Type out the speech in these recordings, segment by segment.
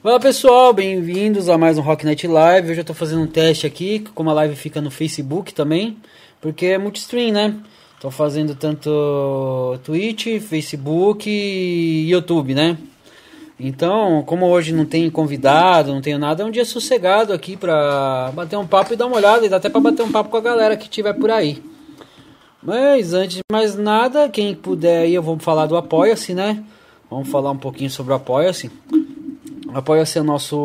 Olá pessoal, bem-vindos a mais um Rock Night Live. Hoje eu tô fazendo um teste aqui, como a live fica no Facebook também, porque é multistream, né? Tô fazendo tanto Twitch, Facebook e YouTube, né? Então, como hoje não tem convidado, não tenho nada, é um dia sossegado aqui pra bater um papo e dar uma olhada, e dá até pra bater um papo com a galera que tiver por aí. Mas antes de mais nada, quem puder aí, eu vou falar do Apoia-se, né? Vamos falar um pouquinho sobre o Apoia-se. Apoia-se é nosso,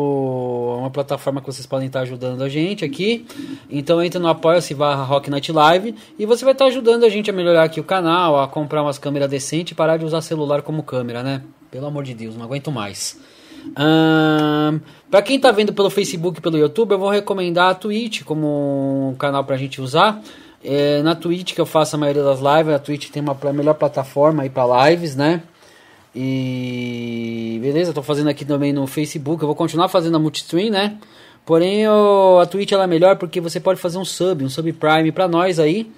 uma plataforma que vocês podem estar ajudando a gente aqui. Então entra no apoia-se barra Rock Night Live e você vai estar ajudando a gente a melhorar aqui o canal, a comprar umas câmeras decentes e parar de usar celular como câmera, né? Pelo amor de Deus, não aguento mais. Um, para quem está vendo pelo Facebook e pelo YouTube, eu vou recomendar a Twitch como um canal para a gente usar. É, na Twitch que eu faço a maioria das lives, a Twitch tem uma melhor plataforma aí para lives, né? E beleza, tô fazendo aqui também no Facebook. Eu vou continuar fazendo a multistream, né? Porém, eu, a Twitch ela é melhor porque você pode fazer um sub, um sub prime para nós aí.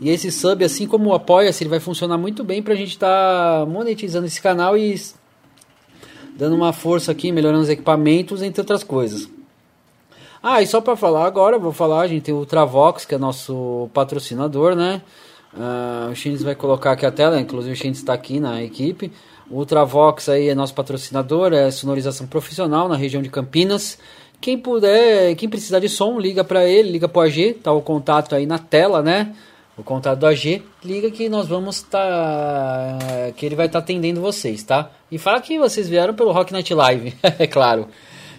E esse sub, assim como o Apoia-se, ele vai funcionar muito bem pra gente estar tá monetizando esse canal e dando uma força aqui, melhorando os equipamentos, entre outras coisas. Ah, e só para falar agora, vou falar, a gente tem o Ultravox, que é nosso patrocinador, né? Uh, o Shins vai colocar aqui a tela, inclusive o Shins está aqui na equipe. Ultravox aí é nosso patrocinador, é sonorização profissional na região de Campinas. Quem puder, quem precisar de som, liga para ele, liga para o AG, tá o contato aí na tela, né? O contato do AG, liga que nós vamos tá, que ele vai estar tá atendendo vocês, tá? E fala que vocês vieram pelo Rock Night Live, é claro.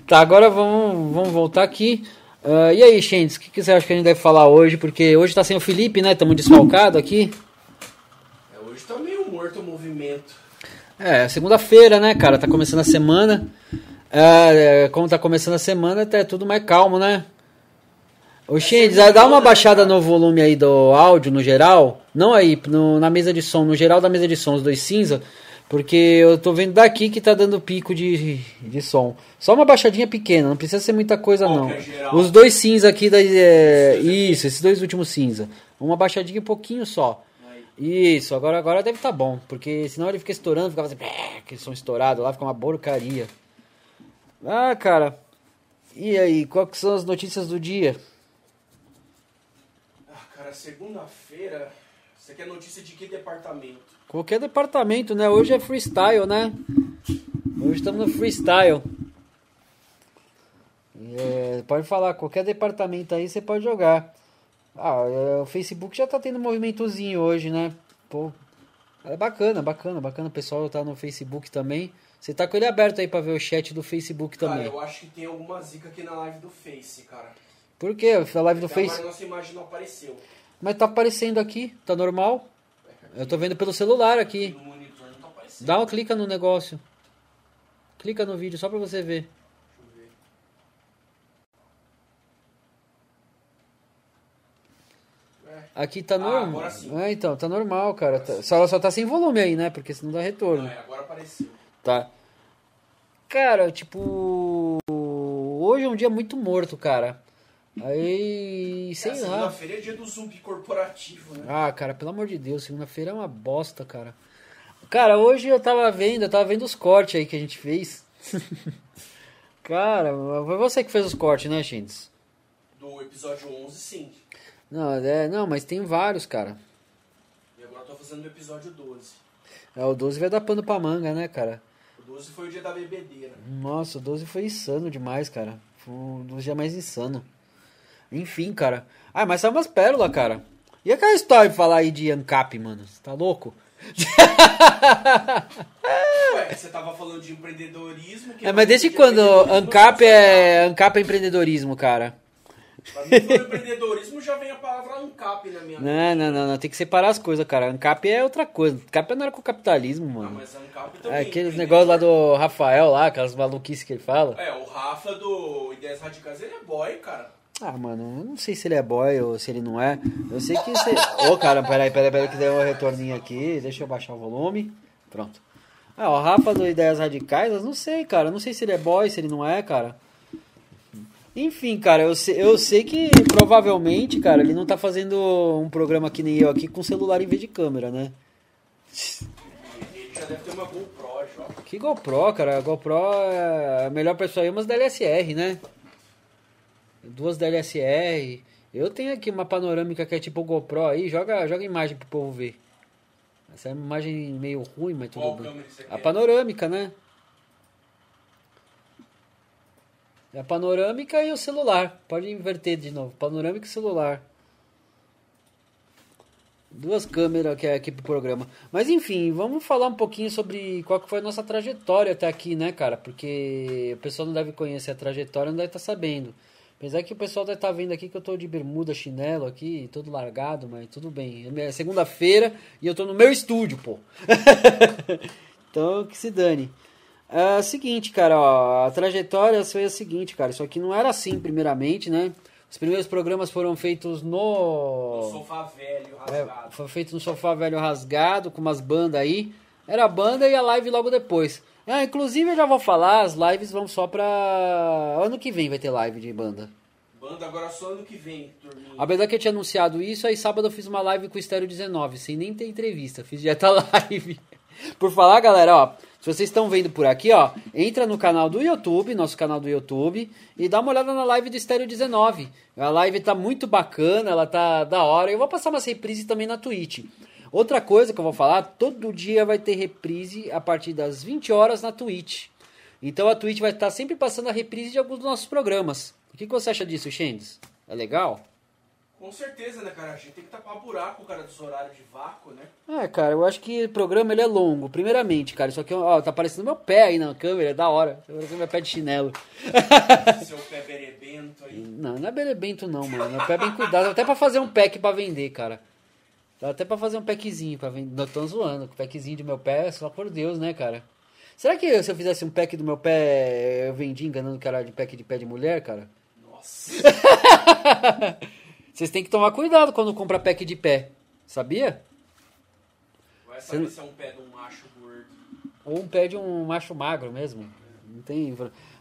Tá, agora vamos, vamos voltar aqui. Uh, e aí, Shentes, o que, que, você acha que a gente deve falar hoje? Porque hoje tá sem o Felipe, né? Estamos desfalcados aqui. É, hoje tá meio morto o movimento. É, segunda-feira, né, cara? Tá começando a semana. É, como tá começando a semana, tá tudo mais calmo, né? Ô, Shentes, dá uma baixada no volume aí do áudio no geral. Não aí, no, na mesa de som, no geral da mesa de som, os dois cinza. Porque eu tô vendo daqui que tá dando pico de, de som. Só uma baixadinha pequena, não precisa ser muita coisa Qual não. É Os dois cinza aqui da, é, isso, esses dois últimos cinza. Uma baixadinha um pouquinho só. Isso, agora agora deve estar tá bom, porque senão ele fica estourando, ficava assim, aquele som estourado lá, fica uma porcaria. Ah, cara. E aí, quais são as notícias do dia? Ah, cara, segunda-feira, você quer notícia de que departamento? Qualquer departamento, né? Hoje é freestyle, né? Hoje estamos no freestyle. É, pode falar, qualquer departamento aí você pode jogar. Ah, é, o Facebook já tá tendo um movimentozinho hoje, né? Pô, é bacana, bacana, bacana. O pessoal tá no Facebook também. Você tá com ele aberto aí pra ver o chat do Facebook também. Cara, eu acho que tem alguma zica aqui na live do Face, cara. Por quê? A live do Face. Mas nossa imagem não apareceu. Mas tá aparecendo aqui, tá normal. Eu tô vendo pelo celular aqui. Não tá. Dá uma clica no negócio. Clica no vídeo só pra você ver. É. Aqui tá ah, normal. Ah, então, tá normal, cara. Tá... Só, só tá sem volume aí, né? Porque senão dá retorno. é, agora apareceu. Tá. Cara, tipo. Hoje é um dia muito morto, cara. Aí, sei é, lá. Segunda-feira é dia do zumbi corporativo, né? Ah, cara, pelo amor de Deus, segunda-feira é uma bosta, cara. Cara, hoje eu tava vendo, eu tava vendo os cortes aí que a gente fez. cara, foi você que fez os cortes, né, Shindes? Do episódio 11, sim. Não, é, não, mas tem vários, cara. E agora eu tô fazendo o episódio 12. É, o 12 vai dar pano pra manga, né, cara? O 12 foi o dia da bebedeira. Nossa, o 12 foi insano demais, cara. Foi um dos dias mais insano. Enfim, cara. Ah, mas são umas pérolas, cara. E aquela história de falar aí de ANCAP, mano? Você tá louco? Ué, você tava falando de empreendedorismo. é, mas desde quando ANCAP é, ANCAP é empreendedorismo, cara? Pra mim, empreendedorismo já vem a palavra ANCAP na minha Não, não, não, não, tem que separar as coisas, cara. ANCAP é outra coisa. ANCAP é narcocapitalismo, mano. Não, mas ANCAP também. É aqueles negócios lá do Rafael lá, aquelas maluquices que ele fala. É, o Rafa do Ideias Radicais, ele é boy, cara. Ah, mano, eu não sei se ele é boy ou se ele não é. Eu sei que você. Ô, oh, cara, peraí, peraí, peraí, que deu um retorninho aqui. Deixa eu baixar o volume. Pronto. Ah, o Rafa do Ideias Radicais, eu não sei, cara. Eu não sei se ele é boy, se ele não é, cara. Enfim, cara, eu sei, eu sei que provavelmente, cara, ele não tá fazendo um programa que nem eu aqui com celular em vez de câmera, né? Ele já deve ter uma GoPro, já. Que GoPro, cara? A GoPro é melhor pessoa aí umas DLSR, né? Duas DLSR. Eu tenho aqui uma panorâmica que é tipo GoPro aí, joga, joga imagem pro povo ver. Essa é uma imagem meio ruim, mas tudo Qual bem. A panorâmica, né? É a panorâmica e o celular. Pode inverter de novo. Panorâmica e celular. Duas câmeras que é aqui pro programa. Mas enfim, vamos falar um pouquinho sobre qual que foi a nossa trajetória até aqui, né, cara? Porque o pessoal não deve conhecer a trajetória, não deve estar sabendo. Apesar que o pessoal deve estar vendo aqui que eu tô de bermuda, chinelo aqui, todo largado, mas tudo bem. É segunda-feira e eu tô no meu estúdio, pô. então, que se dane. É o seguinte, cara, ó, a trajetória foi a seguinte, cara. Isso aqui não era assim, primeiramente, né? Os primeiros programas foram feitos no. No sofá velho, É, rasgado. foi feito no sofá velho rasgado, com umas bandas aí. Era a banda e a live logo depois. Ah, inclusive eu já vou falar, as lives vão só pra. Ano que vem vai ter live de banda. Banda agora só ano que vem, turminha. Apesar que eu tinha anunciado isso, aí sábado eu fiz uma live com o Estéreo 19, sem nem ter entrevista, fiz direto a live. Por falar, galera, ó, se vocês estão vendo por aqui, ó, entra no canal do YouTube, nosso canal do YouTube, e dá uma olhada na live do Estéreo 19. A live tá muito bacana, ela tá da hora. Eu vou passar umas reprises também na Twitch. Outra coisa que eu vou falar, todo dia vai ter reprise a partir das 20 horas na Twitch. Então a Twitch vai estar sempre passando a reprise de alguns dos nossos programas. O que, que você acha disso, Xendes? É legal? Com certeza, né, cara? A gente tem que tapar buraco, cara, dos horários de vácuo, né? É, cara, eu acho que o programa ele é longo. Primeiramente, cara, isso aqui ó, tá aparecendo meu pé aí na câmera, é da hora. Tá parecendo meu pé de chinelo. Seu pé berebento aí. Não, não é berebento não, mano. Meu pé é bem cuidado. Até pra fazer um pack pra vender, cara. Dá até pra fazer um packzinho pra vender. Não tô zoando, o packzinho de meu pé, só por Deus, né, cara? Será que se eu fizesse um pack do meu pé, eu vendia enganando que era de pack de pé de mulher, cara? Nossa. Vocês têm que tomar cuidado quando compra pack de pé. Sabia? Vai saber não- se é um pé de um macho gordo. Ou um pé de um macho magro mesmo. Não tem.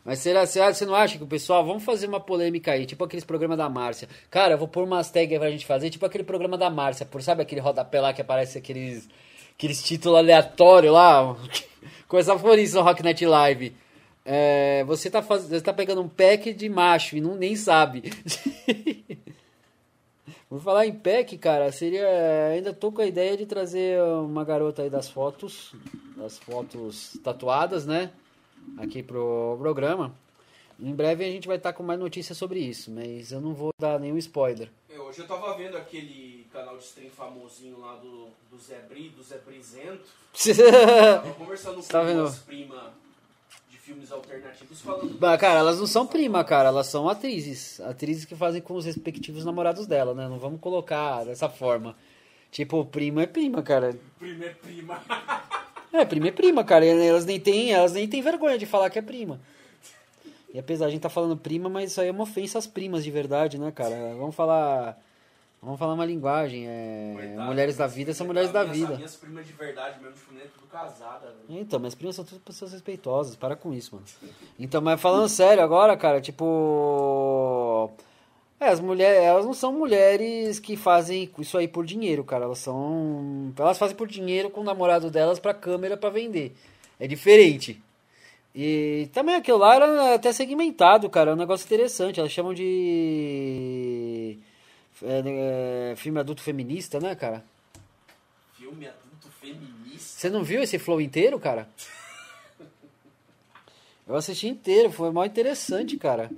Mas será, será você não acha que o pessoal. Vamos fazer uma polêmica aí, tipo aqueles programas da Márcia. Cara, eu vou pôr umas tags pra gente fazer, tipo aquele programa da Márcia. Por, sabe aquele rodapé lá que aparece aqueles. Aqueles títulos aleatórios lá? Coisa por isso no Rock Night Live. É, você, tá faz... você tá pegando um pack de macho e não, nem sabe. Por falar em pack, cara, seria. Ainda tô com a ideia de trazer uma garota aí das fotos. Das fotos tatuadas, né? Aqui pro programa. Em breve a gente vai estar com mais notícias sobre isso, mas eu não vou dar nenhum spoiler. É, hoje eu tava vendo aquele canal de stream famosinho lá do, do Zé Bri, do Zé Brizento. Tava conversando com Tá umas primas de filmes alternativos falando. Bah, cara, elas não são prima, cara, elas são atrizes. Atrizes que fazem com os respectivos namorados dela, né? Não vamos colocar dessa forma. Tipo, prima é prima, cara. Prima é prima. É, prima é prima, cara. Elas nem têm, elas nem têm vergonha de falar que é prima. E apesar de a gente tá falando prima, mas isso aí é uma ofensa às primas de verdade, né, cara? Vamos falar. Vamos falar uma linguagem. É, Coitado, mulheres da vida são mulheres da minhas- vida. As minhas primas de verdade mesmo, tipo, é tudo casada. velho. Então, minhas primas são todas pessoas respeitosas, para com isso, mano. Então, mas falando sério agora, cara, tipo. É, as mulheres, elas não são mulheres que fazem isso aí por dinheiro, cara. Elas são. Elas fazem por dinheiro com o namorado delas pra câmera pra vender. É diferente. E também aquilo lá era até segmentado, cara. É um negócio interessante. Elas chamam de. é, é, filme adulto feminista, né, cara? Filme adulto feminista. Você não viu esse flow inteiro, cara? Eu assisti inteiro, foi mal interessante, cara.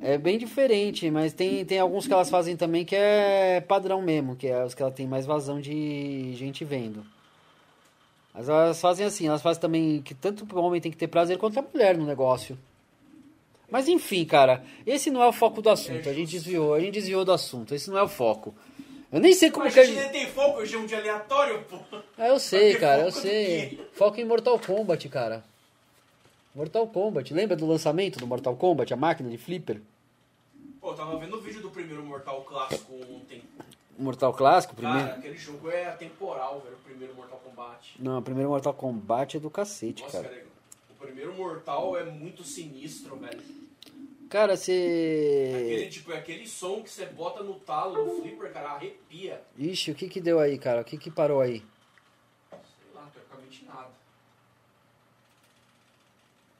É bem diferente, mas tem, tem alguns que elas fazem também que é padrão mesmo, que é os que ela tem mais vazão de gente vendo. Mas elas fazem assim, elas fazem também que tanto o homem tem que ter prazer quanto a mulher no negócio. Mas enfim, cara, esse não é o foco do assunto. A gente desviou, a gente desviou do assunto. Esse não é o foco. Eu nem sei como Mas que a a gente nem tem foco, hoje é um dia aleatório, pô. Ah, eu sei, cara, eu sei. Foco em Mortal Kombat, cara. Mortal Kombat. Lembra do lançamento do Mortal Kombat, a máquina de flipper? Pô, eu tava vendo o vídeo do primeiro Mortal Clássico ontem. Mortal Clássico, primeiro? Cara, aquele jogo é atemporal, velho, o primeiro Mortal Kombat. Não, o primeiro Mortal Kombat é do cacete, Nossa, cara. cara, o primeiro Mortal é muito sinistro, velho. Cara, Aquele, você... tipo, é aquele som que você bota no talo, no flipper, cara, arrepia. Ixi, o que que deu aí, cara? O que que parou aí? Sei lá, teoricamente nada.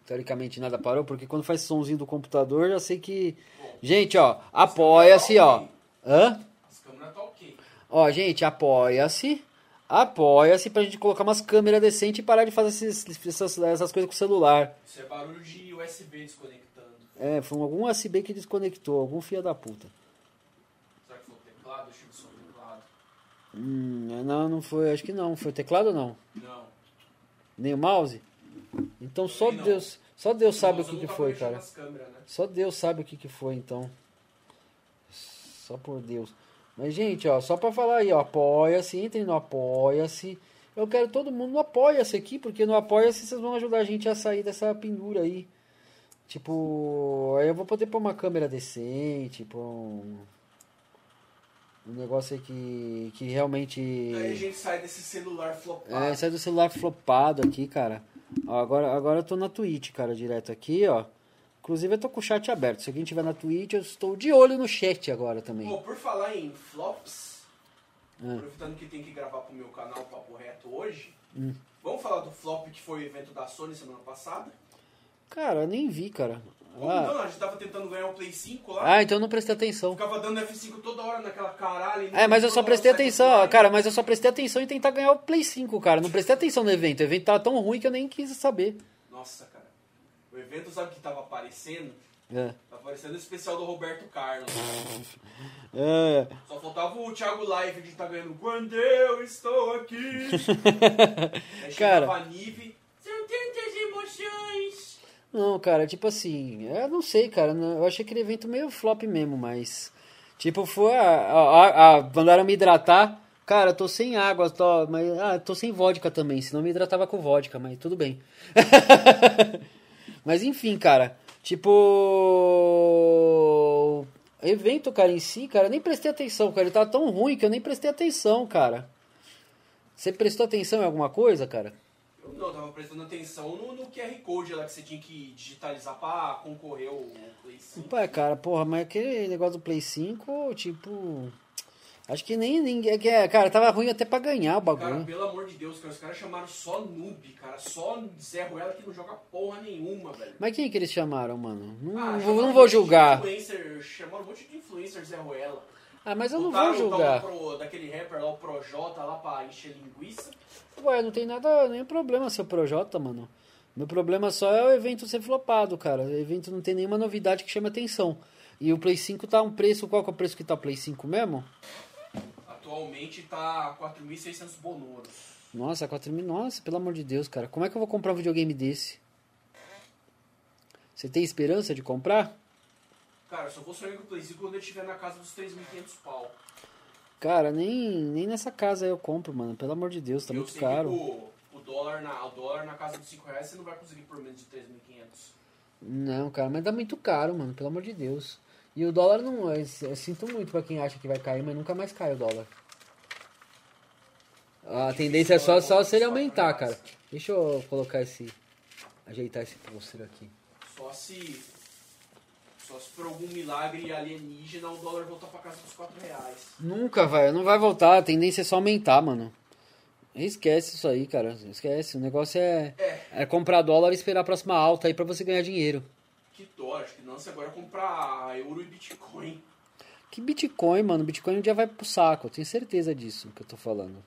Teoricamente nada parou, porque quando faz somzinho do computador, já sei que. Gente, ó, apoia-se, ó. Hã? As câmeras tá ok. Ó, gente, apoia-se. Apoia-se pra gente colocar umas câmeras decentes e parar de fazer esses- essas, essas coisas com o celular. Isso é barulho de USB desconectando. É, foi algum USB que desconectou, algum filho da puta. Será que foi o teclado? Deixa eu ver se foi o teclado. Hum, não, não foi, acho que não. Foi o teclado ou não? Não. Nem o mouse? Então só não. Deus, só Deus sabe o Nossa, que, não que tá foi, cara. câmeras, né? Só Deus sabe o que, que foi, então. Só por Deus. Mas, gente, ó, só pra falar aí, ó, apoia-se, entrem no apoia-se. Eu quero todo mundo no apoia-se aqui, porque no apoia-se vocês vão ajudar a gente a sair dessa pendura aí. Tipo, aí eu vou poder pôr uma câmera decente, pôr um, um negócio aí que, que realmente... Aí a gente sai desse celular flopado. É, sai do celular flopado aqui, cara. Ó, agora, agora eu tô na Twitch, cara, direto aqui, ó. Inclusive eu tô com o chat aberto. Se alguém tiver na Twitch, eu estou de olho no chat agora também. Pô, por falar em flops, Ah. aproveitando que tem que gravar pro meu canal Papo Reto hoje, Hum. vamos falar do flop que foi o evento da Sony semana passada? Cara, eu nem vi, cara. Como Ah, não? A gente tava tentando ganhar o Play 5 lá, ah, então eu não prestei atenção. ficava dando F5 toda hora naquela caralho. É, mas eu só prestei atenção, online. cara, mas eu só prestei atenção em tentar ganhar o Play 5, cara. Não prestei atenção no evento. O evento tava tão ruim que eu nem quis saber. Nossa, cara. O evento, sabe o que tava aparecendo? É. Tá aparecendo o especial do Roberto Carlos. É. Só faltava o Thiago Live de tá ganhando Quando eu estou aqui. Aí Cara. a Nive. São tantas emoções. Não, cara, tipo assim, eu não sei, cara. não- Eu achei aquele evento meio flop mesmo, mas. Tipo, foi. A, a, a- mandaram me hidratar. Cara, tô sem água, tô, mas. Ah, tô sem vodka também, senão me hidratava com vodka, mas tudo bem. mas enfim, cara. Tipo. Evento, cara, em si, cara, nem prestei atenção, cara. Ele tava tão ruim que eu nem prestei atenção, cara. Você prestou atenção em alguma coisa, cara? Eu não, tava prestando atenção no, no QR Code lá que você tinha que digitalizar pra concorrer ao Play 5. Pô, é, cara, porra, mas aquele negócio do Play 5, tipo. Acho que nem ninguém. que é, Cara, tava ruim até pra ganhar o Cara, bagulho. pelo amor de Deus, cara, os caras chamaram só noob, cara. Só Zé Ruela que não joga porra nenhuma, velho. Mas quem que eles chamaram, mano? Não, Ah, não não vou julgar. Chamaram um monte de influencer Zé Ruela. Ah, mas eu não Botaram vou o julgar. do Pro- daquele rapper lá, o Projota, lá pra encher linguiça. Ué, não tem nada, nenhum problema ser o Projota, mano. Meu problema só é o evento ser flopado, cara. O evento não tem nenhuma novidade que chame atenção. E o Play 5 tá um preço. Qual que é o preço que tá o Play 5 mesmo? Atualmente tá 4.600 bonoros. Nossa, 4 mil. Nossa, pelo amor de Deus, cara. Como é que eu vou comprar um videogame desse? Você tem esperança de comprar? Cara, eu só vou sonhar com o Play 5 quando ele estiver na casa dos 3.500 pau. Cara, nem, nem nessa casa aí eu compro, mano. Pelo amor de Deus, tá eu muito sei caro. que o, o, dólar na, o dólar na casa dos 5 reais você não vai conseguir por menos de 3.500. Não, cara, mas dá muito caro, mano, pelo amor de Deus. E o dólar não. Eu, eu sinto muito pra quem acha que vai cair, mas nunca mais cai o dólar. A tendência é só, só se ele aumentar, cara. Deixa eu colocar esse. Ajeitar esse pôster aqui. Só se. Só se por algum milagre alienígena o dólar voltar pra casa dos 4 reais. Nunca vai, não vai voltar. A tendência é só aumentar, mano. Esquece isso aí, cara. Esquece. O negócio é, É, é comprar dólar e esperar a próxima alta aí pra você ganhar dinheiro. que dó, acho que não, se agora comprar euro e Bitcoin. Que Bitcoin, mano? Bitcoin um dia vai pro saco. Eu tenho certeza disso que eu tô falando.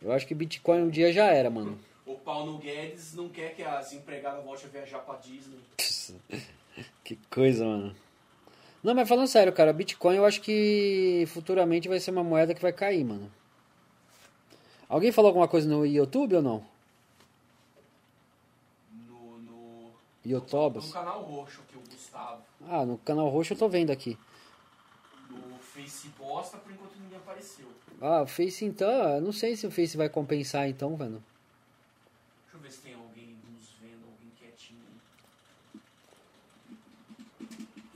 Eu acho que Bitcoin um dia já era, mano. O Paulo Guedes não quer que as empregadas voltem a viajar pra Disney. Coisa, mano. Não, mas falando sério, cara, Bitcoin eu acho que futuramente vai ser uma moeda que vai cair, mano. Alguém falou alguma coisa no YouTube ou não? No, no, no canal roxo que o Gustavo. Ah, no canal roxo eu tô vendo aqui. No Face bosta, por enquanto ninguém apareceu. Ah, o Face então, eu não sei se o Face vai compensar então, velho. Deixa eu ver se tem alguém nos vendo, alguém quietinho.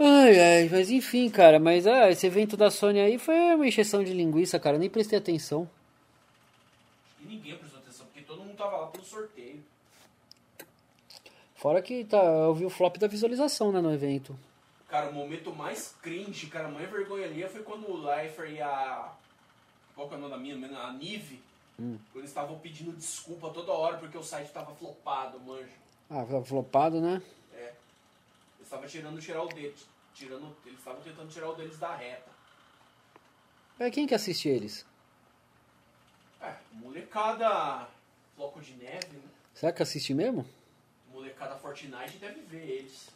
Ai, ai, mas enfim, cara, mas ah, esse evento da Sony aí foi uma encheção de linguiça, cara, nem prestei atenção. E ninguém prestou atenção, porque todo mundo tava lá pelo sorteio. Fora que tá, eu vi o flop da visualização, né, no evento. Cara, o momento mais cringe, cara, a maior vergonha ali foi quando o Leifer e a. Qual que é o nome da minha? A Nive. Hum. Quando eles estavam pedindo desculpa toda hora porque o site tava flopado, manjo. Ah, tava flopado, né? Eles estavam tirando tirar o deles. Tirando, eles estavam tentando tirar o deles da reta. É quem que assiste eles? É, molecada Floco de Neve, né? Será que assiste mesmo? Molecada Fortnite deve ver eles.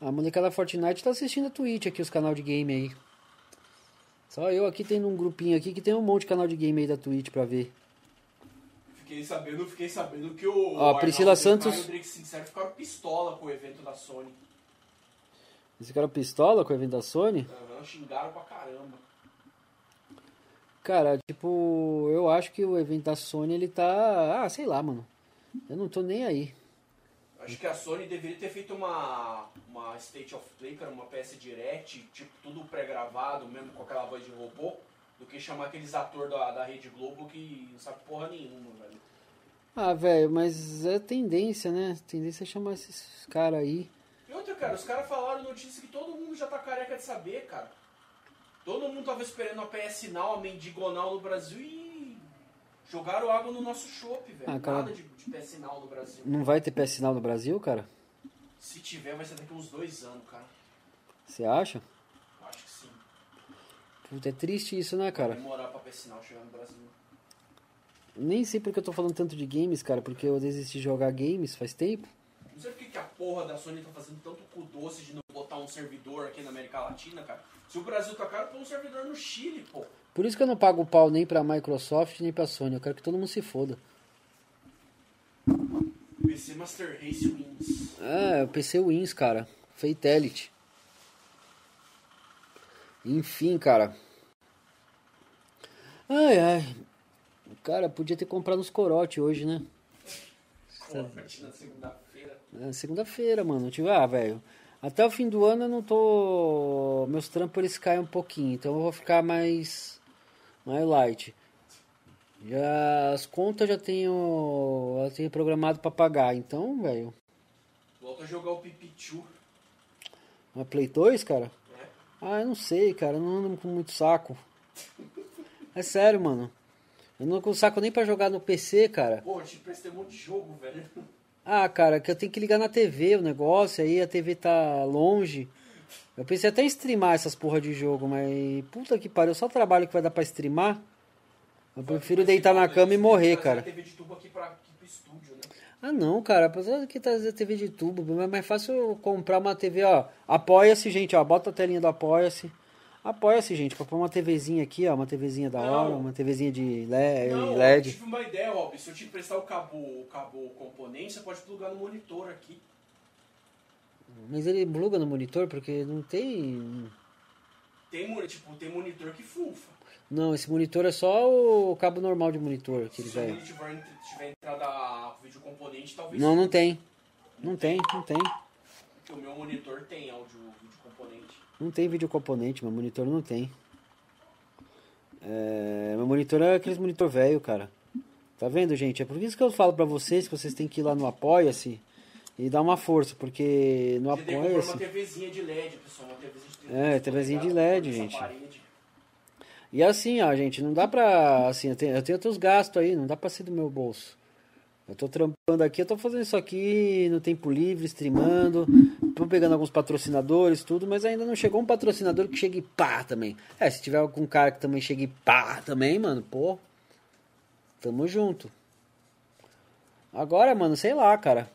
A molecada Fortnite tá assistindo a Twitch aqui, os canal de game aí. Só eu aqui tenho um grupinho aqui que tem um monte de canal de game aí da Twitch pra ver. Fiquei sabendo, fiquei sabendo que o. Ó, Priscila Santos- e o Drake Sincero ficaram pistola com o evento da Sony. Esse cara pistola com o evento da Sony? Aham, xingaram pra caramba. Cara, tipo, eu acho que o evento da Sony ele tá. Ah, sei lá, mano. Eu não tô nem aí. Acho que a Sony deveria ter feito uma, uma State of Play, cara, uma PS Direct, tipo, tudo pré-gravado, mesmo com aquela voz de robô, do que chamar aqueles atores da, da Rede Globo que não sabe porra nenhuma, velho. Ah, velho, mas é tendência, né? Tendência é chamar esses caras aí. E outra, cara, os caras falaram notícia que todo mundo já tá careca de saber, cara. Todo mundo tava esperando a PS Now, a Mendigonal no Brasil e jogaram água no nosso chopp, velho. Ah, cara. Nada de, de PS Now no Brasil. Não vai ter PS Sinal no Brasil, cara? Se tiver, vai ser daqui uns dois anos, cara. Você acha? Acho que sim. Puta, é triste isso, né, cara? demorar pra PS Now chegar no Brasil. Nem sei porque eu tô falando tanto de games, cara, porque eu desisti de jogar games faz tempo. Não sei por que a porra da Sony tá fazendo tanto cu doce de não botar um servidor aqui na América Latina, cara. Se o Brasil tá caro, põe um servidor no Chile, pô. Por isso que eu não pago pau nem pra Microsoft nem pra Sony. Eu quero que todo mundo se foda. PC Master Race Wins. É, o PC Wins, cara. Fatality. Enfim, cara. Ai, ai. Cara podia ter comprado uns corote hoje, né? Partir na segunda-feira. É, segunda-feira, mano. Tipo, ah, velho. Até o fim do ano eu não tô. Meus trampos eles caem um pouquinho. Então eu vou ficar mais. Mais light. Já as contas eu já tenho. Eu tenho programado pra pagar. Então, velho. Volta a jogar o Pipichu. Uma Play 2, cara? né? Ah, eu não sei, cara. Eu não ando com muito saco. É sério, mano. Eu não ando com saco nem pra jogar no PC, cara. Pô, eu te prestei um monte de jogo, velho. Ah, cara, que eu tenho que ligar na TV o negócio, aí a TV tá longe. Eu pensei até em streamar essas porra de jogo, mas puta que pariu, só o trabalho que vai dar pra streamar. Eu prefiro deitar na cama e morrer, cara. TV de tubo aqui, pra, aqui pro estúdio, né? Ah não, cara, apesar que trazer TV de tubo, é mais fácil eu comprar uma TV, ó. Apoia-se, gente, ó, bota a telinha do Apoia-se. Apoia-se, gente, pra pôr uma TVzinha aqui, ó, uma TVzinha da Não. hora, uma TVzinha de le- Não, eu LED. tive uma ideia, Rob. Se eu te emprestar o cabo, o cabo componente, você pode plugar no monitor aqui. Mas ele pluga no monitor porque não tem. Tem, mo- tipo, tem monitor que fufa. Não, esse monitor é só o cabo normal de monitor que Se ele vai. monitor tiver, tiver entrada vídeo componente, talvez. Não, não tem. Não tem, não tem. Porque o meu monitor tem áudio. Não tem vídeo componente, meu monitor não tem. É, meu monitor é aqueles monitor velho, cara. Tá vendo, gente? É por isso que eu falo pra vocês que vocês têm que ir lá no Apoia-se e dar uma força, porque no Você comprar uma Apoia-se. TVzinha de LED, pessoal. Uma TVzinha de 30 É, TVzinha de LED, gente. parede. E assim, ó, gente, não dá pra. Assim, eu tenho, eu tenho outros gastos aí, não dá pra ser do meu bolso. Eu tô trampando aqui, eu tô fazendo isso aqui no tempo livre, streamando, tô pegando alguns patrocinadores, tudo, mas ainda não chegou um patrocinador que chegue pá também. É, se tiver algum cara que também chegue pá também, mano, pô. Tamo junto. Agora, mano, sei lá, cara.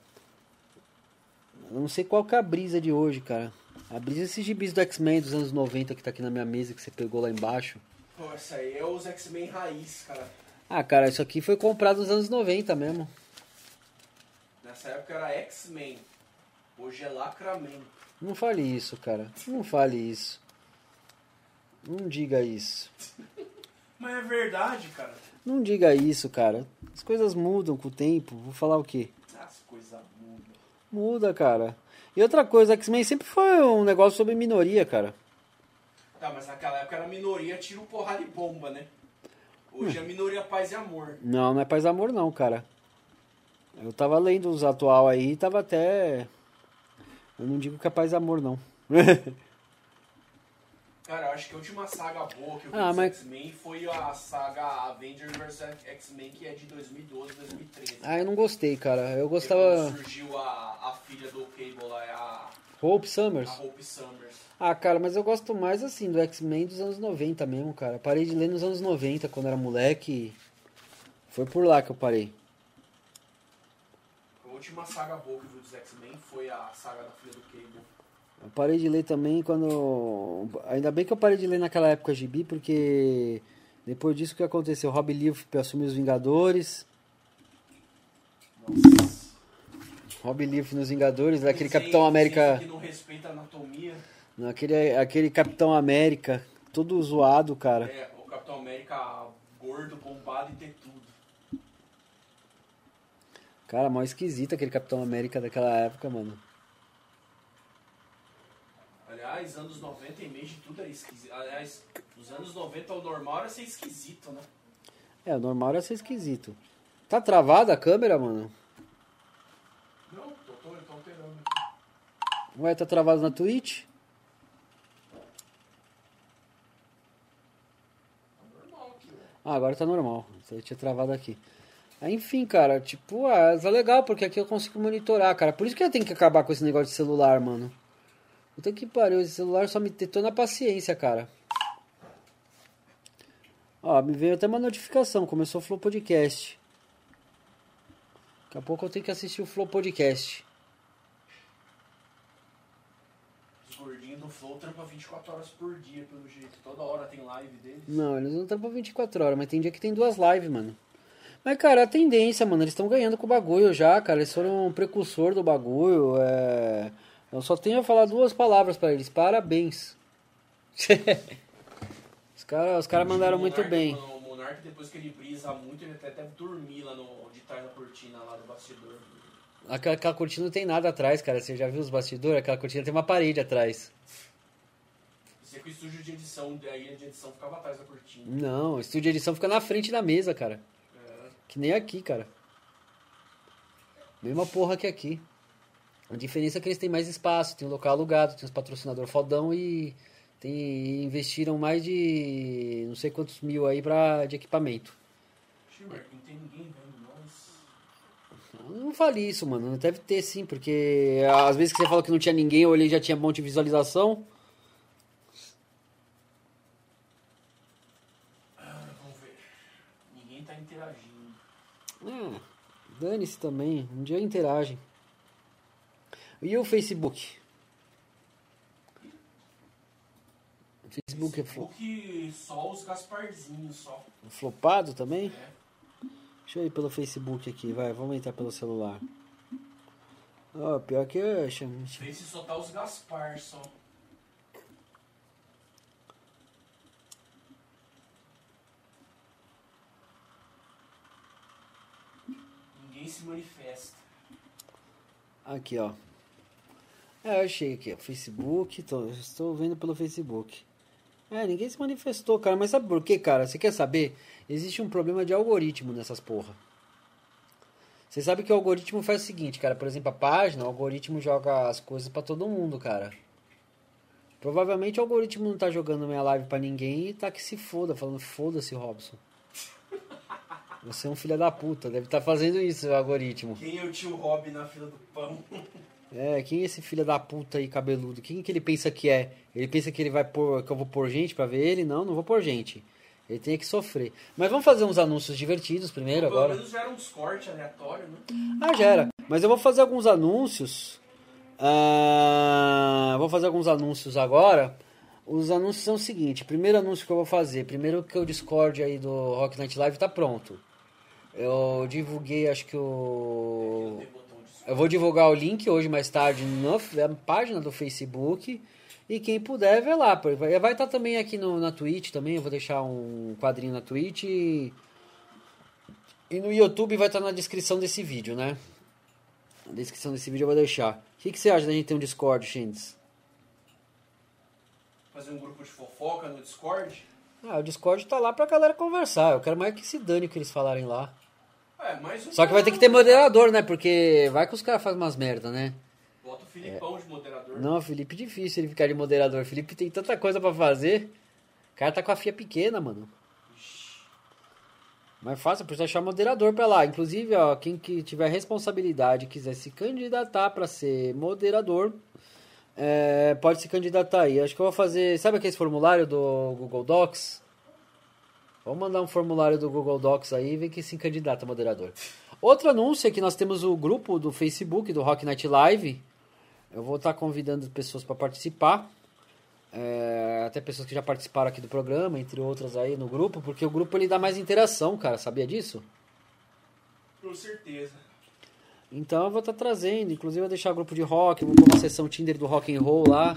Eu não sei qual que é a brisa de hoje, cara. A brisa é esses gibis do X-Men dos anos 90 que tá aqui na minha mesa, que você pegou lá embaixo. Pô, essa aí é os X-Men raiz, cara. Ah, cara, isso aqui foi comprado nos anos 90 mesmo. Nessa época era X-Men. Hoje é Lacramento. Não fale isso, cara. Não fale isso. Não diga isso. Mas é verdade, cara. Não diga isso, cara. As coisas mudam com o tempo. Vou falar o quê? As coisas mudam. Muda, cara. E outra coisa, X-Men sempre foi um negócio sobre minoria, cara. Tá, mas naquela época era minoria, tiro, porrada e bomba, né? Hoje é minoria, paz e amor. Não, não é paz e amor não, cara. Eu tava lendo os atual aí e tava até... Eu não digo que é paz e amor, não. Cara, eu acho que a última saga boa que eu vi Ah, mas- X-Men foi a saga Avengers vs X-Men, que é de 2012, 2013. Ah, eu não gostei, cara. Eu Quando gostava. surgiu a, a filha do Cable lá, a, Hope a Summers. Hope Summers. Ah, cara, mas eu gosto mais assim do X-Men dos anos 90 mesmo, cara. Parei de ler nos anos 90, quando era moleque. Foi por lá que eu parei. A última saga boa que eu vi dos X-Men foi a saga da filha do Cable. Eu parei de ler também quando. Ainda bem que eu parei de ler naquela época gibi, porque depois disso o que aconteceu? Rob Liefeld assumiu os Vingadores. Nossa. Rob Liefeld nos Vingadores, aquele Sem- Capitão América. Que não respeita a anatomia. Aquele, aquele Capitão América, todo zoado, cara. É, o Capitão América gordo, bombado e ter tudo. Cara, mó esquisito aquele Capitão América daquela época, mano. Aliás, anos 90 em mês de tudo é esquisito. Aliás, nos anos 90 o normal era ser esquisito, né? É, o normal era ser esquisito. Tá travada a câmera, mano? Não, tô, tô, tô alterando. Ué, tá travado na Twitch? Tá normal aqui, né? Ah, agora tá normal. Você tinha travado aqui. Aí, enfim, cara, tipo, ah, tá legal, porque aqui eu consigo monitorar, cara. Por isso que eu tenho que acabar com esse negócio de celular, mano. Puta que pariu, esse celular só me detona a paciência, cara. Ó, me veio até uma notificação, começou o Flow Podcast. Daqui a pouco eu tenho que assistir o Flow Podcast. Os gordinhos do Flow trampam 24 horas por dia, pelo jeito. Toda hora tem live deles. Não, eles não trampam 24 horas, mas tem dia que tem duas lives, mano. Mas, cara, a tendência, mano, eles estão ganhando com o bagulho já, cara. Eles foram um precursor do bagulho. É... Eu só tenho a falar duas palavras pra eles. Parabéns. os caras os cara mandaram muito bem. O Monark, depois que ele brisa muito, ele até deve dormir lá no, de trás da cortina, lá do bastidor. Aquela, aquela cortina não tem nada atrás, cara. Você já viu os bastidores? Aquela cortina tem uma parede atrás. Você que o estúdio de edição, a ilha de edição ficava atrás da cortina. Não, o estúdio de edição fica na frente da mesa, cara. É, Que nem aqui, cara. Mesma porra que aqui. A diferença é que eles têm mais espaço, tem um local alugado, tem uns patrocinador fodão e tem, investiram mais de não sei quantos mil aí pra, de equipamento. Schimmer, não tem ninguém vendo nós. Não fale isso, mano. Deve ter sim, porque às vezes que você falou que não tinha ninguém, eu olhei e já tinha um monte de visualização. Ah, vamos ver. Ninguém tá interagindo. Ah, dane-se também. Um dia interagem. E o Facebook? O Facebook é flo- Facebook, só os Gasparzinhos, só. flopado também? É. Deixa eu ir pelo Facebook aqui, vai, vamos entrar pelo celular. Ó, pior que eu chamo. Face só tá os Gaspar, só. Ninguém se manifesta. Aqui, ó. É, eu achei aqui, ó. Facebook, tô, estou vendo pelo Facebook. É, ninguém se manifestou, cara. Mas sabe por quê, cara? Você quer saber? Existe um problema de algoritmo nessas porra. Você sabe que o algoritmo faz o seguinte, cara. Por exemplo, a página, o algoritmo joga as coisas pra todo mundo, cara. Provavelmente o algoritmo não tá jogando minha live pra ninguém e tá que se foda, falando foda-se, Robson. Você é um filho da puta, deve estar fazendo isso, o algoritmo. Quem é o tio Rob na fila do pão? É, quem é esse filho da puta aí cabeludo? Quem que ele pensa que é? Ele pensa que ele vai pôr, que eu vou pôr gente pra ver ele? Não, não vou pôr gente. Ele tem que sofrer. Mas vamos fazer uns anúncios divertidos primeiro Pelo agora. menos já era uns cortes aleatórios, né? Ah, já era. Mas eu vou fazer alguns anúncios. Ah, vou fazer alguns anúncios agora. Os anúncios são o seguinte: primeiro anúncio que eu vou fazer. Primeiro que o Discord aí do Rock Night Live tá pronto. Eu divulguei, acho que o. Eu vou divulgar o link hoje mais tarde na na página do Facebook. E quem puder, vê lá. Vai vai estar também aqui no, na Twitch também. Eu vou deixar um quadrinho na Twitch. E, e no YouTube vai estar na descrição desse vídeo, né? Na descrição desse vídeo eu vou deixar. O que, que você acha da gente ter um Discord, Shindes? fazer um grupo de fofoca no Discord. Ah, o Discord tá lá pra galera conversar. Eu quero mais que se dane o que eles falarem lá. É, mais um. Só que vai ter que ter moderador, né? Porque vai que os caras fazem umas merda, né? Bota o Filipão de moderador. Não, Felipe, difícil ele ficar de moderador. Felipe tem tanta coisa pra fazer. O cara tá com a FIA pequena, mano. Mais fácil, precisa achar moderador pra lá. Inclusive, ó, quem que tiver responsabilidade e quiser se candidatar pra ser moderador, é, pode se candidatar aí. Acho que eu vou fazer. Sabe aquele formulário do Google Docs? Vamos mandar um formulário do Google Docs aí e ver quem se candidata a moderador. Outro anúncio é que nós temos o grupo do Facebook do Rock Night Live. Eu vou estar convidando pessoas para participar. É, até pessoas que já participaram aqui do programa, entre outras aí no grupo, porque o grupo ele dá mais interação, cara. Sabia disso? Com certeza. Então eu vou estar trazendo, inclusive eu vou deixar o grupo de rock, vou pôr uma sessão Tinder do rock and roll lá,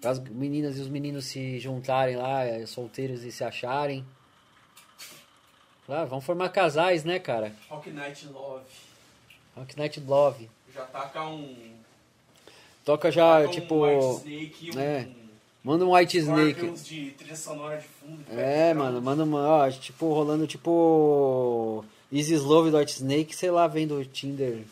para as meninas e os meninos se juntarem lá, é, solteiros e se acharem. Claro, vamos formar casais, né, cara? Rock Night Love. Rock Night Love. Já taca um. Toca já, taca tipo. Um White Snake e um. é, Manda um White Snake. Scorpions de trilha sonora de fundo. É, background. mano, manda uma, ó, tipo, rolando tipo Easy Love do White Snake, sei lá, vendo o Tinder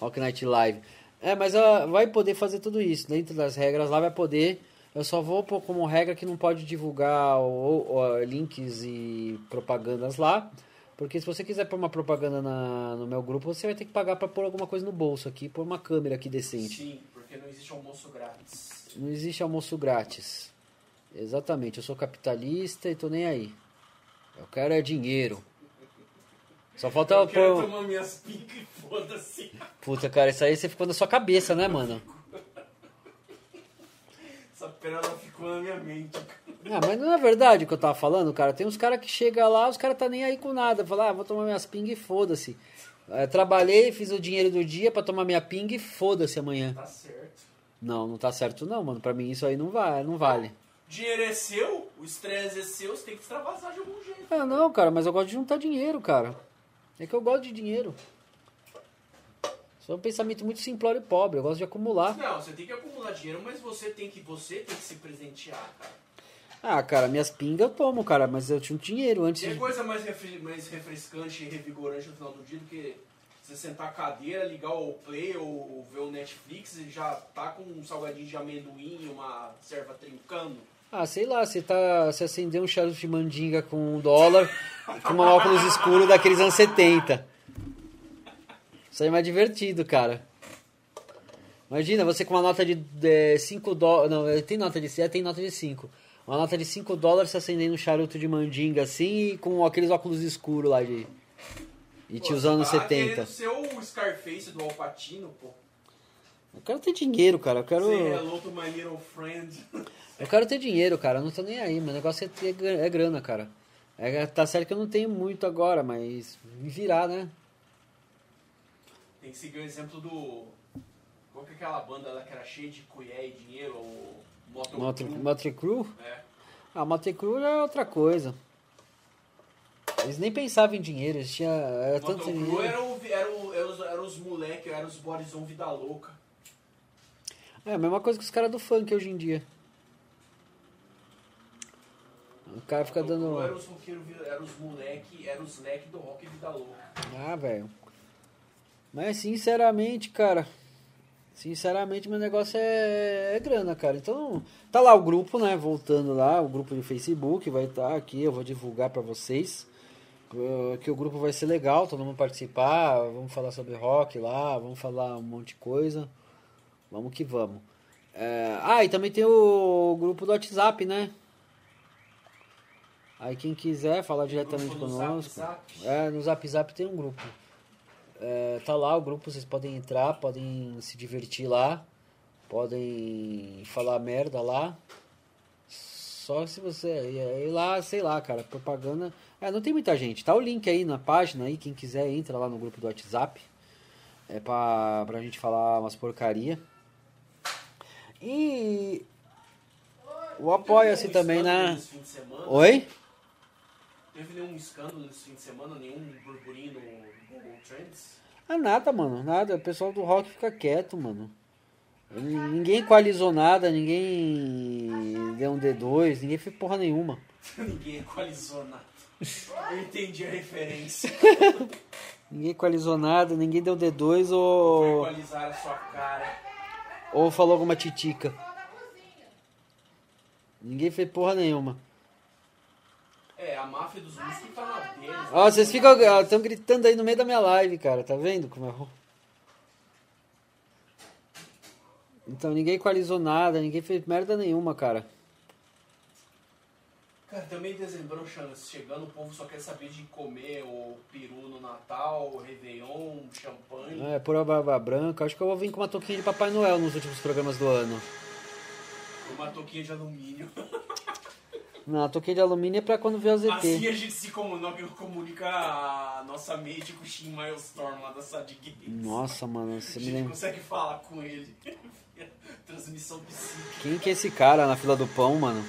Rock Night Live. É, mas ó, vai poder fazer tudo isso, dentro das regras lá vai poder. Eu só vou pôr como regra que não pode divulgar o, o- links e propagandas lá. Porque se você quiser pôr uma propaganda na- no meu grupo, você vai ter que pagar pra pôr alguma coisa no bolso aqui, pôr uma câmera aqui decente. Sim, porque não existe almoço grátis. Não existe almoço grátis. Exatamente, eu sou capitalista e tô nem aí. Eu quero é dinheiro. Só falta Eu quero pôr. tomar minhas picas e foda-se. Puta, cara, isso aí você ficou na sua cabeça, né, mano? Essa pérola ficou na minha mente. Ah, mas não é verdade o que eu tava falando, cara. Tem uns caras que chegam lá, os caras tá nem aí com nada. Fala, ah, vou tomar minhas ping e foda-se. É, trabalhei, fiz o dinheiro do dia pra tomar minha ping e foda-se amanhã. Tá certo. Não, não tá certo não, mano. Pra mim isso aí não vai, não vale. Dinheiro é seu, o estresse é seu, você tem que extravasar de algum jeito. Ah, não, cara, mas eu gosto de juntar dinheiro, cara. É que eu gosto de dinheiro. Sou um pensamento muito simplório e pobre. Eu gosto de acumular. Não, você tem que acumular dinheiro, mas você tem que, você tem que se presentear, cara. Ah, cara, minhas pingas eu tomo, cara, mas eu tinha um dinheiro antes Tem de. coisa mais, refre- mais refrescante e revigorante no final do dia do que você sentar a cadeira, ligar o play ou ver o Netflix e já tá com um salgadinho de amendoim e uma serva trincando. Ah, sei lá, você tá. Você acendeu um charuto de mandinga com um dólar, com uma óculos escuro daqueles anos 70. Isso aí é mais divertido, cara. Imagina, você com uma nota de 5 dólares. Não, eh, tem nota de é, tem nota de 5. Uma nota de 5 dólares você acendendo um charuto de mandinga assim e com aqueles óculos escuros lá de. E anos você tá 70. querendo ser o Scarface do Alpatino, pô. Eu quero ter dinheiro, cara. Eu quero. Say hello to my little friend. Eu quero ter dinheiro, cara. Eu não tô nem aí. Meu negócio é, ter, é grana, cara. É, tá certo que eu não tenho muito agora, mas me virar, né? Tem que seguir o exemplo do. Qual que é aquela banda lá que era cheia de colher e dinheiro? O Motor Motley? Motley? É. Ah, Motley Crue é outra coisa. Eles nem pensavam em dinheiro, eles tinham. Era tanto dinheiro. Era, o, era, o, era, os, era os moleque, era os bodyzão vida louca. É a mesma coisa que os caras do funk hoje em dia. O cara fica Crew dando. Era os roqueiros, era os moleque, era os leque do rock vida louca. Ah, velho. Mas sinceramente, cara. Sinceramente, meu negócio é, é grana, cara. Então, tá lá o grupo, né? Voltando lá, o grupo de Facebook vai estar aqui. Eu vou divulgar pra vocês. eh, Que o grupo vai ser legal, todo mundo participar. Vamos falar sobre rock lá, vamos falar um monte de coisa. Vamos que vamos. É, ah, e também tem o grupo do WhatsApp, né? Aí quem quiser falar diretamente conosco. Zap Zap? É, no Zap Zap tem um grupo. É, tá lá o grupo, vocês podem entrar, podem se divertir lá, podem falar merda lá. Só se você ir lá, sei lá, cara, propaganda. É, não tem muita gente. Tá o link aí na página aí, quem quiser entra lá no grupo do WhatsApp. É pra, pra gente falar umas porcaria. E o apoia-se também, né? Oi? Teve nenhum escândalo nesse fim de semana? Nenhum burburinho no Google Trends? Ah, nada, mano, nada. O pessoal do rock fica quieto, mano. Ninguém equalizou nada, ninguém deu um D2, ninguém fez porra nenhuma. Ninguém equalizou nada. Eu entendi a referência. Ninguém equalizou nada, ninguém deu D2 Foi ou, equalizar a sua cara. ou falou alguma titica. Ninguém fez porra nenhuma. Máfia dos músicos tá na deles. Ó, vocês ficam estão gritando aí no meio da minha live, cara. Tá vendo como é ruim? Então ninguém equalizou nada, ninguém fez merda nenhuma, cara. Cara, também dezembro chegando, o povo só quer saber de comer o peru no Natal, o Réveillon, champanhe. É, pura barba branca. Acho que eu vou vir com uma touquinha de Papai Noel nos últimos programas do ano. Uma touquinha de alumínio. Não, touquinha de alumínio é pra quando vier o ZT. Assim a gente se comunica, comunica a nossa mente com o Shin Milestone lá da Sad Games. Nossa, mano, você A me gente lembra. consegue falar com ele. Transmissão psíquica. Quem que é esse cara na fila do pão, mano?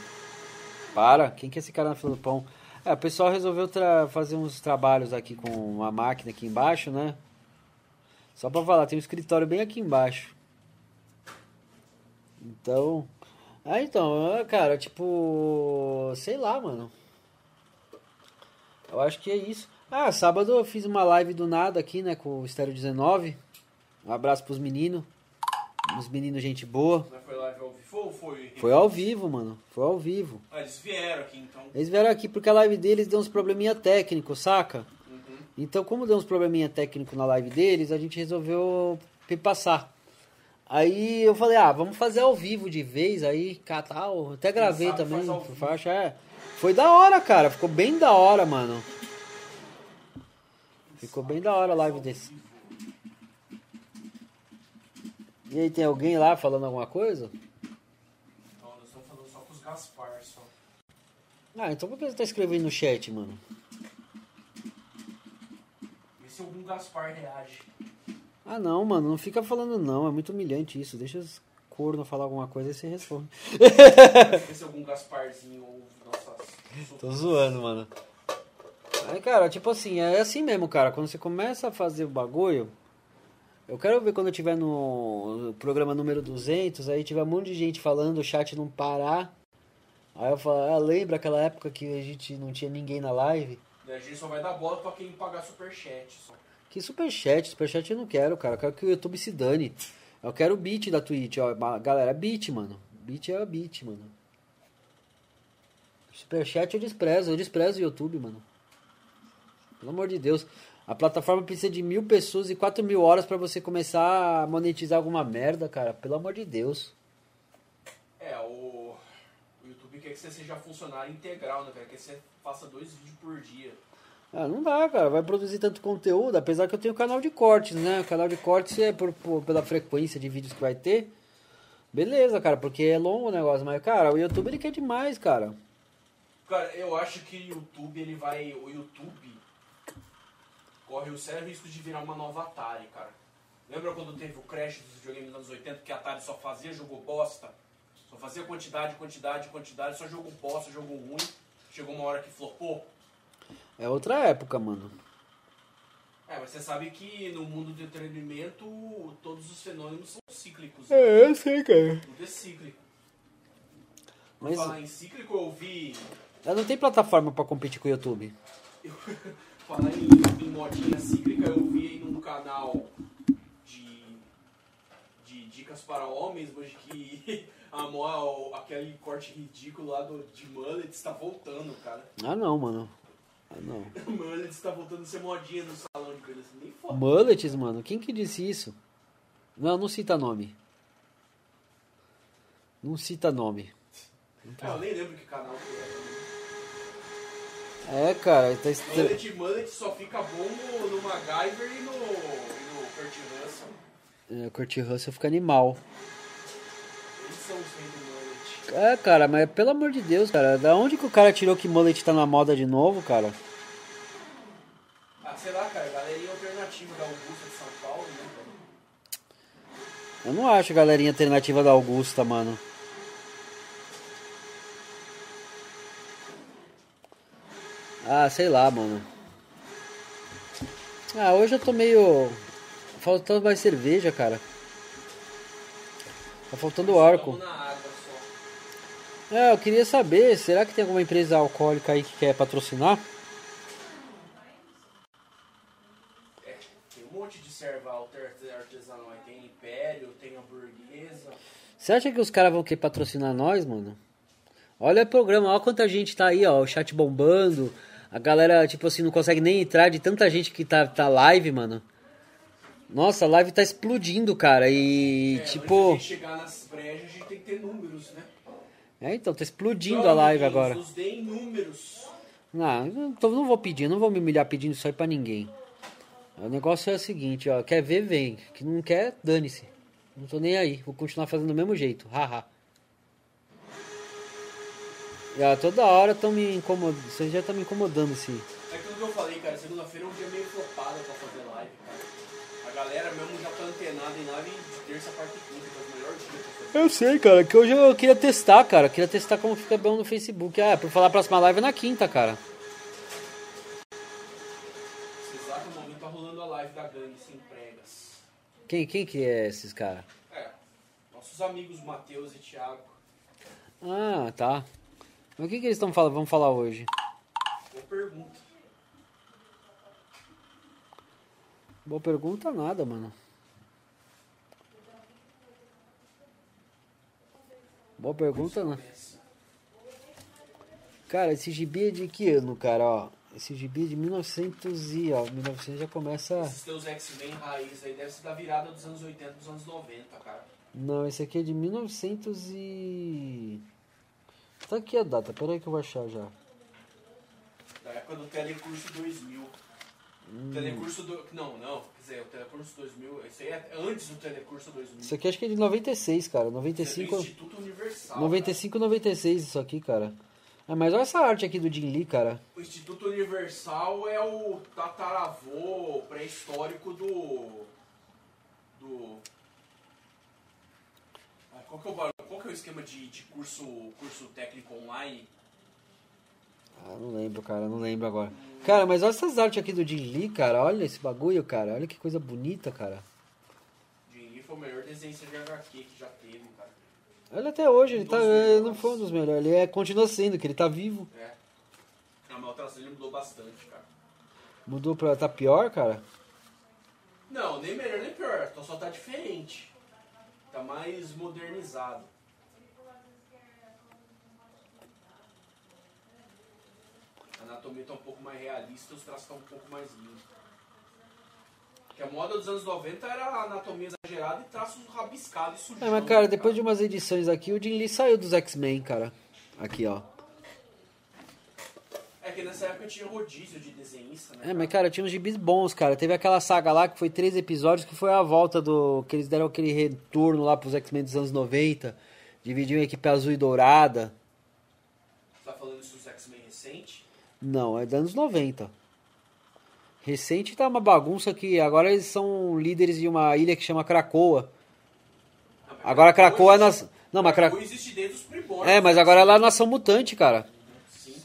Para, quem que é esse cara na fila do pão? É, o pessoal resolveu fazer uns trabalhos aqui com uma máquina aqui embaixo, né? Só pra falar, tem um escritório bem aqui embaixo. Então. Ah, então, é, cara, tipo. Sei lá, mano. Eu acho que é isso. Ah, sábado eu fiz uma live do nada aqui, né, com o Estéreo 19. Um abraço pros meninos. Os meninos, gente boa. Não foi live ao vivo ou foi? Foi ao vivo, mano. Foi ao vivo. Ah, eles vieram aqui então. Eles vieram aqui porque a live deles deu uns probleminha técnicos, saca? Uhum. Então, como deu uns probleminha técnicos na live deles, a gente resolveu passar. Aí eu falei, ah, vamos fazer ao vivo de vez, aí catar. eu Até gravei também, faixa, é. Foi da hora, cara. Ficou bem da hora, mano. Ficou bem da hora a live desse. E aí, tem alguém lá falando alguma coisa? Não, nós estamos falando só com os Gaspar só. Ah, então por que você tá escrevendo no chat, mano? Vê se algum Gaspar reage. Ah não, mano, não fica falando não, é muito humilhante isso. Deixa os corno falar alguma coisa e você responde. Vê se algum Gasparzinho ouve nossas. Tô zoando, mano. Aí, cara, tipo assim, é assim mesmo, cara. Quando você começa a fazer o bagulho, eu quero ver quando eu tiver no programa número 200, aí tiver um monte de gente falando, o chat não parar. Aí eu falo, ah, lembra aquela época que a gente não tinha ninguém na live? Daí A gente só vai dar bola pra quem pagar superchat. Só. Que superchat? Superchat eu não quero, cara. Eu quero que o YouTube se dane. Eu quero o beat da Twitch, ó. Galera, beat, mano. Beat é beat, mano. Superchat eu desprezo. Eu desprezo o YouTube, mano. Pelo amor de Deus. A plataforma precisa de mil pessoas e quatro mil horas pra você começar a monetizar alguma merda, cara. Pelo amor de Deus. É, o, o YouTube quer que você seja funcionário integral, né, cara? Quer que você faça dois vídeos por dia. Ah, não dá, cara. Vai produzir tanto conteúdo, apesar que eu tenho canal de cortes, né? O canal de cortes é por, por- pela frequência de vídeos que vai ter. Beleza, cara, porque é longo o negócio, mas, cara, o YouTube ele quer demais, cara. Cara, eu acho que o YouTube, ele vai. O YouTube corre o sério risco de virar uma nova Atari, cara. Lembra quando teve o crash dos videogames nos anos 80 que a Atari só fazia jogo bosta? Só fazia quantidade, quantidade, quantidade, só jogo bosta, jogo ruim. Chegou uma hora que flopou. É outra época, mano. É, mas você sabe que no mundo do entretenimento todos os fenômenos são cíclicos. É, eu sei, cara. Tudo é cíclico. Por Mas falar em cíclico, eu vi. ela não tem plataforma pra competir com o YouTube. Eu, falar em, em modinha cíclica, eu vi aí num canal de, de dicas para homens, mas que a mo- aquele corte ridículo lá do, de mullet está voltando, cara. Ah, não, mano. Ah, não. mullet está voltando a ser modinha no salão de beleza. Nem foda. Mullets, mano. Quem que disse isso? Não, não cita nome. Não cita nome. É, eu nem lembro que canal que era. É, cara, tá estra... Mullet, mullet só fica bom no, MacGyver e no, e no Kurt Russell. é, o Kurt Russell fica animal. Eles são os reis do. É, cara, mas pelo amor de Deus, cara, da onde que o cara tirou que mullet tá na moda de novo, cara? Ah, sei lá, cara, galerinha alternativa da Augusta de São Paulo, né, cara? Eu não acho galerinha alternativa da Augusta, mano. Ah, sei lá, mano. Ah, hoje eu tô meio. Faltando mais cerveja, cara. Tá faltando arco. Estamos na água só. É, eu queria saber, será que tem alguma empresa alcoólica aí que quer patrocinar? É, tem um monte de serva artesanal aí. Tem Império, tem Hamburguesa. Você acha que os caras vão querer patrocinar nós, mano? Olha o programa, olha quanta gente tá aí, ó, o chat bombando, A galera, tipo assim, não consegue nem entrar de tanta gente que tá, tá live, mano. Nossa, a live tá explodindo, cara. E, É, tipo. Antes de chegar nas brejas, a gente tem que ter números, né? É, então, tá explodindo a live agora. Nos deem números. Não, então não vou pedir, não vou me humilhar pedindo isso aí pra ninguém. O negócio é o seguinte, ó, quer ver, vem. Que não quer, dane-se. Não tô nem aí, vou continuar fazendo do mesmo jeito, haha. Ó, toda hora estão me incomodando, vocês já estão me incomodando, sim. É aquilo que eu falei, cara. Segunda-feira é um dia meio flopado pra fazer live, cara. A galera mesmo já tá antenada em live de terça, quarta e quinta, Eu sei, cara, que hoje eu queria testar, cara. Queria testar como fica bom no Facebook. Ah, por falar a próxima live é na quinta, cara. Nesse exato momento tá rolando a live da gangue sem pregas. Quem, quem que é esses caras? É. Nossos amigos Matheus e Thiago. Ah, tá. Mas o que, que eles estão falando? Vamos falar hoje. Boa pergunta. Boa pergunta, nada, mano. Boa pergunta, né? Cara, esse gibi é de que ano, cara? Ó, esse gibi é de 1900 e, ó, 1900 já começa... Esses teus X-Men raiz aí deve ser da virada dos anos 80 dos anos 90, cara. Não, esse aqui é de 1900 e... Tá aqui a data, peraí que eu vou achar já. Da época do Telecurso 2000. Hum. Telecurso do... Não, não. Quer dizer, o Telecurso 2000... Isso aí é antes do Telecurso 2000. Isso aqui acho que é de 96, cara. Isso é do 95, Instituto Universal. 95, 96 isso aqui, cara. Ah, mas olha essa arte aqui do Jim Lee, cara. cara. O Instituto Universal é o tataravô pré-histórico do... Do... Ah, Qual que, é o, qual que é o esquema de, de curso, curso técnico online? Ah, não lembro, cara, não lembro agora. Cara, mas olha essas artes aqui do Jim Lee, cara. Olha esse bagulho, cara. Olha que coisa bonita, cara. Jim Lee foi o melhor desenhista de HQ que já teve, cara. Olha até hoje, ele tá. melhores. Não foi um dos melhores. Ele é, continua sendo, que ele tá vivo. É. A maltração dele mudou bastante, cara. Mudou pra. tá pior, cara? Não, nem melhor nem pior, só tá diferente. Tá mais modernizado. A anatomia tá um pouco mais realista, os traços estão um pouco mais limpos. Porque a moda dos anos 90 era a anatomia exagerada e traços rabiscados e sujos. É, mas cara, depois de umas edições aqui, o Jim Lee saiu dos X-Men, cara. Aqui, ó. É que nessa época tinha rodízio de desenhista, né? É, mas cara, tinha uns gibis bons, cara. Teve aquela saga lá que foi três episódios que foi a volta do. que eles deram aquele retorno lá pros X-Men dos anos 90. Dividiam a equipe azul e dourada. Você tá falando isso dos X-Men recente? Não, é dos anos 90. Recente tá uma bagunça que agora eles são líderes de uma ilha que chama Krakoa. Ah, mas Agora Krakoa é nas. Não, mas Krakoa. existe desde os primórdios. É, mas agora ela é a nação mutante, cara. Sim.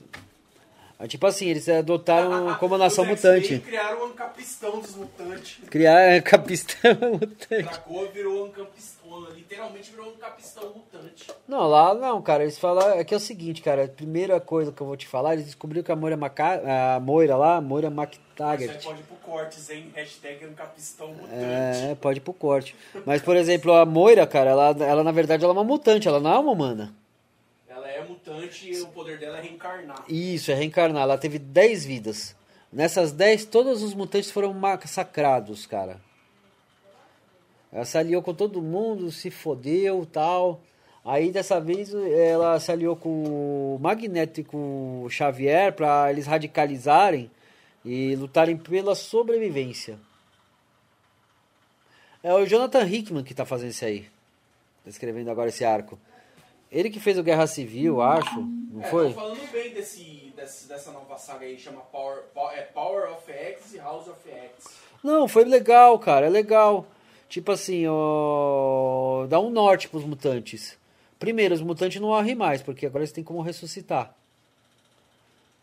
É tipo assim, eles adotaram como a nação mutante. criaram o Ancapistão dos mutantes. Criar é, capistão mutante. Krakoa virou Ancapistão, literalmente virou um Ancapistão mutante. Não, lá não, cara. Eles falam. É que é o seguinte, cara. A primeira coisa que eu vou te falar, eles descobriram que a Moira, Maca... a Moira lá, a Moira Isso aí McTaggart. pode ir pro cortes, hein? Hashtag Ancapistão mutante. É, pode ir pro corte. Mas, por exemplo, a Moira, cara, ela, ela na verdade ela é uma mutante, ela não é uma humana. Ela é mutante e o poder dela é reencarnar. Isso, é reencarnar. Ela teve 10 vidas. Nessas 10, todos os mutantes foram massacrados, cara. Ela se aliou com todo mundo, se fodeu tal. Aí dessa vez ela se aliou com o Magneto e com o Xavier pra eles radicalizarem e lutarem pela sobrevivência. É o Jonathan Hickman que tá fazendo isso aí. Tá escrevendo agora esse arco. Ele que fez o Guerra Civil, acho. Não É, foi? tô falando bem desse, desse- dessa nova saga aí, chama Power, Po- é Power of X e House of X. Não, foi legal, cara, é legal. Tipo assim, ó, dá um norte pros mutantes. Primeiro, os mutantes não morrem mais, porque agora eles têm como ressuscitar.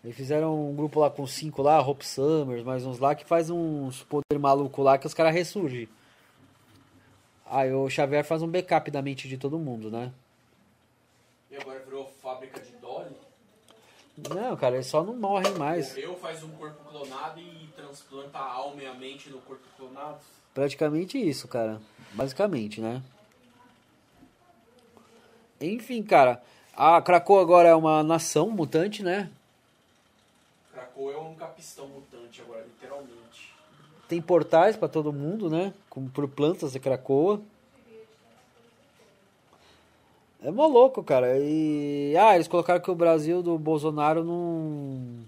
Eles fizeram um grupo lá com cinco lá, Hope Summers, mais uns lá, que faz uns poder maluco lá que os caras ressurgem. Aí o Xavier faz um backup da mente de todo mundo, né? E agora virou fábrica de Dolly. Não, cara, eles só não morrem mais. Morreu, faz um corpo clonado e transplanta a alma e a mente no corpo clonado. Praticamente isso, cara. Basicamente, né? Enfim, cara. A Krakoa agora é uma nação mutante, né? Krakoa é um capistão mutante agora, literalmente. Tem portais pra todo mundo, né? Como por plantas de Krakoa. É mó louco, cara. E. Ah, eles colocaram que o Brasil do Bolsonaro não.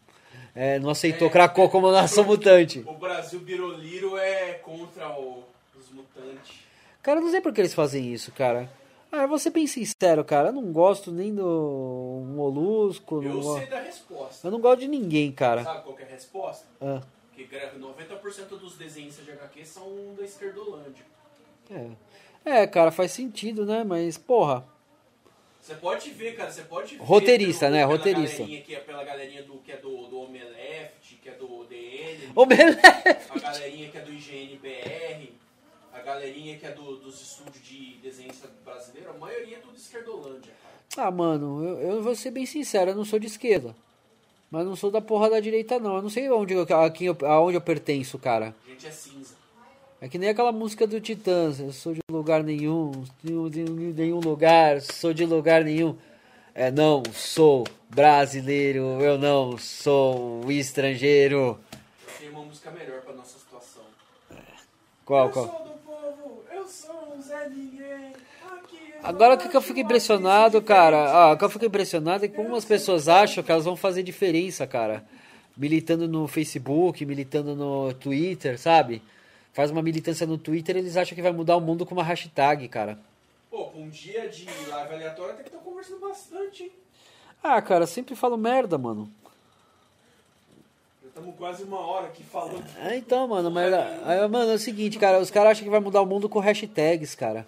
É, não aceitou É, como nação mutante. O Brasil Biroliro é contra o- os mutantes. Cara, eu não sei por que eles fazem isso, cara. Ah, eu vou ser bem sincero, cara. Eu não gosto nem do Molusco. Não Eu go- sei da resposta. eu não gosto de ninguém, cara. Sabe qual que é a resposta? Ah, Que gra- 90% dos desenhistas de HQ são da esquerdolândia. é. é, cara, faz sentido, né? Mas, porra. Você pode ver, cara, você pode ver. Roteirista, pelo- né? pela Roteirista. galerinha Que é pela galerinha do, que é do, do Omeleft, que é do DN, beleza. a galerinha que é do IGNBR, a galerinha que é do- dos estúdios de desenhista brasileiro, a maioria é tudo esquerdolândia, cara. Ah, mano, eu, eu vou ser bem sincero, eu não sou de esquerda. Mas não sou da porra da direita, não. Eu não sei onde, a quem eu, aonde eu pertenço, cara. A gente é cinza. É que nem aquela música do Titãs. Eu sou de lugar nenhum, nenhum, nenhum- lugar, sou de lugar nenhum. É, não sou brasileiro, eu não sou estrangeiro. Tem uma música melhor pra nossa situação. Qual, eu qual? sou do povo, eu sou um Zé Ninguém. Aqui é Agora o que, que eu fico impressionado, cara? Ah, o que eu fico impressionado é que como as pessoas acham que elas vão fazer diferença, cara. Militando no Facebook, militando no Twitter, sabe? Faz uma militância no Twitter, eles acham que vai mudar o mundo com uma hashtag, cara. Pô, com um dia de live aleatória tem que estar conversando bastante, hein? Ah, cara, sempre falo merda, mano. Já estamos quase uma hora aqui falando. É, então, mano, mas, aí, mano, é o seguinte, cara, os caras acham que vai mudar o mundo com hashtags, cara.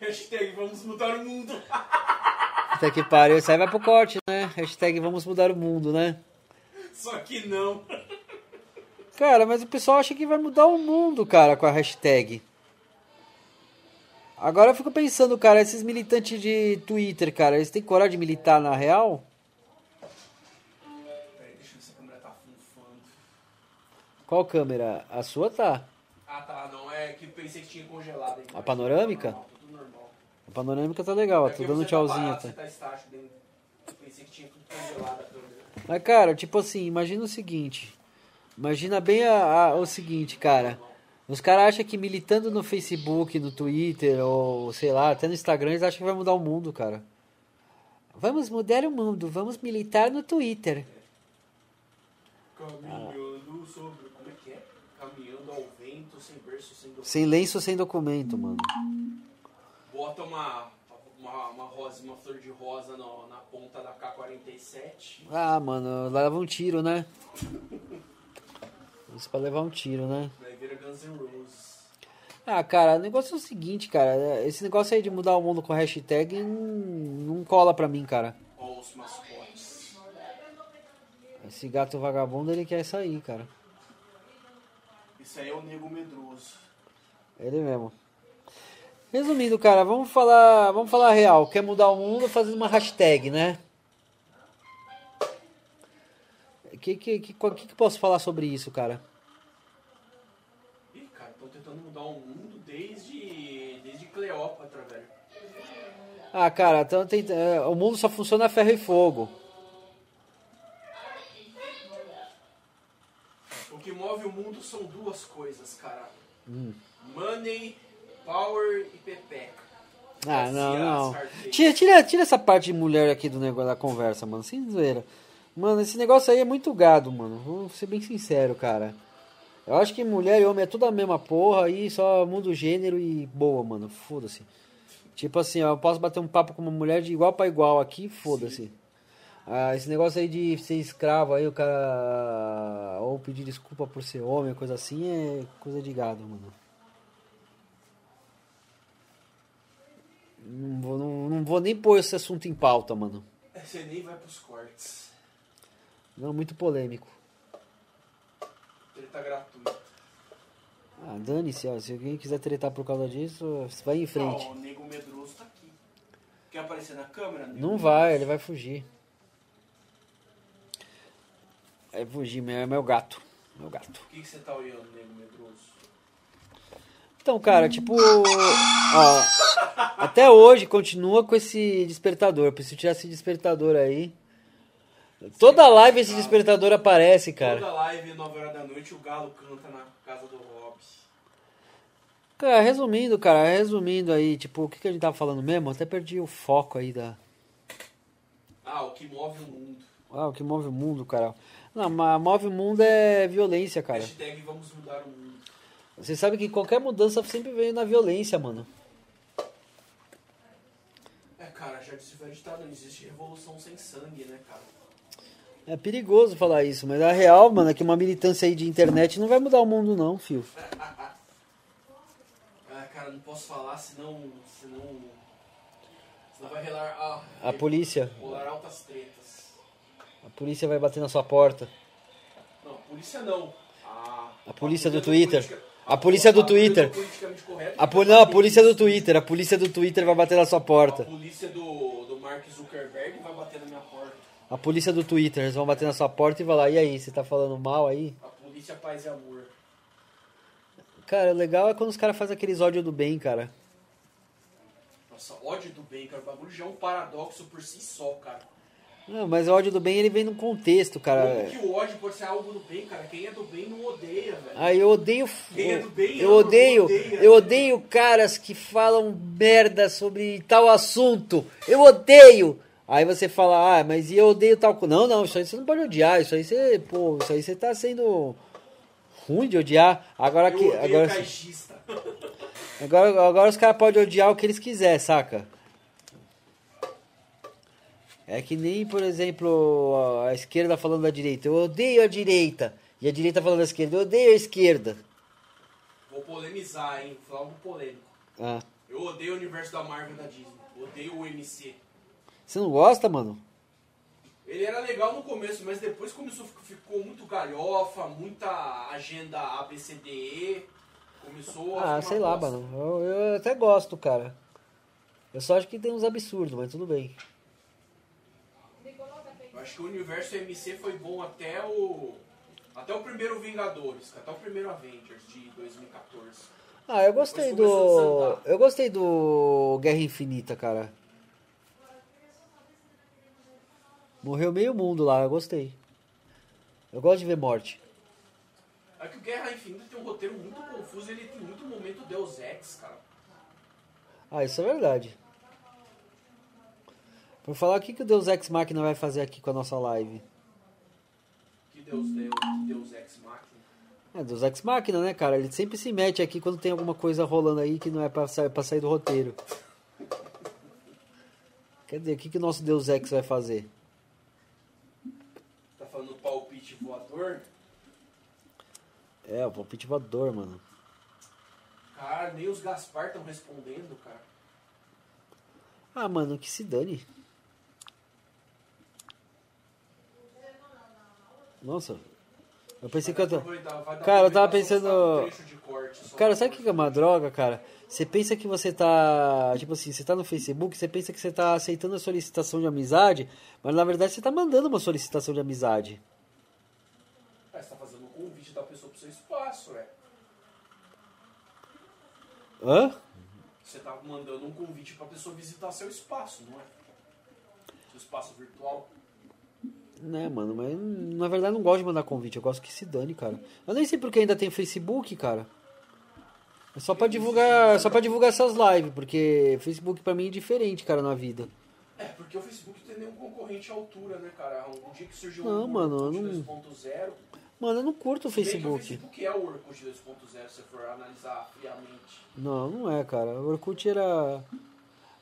Hashtag vamos mudar o mundo. Até que pariu, isso aí vai pro corte, né? Hashtag vamos mudar o mundo, né? Só que não. Cara, mas o pessoal acha que vai mudar o mundo, cara, com a hashtag. Agora eu fico pensando, cara, esses militantes de Twitter, cara, eles têm coragem de militar na real? Tá. Qual câmera? A sua tá. Ah tá, não, é que pensei que tinha congelado aí. A panorâmica? Normal, tudo normal. A panorâmica tá legal, ó, É tô dando tá tchauzinho até. Tá estático dentro. Eu pensei que tinha tudo congelado a câmera. Mas, cara, tipo assim, imagina o seguinte. Imagina bem a- a- o seguinte, cara. Os caras acham que militando no Facebook, no Twitter, ou sei lá, até no Instagram, eles acham que vai mudar o mundo, cara. Vamos mudar o mundo, vamos militar no Twitter. Caminhando sobre. Como é que é? Caminhando ao vento, sem berço, sem documento. Sem lenço, sem documento, mano. Bota uma, uma, uma rosa, uma flor de rosa no- na ponta da K-47. Ah, mano, leva um tiro, né? Isso pra levar um tiro, né? Daí vira Guns N' Roses. Ah, cara, o negócio é o seguinte, cara. Esse negócio aí de mudar o mundo com hashtag não, não cola pra mim, cara. Ó os mascotes. Esse gato vagabundo, ele quer sair, cara. Isso aí é o nego medroso. Ele mesmo. Resumindo, cara, vamos falar, vamos falar real. Quer mudar o mundo fazendo uma hashtag, né? O que, que, que, que, que posso falar sobre isso, cara? Ih, cara, estão tentando mudar o mundo desde, desde Cleópatra, velho. Ah, cara, então tem, é, o mundo só funciona a ferro e fogo. O que move o mundo são duas coisas, cara. Hum. Money, power e pepeca. Ah, não, Garcia não. Tira, tira, tira essa parte de mulher aqui do negócio da conversa, mano. Sem zoeira. Mano, esse negócio aí é muito gado, mano. Vou ser bem sincero, cara. Eu acho que mulher e homem é tudo a mesma porra aí, só muda o gênero e boa, mano. Foda-se. Tipo assim, ó, eu posso bater um papo com uma mulher de igual pra igual aqui, foda-se. Ah, esse negócio aí de ser escravo aí, o cara. Ou pedir desculpa por ser homem, coisa assim, é coisa de gado, mano. Não vou, não, não vou nem pôr esse assunto em pauta, mano. Você nem vai pros cortes. Não, muito polêmico. Ele tá gratuito. Ah, dane-se, ó. Se alguém quiser tretar por causa disso, vai em frente. Ó, o nego medroso tá aqui. Quer aparecer na câmera? nego Não medroso? vai, ele vai fugir. Vai fugir, meu, é meu gato. Meu gato. O que, que você tá olhando, nego medroso? Então, cara, tipo. Ó, até hoje continua com esse despertador. Eu preciso tirar esse despertador aí. Toda live esse despertador aparece, cara. Toda live, 9 horas da noite, o galo canta na casa do Hobbs. Cara, resumindo, cara, resumindo aí, tipo, o que, que a gente tava falando mesmo? Até perdi o foco aí da. Ah, o que move o mundo. Ah, o que move o mundo, cara. Não, mas move o mundo é violência, cara. Hashtag vamos mudar o mundo. Você sabe que qualquer mudança sempre vem na violência, mano. É, cara, já disse o ditado, não existe revolução sem sangue, né, cara? É perigoso falar isso, mas a real, mano, é que uma militância aí de internet não vai mudar o mundo, não, fio. Ah, cara, não posso falar, senão. senão. senão vai relar. Ah, A polícia, rolar altas tretas. a polícia vai bater na sua porta. Não, polícia não. A, A polícia do Twitter. A polícia do a Twitter. A, vai não, a polícia do. Twitter, a polícia do Twitter vai bater na sua A porta. polícia do, do Mark Zuckerberg vai bater na. A polícia do Twitter, eles vão bater na sua porta e vai lá, e aí, você tá falando mal aí? A polícia paz e amor. Cara, o legal é quando os caras fazem aqueles ódio do bem, cara. Nossa, ódio do bem, cara. O bagulho já é um paradoxo por si só, cara. Não, mas o ódio do bem ele vem num contexto, cara. Como que o ódio pode ser algo do bem, cara? Quem é do bem não odeia, velho. Ah, eu odeio. Quem é do bem eu odeio. odeia. Eu odeio caras que falam merda sobre tal assunto. Eu odeio. Aí você fala, ah, mas e eu odeio tal coisa. Não, não, isso aí você não pode odiar. Isso aí você, pô, isso aí você tá sendo ruim de odiar. Agora que. Agora, caixista. agora, agora os caras podem odiar o que eles quiserem, saca? É que nem, por exemplo, a esquerda falando da direita. Eu odeio a direita. E a direita falando da esquerda. Eu odeio a esquerda. Vou polemizar, hein? Vou falar algo polêmico. Ah. Eu odeio o universo da Marvel e da Disney. Odeio o MC. Você não gosta, mano? Ele era legal no começo, mas depois começou, ficou muito galhofa, muita agenda ABCDE. Começou a Ah, sei lá, mano. Eu, eu até gosto, cara. Eu só acho que tem uns absurdos, mas tudo bem. Eu acho que o universo MC foi bom até o. Até o primeiro Vingadores, até o primeiro Avengers de 2014. Ah, eu gostei do. Eu gostei do Guerra Infinita, cara. Morreu meio mundo lá, eu gostei. Eu gosto de ver morte. É que o Guerra Infinita tem um roteiro muito confuso, ele tem muito momento Deus Ex, cara. Ah, isso é verdade. Por falar, o que, que o Deus Ex Machina vai fazer aqui com a nossa live? Que Deus deu, que Deus Ex Machina. É, Deus Ex Machina, né, cara? Ele sempre se mete aqui quando tem alguma coisa rolando aí que não é pra, sa pra sair do roteiro. Quer dizer, o que, que o nosso Deus Ex vai fazer? Palpite voador? É, o palpite voador, mano. Cara, nem os Gaspar estão respondendo, cara. Ah, mano, que se dane. Nossa. Eu pensei que eu tava... Cara, eu tava pensando- Cara, sabe o que é uma droga, cara? Você pensa que você tá. Tipo assim, você tá no Facebook, você pensa que você tá aceitando a solicitação de amizade, mas na verdade você tá mandando uma solicitação de amizade. É, você tá fazendo um convite da pessoa pro seu espaço, é. Hã? Você tá mandando um convite pra pessoa visitar seu espaço, não é? Seu espaço virtual. Né, mano, mas na verdade eu não gosto de mandar convite, eu gosto que se dane, cara. Eu nem sei porque ainda tem Facebook, cara. É só pra divulgar, só para divulgar essas lives, porque Facebook pra mim é diferente, cara, na vida. É, porque o Facebook tem nenhum concorrente à altura, né, cara? Um dia que surgiu Não, o mano, Orkut eu não- 2.0. Mano, eu não curto o Facebook. O Facebook é o Orkut 2.0, se você for analisar friamente. Não, não é, cara. O Orkut era.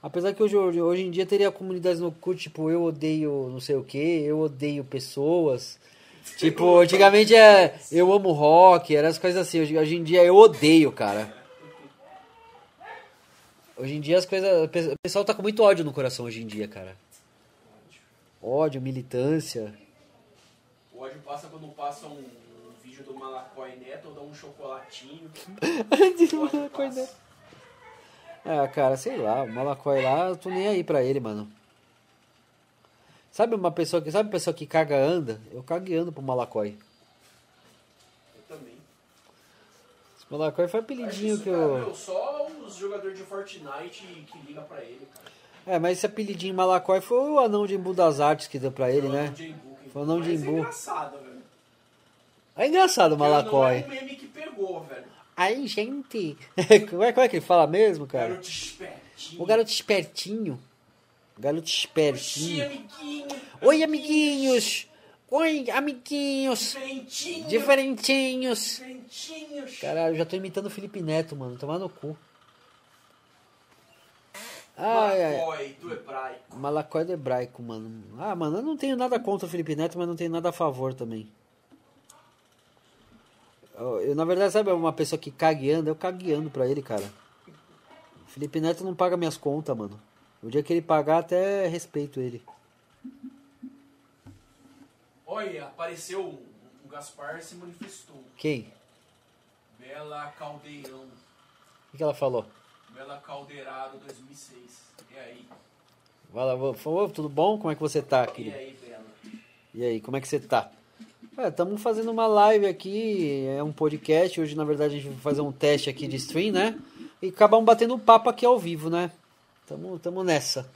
Apesar que hoje, hoje, em dia teria comunidades no Orkut, tipo, eu odeio não sei o que, eu odeio pessoas. Tipo, antigamente é eu amo rock, eram as coisas assim. Hoje, hoje em dia eu odeio, cara. Hoje em dia as coisas. O pessoal tá com muito ódio no coração hoje em dia, cara. Ódio, militância. O ódio passa quando passa um, um vídeo do Malacói Neto ou dá um chocolatinho. O ódio passa. Ah, cara, sei lá, o Malacói lá, eu tô nem aí pra ele, mano. Sabe uma pessoa que. Sabe uma pessoa que caga anda? Eu cago e ando pro Malacói. Eu também. Esse Malacói foi Acho apelidinho isso, que cara, eu. meu, só os jogadores de Fortnite que liga pra ele, cara. É, mas esse apelidinho Malacói foi o anão de Embu das Artes que deu pra ele, o né? DJ Book, Foi o Foi o nome de é Imbu. engraçado, velho. É engraçado o é Malacói. um meme que pegou, velho. Aí, gente. como, é, como é que ele fala mesmo, cara? Garoto espertinho. O garoto espertinho. O garoto Oxi, espertinho. amiguinho. Oi, amiguinhos. Oi, amiguinhos. Diferentinho. Diferentinhos. Diferentinhos. Caralho, já tô imitando o Felipe Neto, mano. Tomar no cu. Ai. Malacói, do hebraico. Malacói do hebraico, mano. Ah, mano, eu não tenho nada contra o Felipe Neto, mas não tenho nada a favor também. Eu, eu, na verdade, sabe uma pessoa que cagueando, eu cagueando pra ele, cara. O Felipe Neto não paga minhas contas, mano. O dia que ele pagar, até respeito ele. Olha, apareceu um, um Gaspar se manifestou. Quem? Bela Caldeirão. O que ela falou? Bela Caldeirado 2006. E aí? Fala, vô, falou, tudo bom? Como é que você tá, E querido? aí, Bela? E aí, como é que você tá? Estamos fazendo uma live aqui, é um podcast. Hoje, na verdade, a gente vai fazer um teste aqui de stream, né? E acabamos batendo um papo aqui ao vivo, né? Tamo, tamo nessa.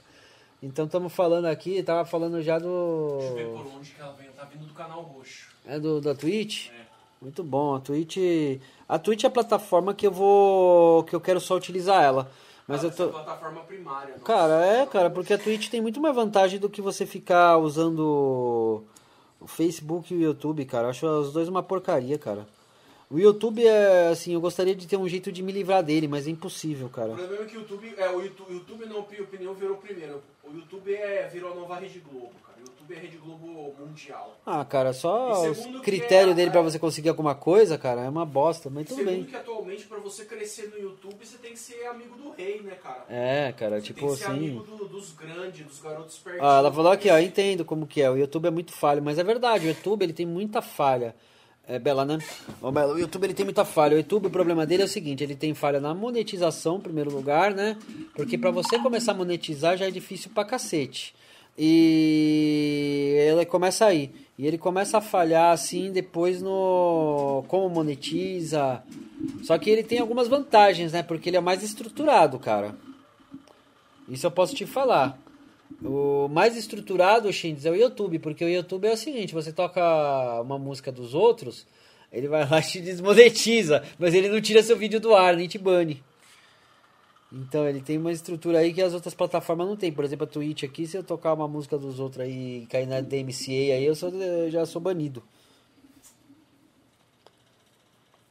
Então, estamos falando aqui, tava falando já Deixa eu ver do. por onde que ela vem. Tá vindo do canal roxo. É do da Twitch? É. Muito bom. A Twitch. A Twitch é a plataforma que eu vou. que eu quero só utilizar ela. Mas Ah, eu tô. plataforma primária. nossa. Cara, é, cara, porque a Twitch tem muito mais vantagem do que você ficar usando o Facebook e o YouTube, cara. Eu acho os dois uma porcaria, cara. O YouTube é assim, eu gostaria de ter um jeito de me livrar dele, mas é impossível, O cara. problema é que o YouTube, é, o YouTube, o YouTube minha opinião, virou primeiro. O YouTube é, virou a nova Rede Globo, cara. O YouTube é a Rede Globo mundial. Ah, cara, só o critério é- dele pra você conseguir alguma coisa, cara, é uma bosta, mas tudo bem. que atualmente, pra você crescer no YouTube, você tem que ser amigo do rei, né, cara? É, cara, Você tipo tem que ser assim. amigo do- dos grandes, dos garotos pertinhos. Ah, ela falou aqui, ó, entendo como que é. O YouTube é muito falho, mas é verdade, o YouTube ele tem muita falha. É Bela, né? Ô, o YouTube ele tem muita falha. O YouTube, o problema dele é o seguinte, ele tem falha na monetização, em primeiro lugar, né? Porque pra você começar a monetizar já é difícil pra cacete. E ele começa aí. E ele começa a falhar assim depois no como monetiza. Só que ele tem algumas vantagens, né? Porque ele é mais estruturado, cara. Isso eu posso te falar. O mais estruturado, Shindes, é o YouTube, porque o YouTube é o seguinte, você toca uma música dos outros, ele vai lá e te desmonetiza, mas ele não tira seu vídeo do ar, nem te bane. Então ele tem uma estrutura aí que as outras plataformas não tem. Por exemplo, a Twitch aqui, se eu tocar uma música dos outros aí e cair na DMCA aí, eu, sou, eu já sou banido.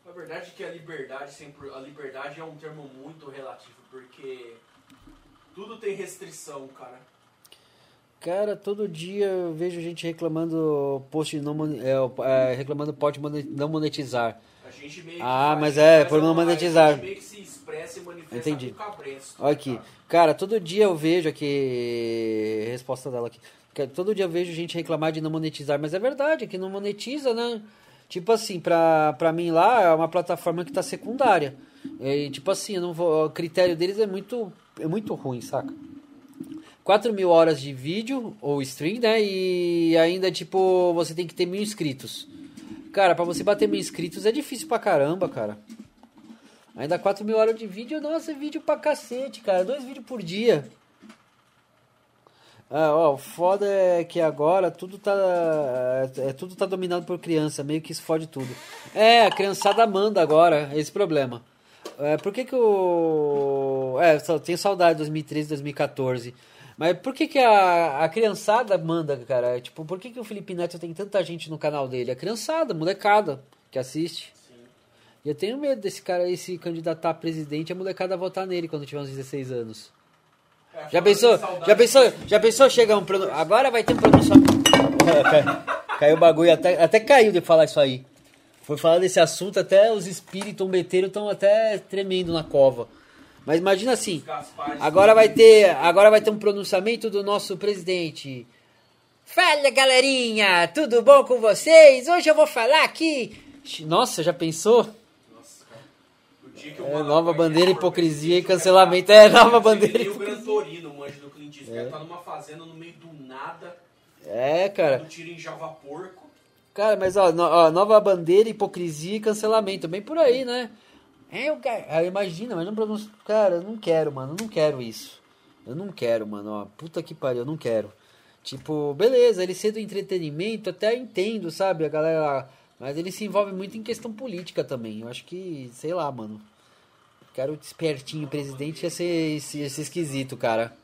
Na verdade que a liberdade sempre. A liberdade é um termo muito relativo, porque tudo tem restrição, cara. Cara, todo dia eu vejo gente reclamando post não é, é, reclamando pode não monetizar. A gente meio que Ah, mas é, por não monetizar. A gente meio que se expressa e manifesta Entendi. com cabresto. Olha aqui. cara. Cara, todo dia eu vejo aqui. Resposta dela aqui. Cara, Todo dia eu vejo gente reclamar de não monetizar, mas é verdade, que não monetiza, né? Tipo assim, pra, pra mim lá é uma plataforma que tá secundária. E, tipo assim, eu não vou, o critério deles é muito, é muito ruim, saca? 4 mil horas de vídeo ou stream, né? E ainda, tipo, você tem que ter mil inscritos. Cara, pra você bater mil inscritos é difícil pra caramba, cara. Ainda 4 mil horas de vídeo, nossa, é vídeo pra cacete, cara. Dois vídeos por dia. Ah, ó, o foda é que agora tudo tá. É, tudo tá dominado por criança, meio que isso fode tudo. É, a criançada manda agora, esse problema. É, por que que o. É, tenho saudade de 2013, 2014. Mas por que que a, a criançada manda, cara? Tipo, por que que o Felipe Neto tem tanta gente no canal dele? A criançada, molecada, que assiste. Sim. E eu tenho medo desse cara aí se candidatar a presidente e a molecada votar nele quando tiver uns 16 anos. É, Já pensou? Já pensou? Já pensou chegar um pronun... Agora vai ter um pronunciamento. Cai- Caiu o bagulho, até, até caiu de falar isso aí. Foi falar desse assunto, até os espíritos ombeteiros estão até tremendo na cova. Mas imagina assim, agora vai ter, agora vai ter um pronunciamento do nosso presidente. Fala galerinha, tudo bom com vocês? Hoje eu vou falar aqui. Nossa, já pensou? Nossa. O o É, nova bandeira, hipocrisia e cancelamento. o É, nova bandeira, o Gran. Torino, manjo do Clint Eastwood. O tá numa fazenda no meio do nada, É, cara. do tiro em Java Porco. Cara, mas ó, ó, nova bandeira, hipocrisia e cancelamento. Bem por aí, né? É, eu, quero- ah, imagina, mas não pronuncio. Cara, eu não quero, mano. Eu não quero isso. Eu não quero, mano. Ó, puta que pariu, eu não quero. Tipo, beleza, ele ser do entretenimento, até entendo, sabe? A galera. Mas ele se envolve muito em questão política também. Eu acho que, sei lá, mano. Quero espertinho, presidente ia ser, ia ser esquisito, cara.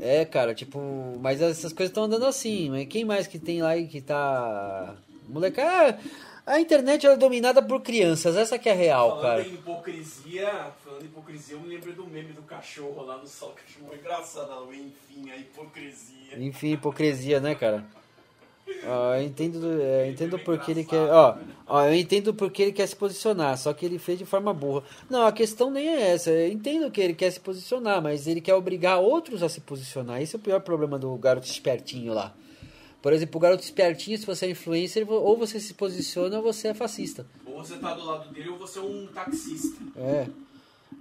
É, cara, tipo, mas essas coisas estão andando assim. Mas quem mais que tem lá e que tá. Molecada. A internet é dominada por crianças, essa que é real, falando cara. Em hipocrisia, falando em hipocrisia, eu me lembro do meme do cachorro lá no sol, que muito engraçado. Enfim, a hipocrisia. Enfim, hipocrisia, né, cara? Ó, eu entendo, é, eu entendo porque ele quer. Ó, ó, eu entendo porque ele quer se posicionar, só que ele fez de forma burra. Não, a questão nem é essa. Eu entendo que ele quer se posicionar, mas ele quer obrigar outros a se posicionar. Esse é o pior problema do garoto espertinho lá. Por exemplo, o garoto espertinho, se você é influencer, ou você se posiciona ou você é fascista. Ou você tá do lado dele ou você é um taxista. É.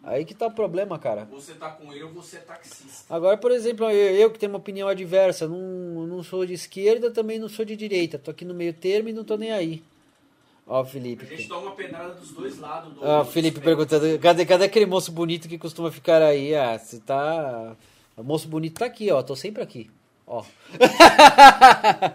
Aí que tá o problema, cara. Você tá com ele ou você é taxista. Agora, por exemplo, eu, eu que tenho uma opinião adversa, não, não sou de esquerda, também não sou de direita. Tô aqui no meio termo e não tô nem aí. Ó, Felipe. A gente toma uma pedrada dos dois lados. Do, Ó, o do Felipe perguntando, cadê, cadê aquele moço bonito que costuma ficar aí? Ah, você tá... O moço bonito tá aqui, ó. Tô sempre aqui. Ó.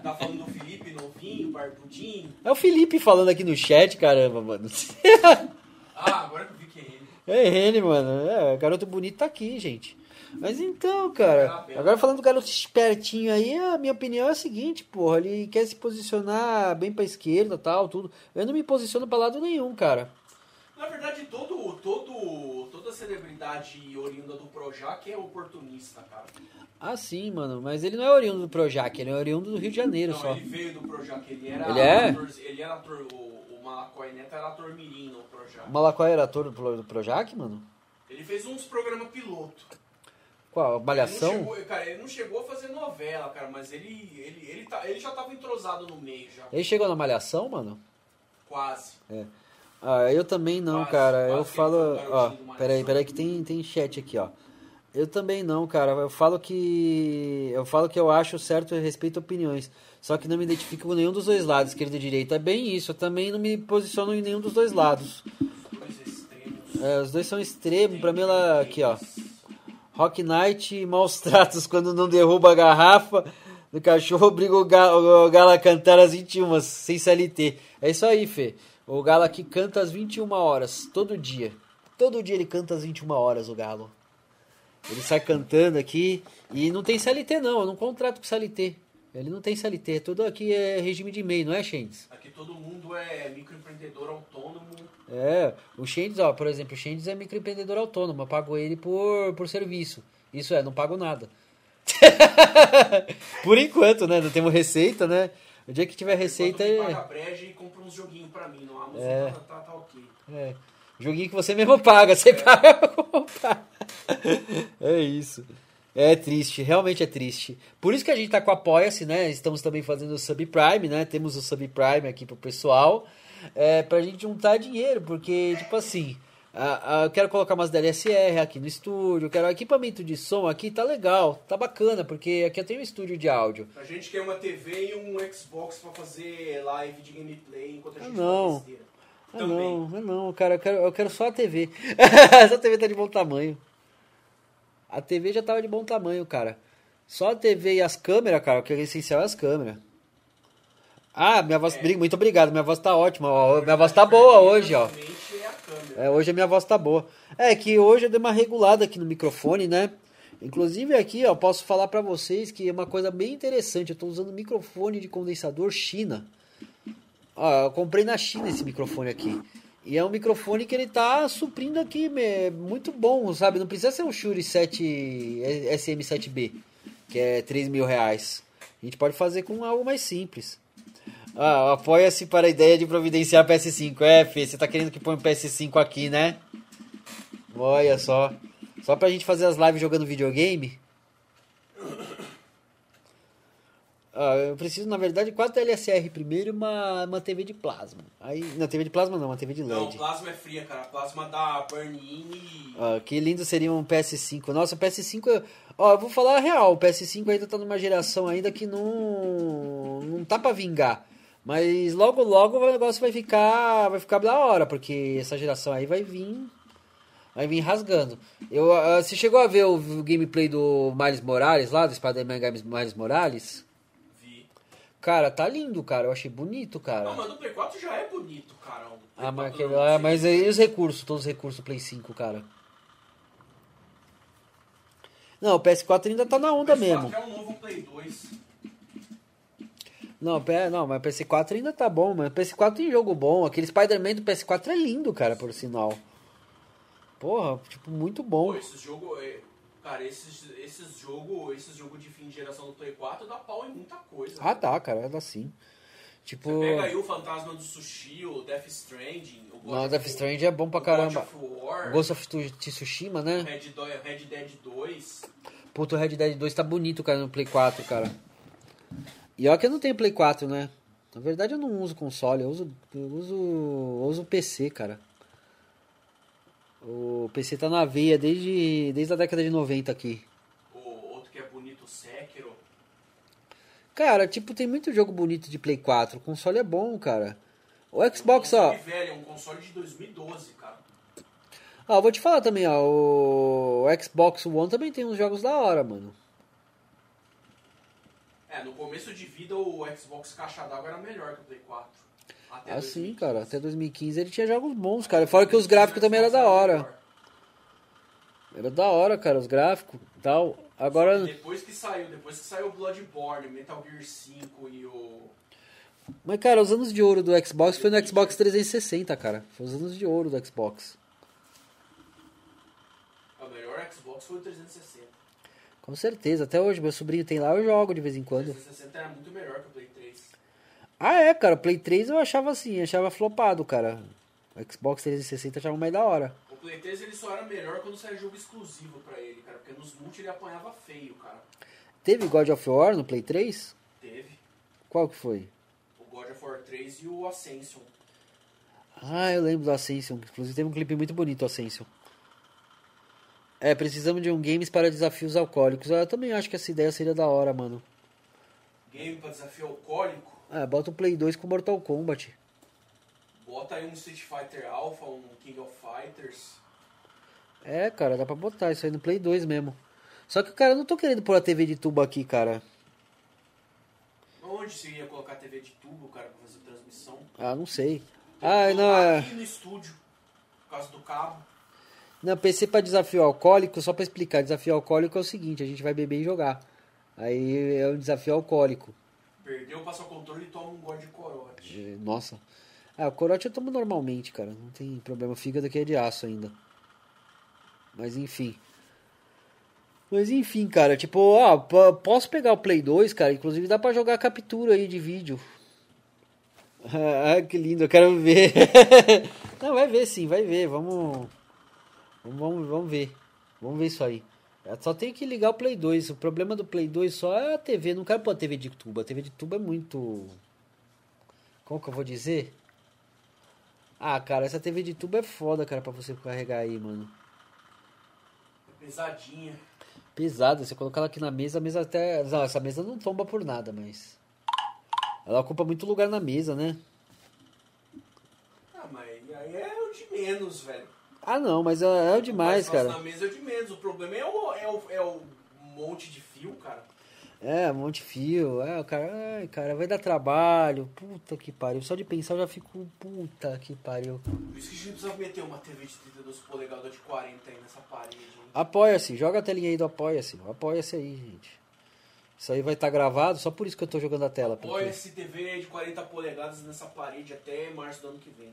Tá falando do Felipe novinho, barbudinho. É o Felipe falando aqui no chat, caramba, mano. Ah, agora que eu vi que é ele. É ele, mano. É, garoto bonito tá aqui, gente. Mas então, cara, agora falando do garoto espertinho aí, a minha opinião é a seguinte, porra, ele quer se posicionar bem pra esquerda tal, tudo. Eu não me posiciono pra lado nenhum, cara. Na verdade, todo, todo, toda celebridade oriunda do Projac é oportunista, cara. Ah, sim, mano, mas ele não é oriundo do Projac, ele é oriundo do Rio de Janeiro Não, só. ele veio do Projac, ele era Ele é? ator, ele era ator, o, o Malacói Neto era ator mirim no Projac. O Malacói era ator do, do Projac, mano? Ele fez uns programas piloto. Qual? Ele Malhação? chegou, cara, ele não chegou a fazer novela, cara, mas ele, ele, ele, tá, ele já tava entrosado no meio, já. Ele chegou na Malhação, mano? Quase. Ah, eu também não, Quase, cara. quase eu ele falo. Ó, peraí, peraí, que tem, tem chat aqui, ó. Eu também não, cara. Eu falo que. Eu falo que eu acho certo e respeito opiniões. Só que não me identifico com nenhum dos dois lados, esquerda e direita. É bem isso. Eu também não me posiciono em nenhum dos dois lados. É, os dois são extremos. Pra mim, ela. Aqui, ó. Rock Knight e maus tratos quando não derruba a garrafa do cachorro, obriga o Galo, o Galo a cantar às 21, sem CLT. É isso aí, Fê. O Galo aqui canta às 21 horas, todo dia. Todo dia ele canta às 21 horas, o Galo. Ele sai cantando aqui e não tem CLT não, eu não contrato com CLT. Ele não tem CLT, tudo aqui é regime de e-mail, não é, Shendes? Aqui todo mundo é microempreendedor autônomo. É, o Shendes, ó, por exemplo, o Shendes é microempreendedor autônomo, eu pago ele por, por serviço. Isso é, não pago nada. por enquanto, né? Não temos receita, né? O dia que tiver receita é, me paga breja e compra uns joguinhos pra mim. No Amazon É. tá, tá, tá ok. é. Joguinho que você mesmo paga, você paga pra comprar. É isso. É triste, realmente é triste. Por isso que a gente tá com Apoia-se, né? Estamos também fazendo o Subprime, né? Temos o Subprime aqui pro pessoal. É, pra gente juntar dinheiro, porque, tipo assim, a- eu quero colocar umas DLSR aqui no estúdio, quero equipamento de som aqui, tá legal, tá bacana, porque aqui eu tenho um estúdio de áudio. A gente quer uma TV e um Xbox pra fazer live de gameplay enquanto a Ah, gente não. faz. Ah, Também. não, ah, não, cara, eu quero, eu quero só a TV. Essa TV tá de bom tamanho. A TV já tava de bom tamanho, cara. Só a TV e as câmeras, cara, o que é essencial é as câmeras. Ah, minha voz. Muito obrigado, minha voz tá ótima. ó, minha voz tá boa hoje, ó. É. É, hoje a minha voz tá boa. É que hoje eu dei uma regulada aqui no microfone, né? Inclusive aqui, ó, posso falar pra vocês que é uma coisa bem interessante. Eu tô usando microfone de condensador China. Ó, eu comprei na China esse microfone aqui. E é um microfone que ele tá suprindo aqui, é muito bom, sabe? Não precisa ser um Shure 7 SM7B, que é 3 mil reais. A gente pode fazer com algo mais simples. Ah, apoia-se para a ideia de providenciar PS5. É, Fê, você tá querendo que ponha um PS5 aqui, né? Olha só. Só pra gente fazer as lives jogando videogame? Ah, eu preciso, na verdade, 4 LSR primeiro e uma, uma TV de plasma. Aí, não, TV de plasma não, uma TV de Não, LED. plasma é fria, cara. Plasma dá burn-in e... Ah, que lindo seria um PS5. Nossa, o PS5. eu- Ó, eu vou falar a real. O PS5 ainda tá numa geração ainda que não. Não tá pra vingar. Mas logo, logo o negócio vai ficar. Vai ficar da hora. Porque essa geração aí vai vir. Vai vir rasgando. Eu, ah, você chegou a ver o, o gameplay do Miles Morales lá, do Spider-Man Miles Morales? Cara, tá lindo, cara. Eu achei bonito, cara. Não, mas no Play 4 já é bonito, cara. O Ah, mas, 4 aquele lá- sei mas aí os recursos, todos os recursos do Play 5, cara. Não, o PS4 ainda tá na onda PS4 mesmo. é um novo Play 2. Não, não, mas PS4 ainda tá bom, mas PS4 tem jogo bom. Aquele Spider-Man do PS4 é lindo, cara, por sinal. Porra, tipo, muito bom. Pô, esses jogos. é, Cara, esses, esses jogos esses jogo de fim de geração do Play 4 dá pau em muita coisa. Ah, tá, cara, dá sim. Tipo, Você pega aí o Fantasma do Sushi, o Death Stranding, o God não, Death Strange é bom pra caramba. War, Ghost of Tsushima, né? Red, Do- Red Dead 2. Puto, o Red Dead 2 tá bonito, cara, no Play 4, cara. E ó que eu não tenho Play 4, né? Na verdade eu não uso console, eu uso, eu uso, eu uso PC, cara. O PC tá na veia desde, desde a década de 90 aqui. O outro que é bonito, o Sekiro. Cara, tipo, tem muito jogo bonito de Play 4. O console é bom, cara. O Xbox, um ó. velho, é um console de 2012, cara. Ó, eu vou te falar também, ó. O Xbox One também tem uns jogos da hora, mano. É, no começo de vida o Xbox caixa d'água era melhor que o Play 4. Até Ah, sim, 2015. cara. Até 2015 ele tinha jogos bons, cara. Fora que os gráficos também eram da hora. Era da hora, cara, os gráficos e tal. Agora. Depois que saiu, depois que saiu o Bloodborne, Metal Gear 5 e o. Mas, cara, os anos de ouro do Xbox foi no Xbox 360, cara. Foi os anos de ouro do Xbox. O melhor Xbox foi o 360. Com certeza. Até hoje, meu sobrinho tem lá, eu jogo de vez em O quando. 360 era muito melhor que o Play 3. Ah, é, cara. Play 3 eu achava assim, achava flopado, cara. O Xbox 360 eu achava mais da hora. O Play 3 ele só era melhor quando saía jogo exclusivo pra ele, cara. Porque nos multi ele apanhava feio, cara. Teve God of War no Play 3? Teve Qual que foi? o God of War 3 e o Ascension. Ah, eu lembro do Ascension. Inclusive teve um clipe muito bonito, o Ascension. É, precisamos de um games para desafios alcoólicos. Eu também acho que essa ideia seria da hora, mano. Game pra desafio alcoólico. Ah, bota o Play 2 com Mortal Kombat. Bota aí um Street Fighter Alpha, um King of Fighters. É, cara, dá pra botar isso aí no Play 2 mesmo. Só que, cara, eu não tô querendo pôr a TV de tubo aqui, cara. Onde você ia colocar TV de tubo, cara, pra fazer transmissão? Ah, não sei. Tem Ah, não, é. Aqui no estúdio, por causa do cabo. Não, PC pra desafio alcoólico, só pra explicar, desafio alcoólico é o seguinte, a gente vai beber e jogar. Aí é um desafio alcoólico. Perdeu, passa o controle e toma um gole de corote. Nossa. Ah, o corote eu tomo normalmente, cara. Não tem problema. O fígado aqui é de aço ainda. Mas enfim. Mas enfim, cara. Tipo, ó, posso pegar o Play 2, cara. Inclusive dá pra jogar captura aí de vídeo. Ah, que lindo. Eu quero ver. Não, vai ver sim, vai ver. Vamos, vamos, vamos ver. Vamos ver isso aí. Só tem que ligar o Play 2. O problema do Play 2 só é a TV. Não quero pôr a TV de tubo. A TV de tubo é muito. Como que eu vou dizer? Ah, cara, essa TV de tubo é foda, cara, pra você carregar aí, mano. É pesadinha. Pesada, você colocar ela aqui na mesa, a mesa até. Não, essa mesa não tomba por nada, mas. Ela ocupa muito lugar na mesa, né? Ah, mas aí é o de menos, velho. Ah, não, mas é, é o demais, Mais fácil cara. Na mesa é o de menos. O problema é o, é o, é o monte de fio, cara. É, um monte de fio. É, o cara. Ai, cara, vai dar trabalho. Puta que pariu. Só de pensar eu já fico. Puta que pariu. Por isso que a gente precisa meter uma TV de 32 polegadas de 40 aí nessa parede. Apoia-se, joga a telinha aí do Apoia-se. Apoia-se aí, gente. Isso aí vai estar gravado, só por isso que eu tô jogando a tela. porque- Olha esse TV de 40 polegadas nessa parede até março do ano que vem.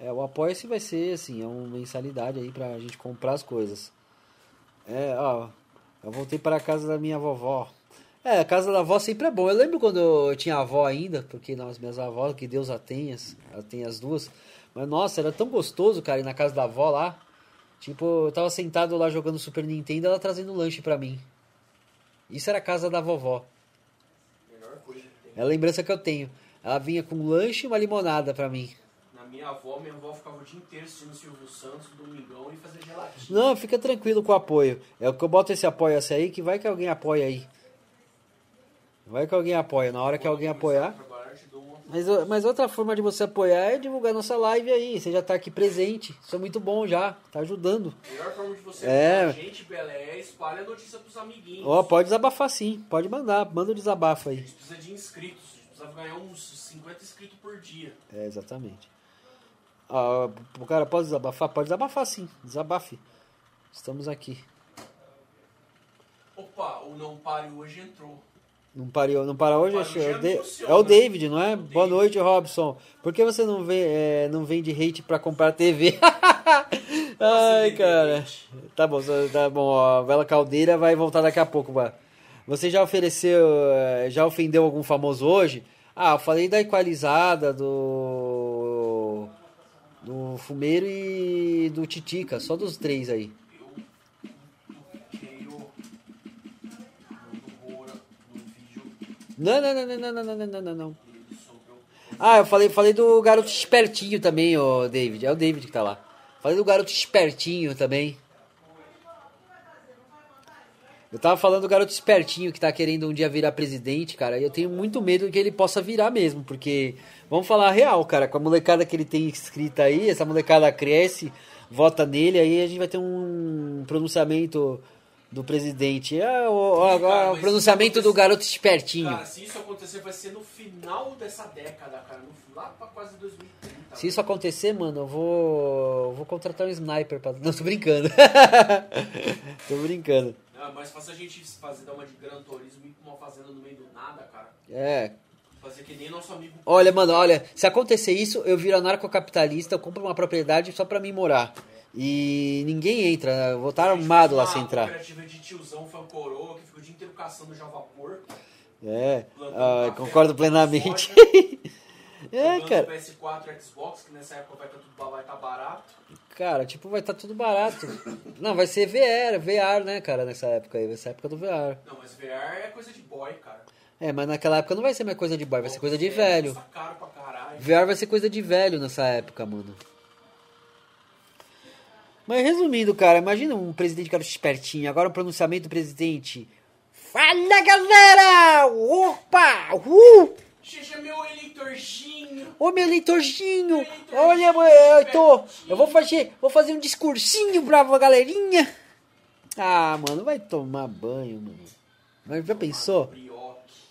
É, o Apoia-se vai ser, assim, é uma mensalidade aí pra gente comprar as coisas. É, ó, eu voltei para a casa da minha vovó. É, a casa da avó sempre é bom. Eu lembro quando eu tinha avó ainda, porque não, as minhas avós, que Deus a tenha, ela tem as duas. Mas, nossa, era tão gostoso, cara, ir na casa da avó lá. Tipo, eu tava sentado lá jogando Super Nintendo, ela trazendo lanche pra mim. Isso era a casa da vovó. É a lembrança que eu tenho. Ela vinha com lanche e uma limonada pra mim. Minha avó, minha avó ficava o dia inteiro assistindo Silvio Santos, Domingão e fazia gelatina. Não, fica tranquilo com o apoio. É o que eu boto esse apoia-se aí, que vai que alguém apoia aí. Vai que alguém apoia. Na hora que alguém apoiar. a. Mas, mas outra forma de você apoiar é divulgar nossa live aí. Você já tá aqui presente. Isso é muito bom já. Tá ajudando. A melhor forma de você É. a gente, Bela, é espalha a notícia pros amiguinhos. Ó, pode desabafar sim. Pode mandar. Manda o desabafo A aí. gente precisa de inscritos. A gente precisa ganhar uns 50 inscritos por dia. É, exatamente. Ah, o cara pode desabafar? Pode desabafar sim. Desabafe. Estamos aqui. Opa, o Não Pare hoje entrou. Não parou, não para hoje? Para hoje É, o Da- funciona. é o David, não é? David. Boa noite, Robson. Por que você não, vê, é, não vende hate pra comprar TV? Ai, cara. Tá bom, tá bom. ó, A Vela Caldeira vai voltar daqui a pouco. Você já ofereceu, é, já ofendeu algum famoso hoje? Ah, eu falei da equalizada, do. Do Fumeiro e do Titica, só dos três aí. O. Não, não, não, não, não, não, não, não, não, o. Ah, eu falei, falei do garoto espertinho também, ô David. É o David que tá lá. Falei do garoto espertinho também. Eu tava falando do garoto espertinho que tá querendo um dia virar presidente, cara. E eu tenho muito medo que ele possa virar mesmo, porque vamos falar real, cara. Com a molecada que ele tem escrita aí, essa molecada cresce, vota nele, aí a gente vai ter um pronunciamento do presidente. É o, o- Cara, o pronunciamento do garoto espertinho. Cara, se isso acontecer, vai ser no final dessa década, cara. No, lá pra quase 2030. Se isso acontecer, mano, eu vou. eu vou contratar um sniper pra. Não, tô brincando. tô brincando. É mais fácil a gente fazer, dar uma de Gran Turismo e ir pra uma fazenda no meio do nada, cara. É. Fazer que nem nosso amigo. Olha, mano, olha, se acontecer isso, eu viro anarcocapitalista, eu compro uma propriedade só pra mim morar. E ninguém entra, eu vou estar armado lá sem uma entrar. cooperativa de tiozão fancoroa que fica o dia inteiro caçando já vapor. É, ah, concordo plenamente. soja, é, jogando cara. PS4 e Xbox, que nessa época vai estar tudo vai tá barato. Cara, tipo, vai estar tudo barato. Não, vai ser VR, VR, né, cara, nessa época aí, vai ser a época do VR. Não, mas VR é coisa de boy, cara. É, mas naquela época não vai ser mais coisa de boy, vai ser coisa de É, velho. VR vai ser coisa de velho nessa época, mano. Mas resumindo, cara, imagina um presidente que era espertinho, agora um pronunciamento do presidente. Fala galera! Opa! Uh! Seja meu eleitorzinho. Ô meu eleitorzinho! Olha, eu tô. Eu vou fazer. Vou fazer um discursinho pra galerinha. Ah, mano, vai tomar banho, mano. Mas já pensou?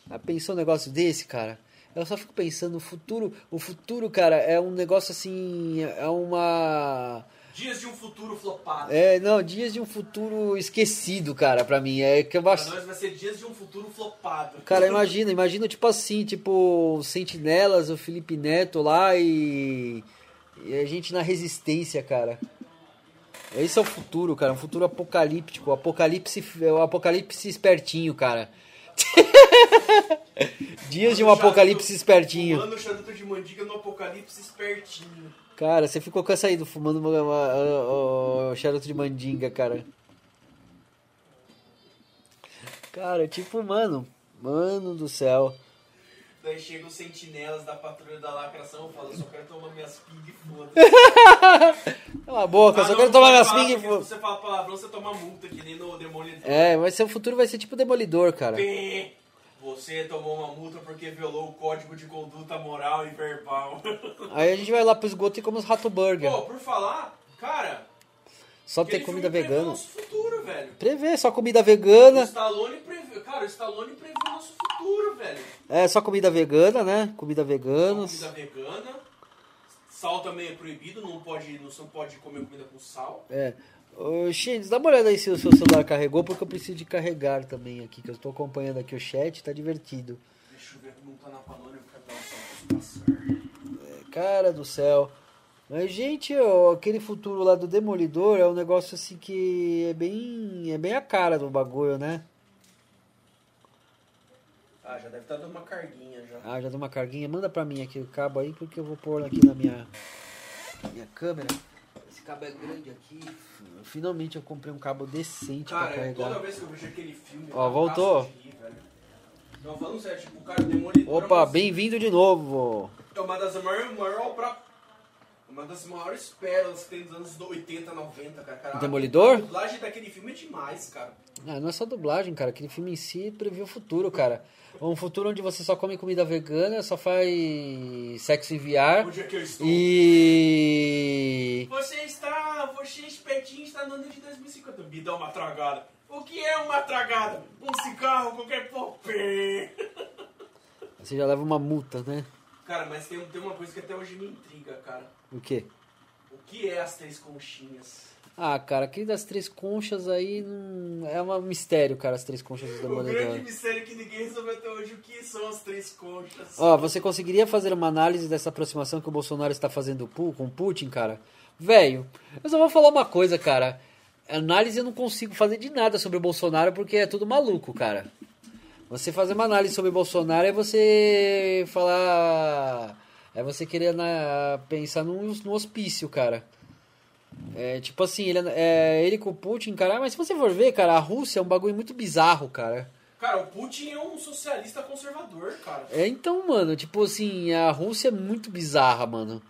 Já pensou um negócio desse, cara? Eu só fico pensando, o futuro, o futuro, cara, é um negócio assim, é uma Dias de um futuro flopado. é, não, dias de um futuro esquecido, cara, pra mim. É que eu Pra nós vai ser dias de um futuro flopado. cara, imagina, imagina tipo assim, tipo, Sentinelas, o Felipe Neto lá e, e a gente na resistência, cara. Esse é o futuro, cara, um futuro apocalíptico, apocalipse, o apocalipse espertinho, cara. Dias de um apocalipse espertinho. Fumando charuto de mandiga no apocalipse espertinho. Cara, você ficou com essa aí do fumando uma, uma- o- charuto de mandinga, cara. Cara, tipo, mano, mano do céu. Daí chegam os sentinelas da patrulha da lacração e falam, só quero tomar minhas ping e foda-se. Cala a boca, Ah, só não, quero tomar minhas falar, ping. porque Se você fala palavrão, você toma multa, que nem no Demolidor. É, ser o futuro vai ser tipo demolidor, cara. Pê, Você tomou uma multa porque violou o código de conduta moral e verbal. Aí a gente vai lá pro esgoto e come os rato burger. Pô, por falar, cara, Só tem aquele comida o vegana. nosso futuro, velho. Prevê, só comida O vegana. Stallone prevê, cara, o Stallone prevê o nosso futuro, velho. É, só comida vegana, né? Comida vegana. Comida vegana. Sal também é proibido, não pode, não pode comer comida com sal. É. Ô, dá uma olhada aí se o seu celular carregou, porque eu preciso de carregar também aqui, que eu estou acompanhando aqui o chat, tá divertido. Deixa eu ver como tá na panônia, tá passar. Cara do céu. Mas, gente, ó, aquele futuro lá do Demolidor é um negócio assim que é bem, é bem a cara do bagulho, né? Ah, já deve estar dando uma carguinha já. Ah, já deu uma carguinha. Manda pra mim aqui o cabo aí, porque eu vou pôr aqui na minha, minha câmera. Cabo é grande aqui. Finalmente eu comprei um cabo decente pra Cara, carregar. toda vez que eu vejo aquele filme, Ó, voltou. rir. Não, falando sério, tipo, o cara demolidor. Opa, bem-vindo de novo. É uma das maiores maior obra. Uma das maiores pérolas que tem dos anos 80, 90, cara. cara Demolidor? A dublagem daquele filme é demais, cara. Ah, não é só dublagem, cara. Aquele filme em si previu o futuro, cara. Um futuro onde você só come comida vegana, só faz sexo em VR. Onde é que eu estou? E. Você está, você espertinho está no ano de 2050. Me dá uma tragada. O que é uma tragada? Um cigarro, qualquer popê. Você já leva uma multa, né? Cara, mas tem, tem uma coisa que até hoje me intriga, cara. O quê? O que é as três conchinhas? Ah, cara, aquele das três conchas aí não... é um mistério, cara, as três conchas do O grande mistério que ninguém resolveu até hoje, o que são as três conchas? Ó, você conseguiria fazer uma análise dessa aproximação que o Bolsonaro está fazendo com o Putin, cara? Velho, eu só vou falar uma coisa, cara. Análise eu não consigo fazer de nada sobre o Bolsonaro porque é tudo maluco, cara. Você fazer uma análise sobre Bolsonaro é você falar. É você querer na- pensar num, num hospício, cara. É tipo assim, ele, é, ele com o Putin, cara. Mas se você for ver, cara, a Rússia é um bagulho muito bizarro, cara. Cara, o Putin é um socialista conservador, cara. É, então, mano, tipo assim, a Rússia é muito bizarra, mano.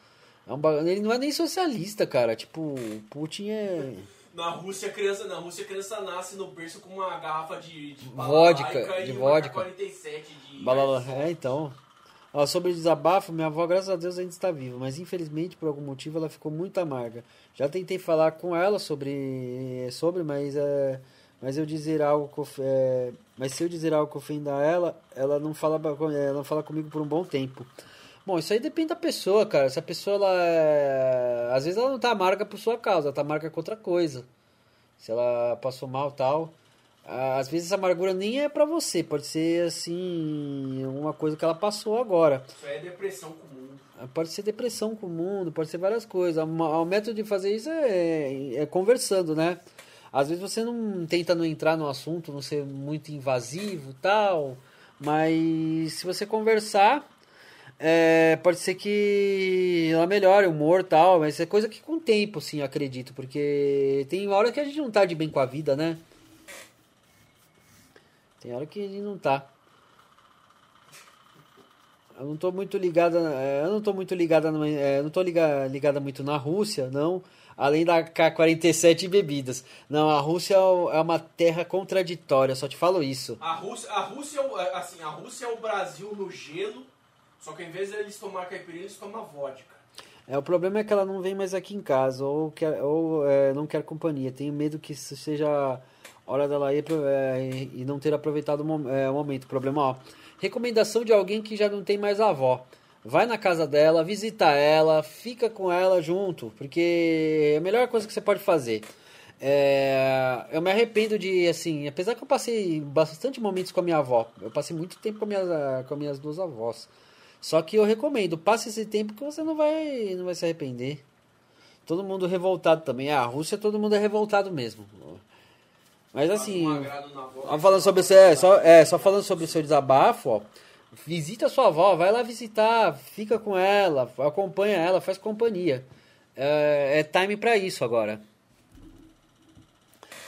É um Ele não é nem socialista, cara. Tipo, o Putin é. Na Rússia, a criança, na Rússia, criança nasce no berço com uma garrafa de, de Vodka, de vodka. uma 47 de... Balala... É, então. Ó, sobre o desabafo, minha avó, graças a Deus, ainda está viva, mas infelizmente, por algum motivo, ela ficou muito amarga. Já tentei falar com ela sobre, sobre mas, é, mas eu dizer algo que é, mas se eu dizer algo que ofenda ela, ela não fala, ela não fala comigo por um bom tempo. Bom, isso aí depende da pessoa, cara. Se a pessoa, ela é... às vezes ela não tá amarga por sua causa, ela tá amarga com outra coisa. Se ela passou mal tal. Às vezes essa amargura nem é pra você, pode ser assim, uma coisa que ela passou agora. Isso aí é depressão comum. Pode ser depressão com o mundo, pode ser várias coisas. O método de fazer isso é, é conversando, né? Às vezes você não tenta não entrar no assunto, não ser muito invasivo tal, mas se você conversar, é, pode ser que ela melhore o humor tal, mas é coisa que com o tempo, sim, acredito, porque tem hora que a gente não tá de bem com a vida, né? Tem hora que a gente não tá. Eu não tô muito ligada, é, eu não tô muito ligada, é, eu não tô liga, ligada muito na Rússia, não. Além da K47 e bebidas. Não, a Rússia é uma terra contraditória, só te falo isso. A Rússia, a Rússia, é é, assim, a Rússia é o Brasil no gelo, só que ao invés de eles tomar caipirinha, eles tomam vodka. É, o problema é que ela não vem mais aqui em casa, ou, quer, ou é, não quer companhia. Tenho medo que isso seja hora dela ir é, e não ter aproveitado o é, o momento. Problema, ó. Recomendação de alguém que já não tem mais avó. Vai na casa dela, visita ela, fica com ela junto, porque é a melhor coisa que você pode fazer. É, eu me arrependo de, assim, apesar que eu passei bastante momentos com a minha avó, eu passei muito tempo com, a minha, com as minhas duas avós. Só que eu recomendo, passe esse tempo que você não vai, não vai se arrepender. Todo mundo revoltado também. Ah, a Rússia todo mundo é revoltado mesmo. Mas assim, falando sobre é, só, é, só falando sobre o seu desabafo, ó. Visita sua avó, vai lá visitar, fica com ela, acompanha ela, faz companhia. É, é time pra isso agora.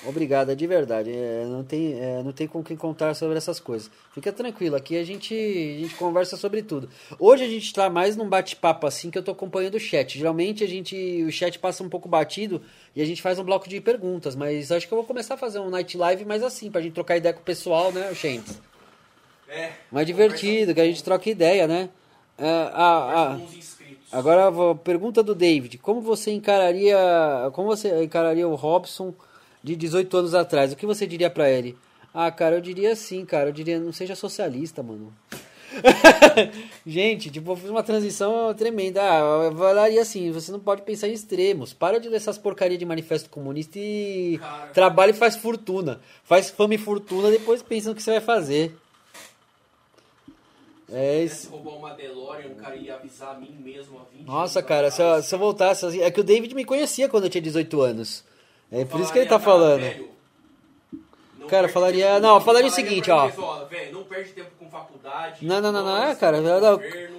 Obrigado, é de verdade. É, não, tem, é, não tem com quem contar sobre essas coisas. Fica tranquilo, aqui a gente, a gente conversa sobre tudo. Hoje a gente tá mais num bate-papo assim que eu tô acompanhando o chat. Geralmente a gente, o chat passa um pouco batido e a gente faz um bloco de perguntas, mas acho que eu vou começar a fazer um night live mais assim, pra gente trocar ideia com o pessoal, né, gente? É, Mais divertido, que a gente troca ideia, né? Ah, ah, inscritos. Agora a pergunta do David: Como você encararia, como você encararia o Robson de 18 anos atrás? O que você diria pra ele? Ah, cara, eu diria assim, cara, eu diria não seja socialista, mano. Gente, tipo, eu fiz uma transição tremenda. Ah, eu falaria assim, você não pode pensar em extremos. Para de ler essas porcaria de manifesto comunista e Cara. trabalha e faz fortuna. Faz fama e fortuna, depois pensa no que você vai fazer. É Se isso. roubar uma DeLorean, o cara ia avisar a mim mesmo há 20 Nossa, cara, se eu, se eu voltasse. É que o David me conhecia quando eu tinha 18 anos. É por isso que ele tá falando. velho, Cara, falaria- tempo- não, eu falaria o seguinte, ó. Não perde tempo com faculdade. Não, não, não, não, é, cara.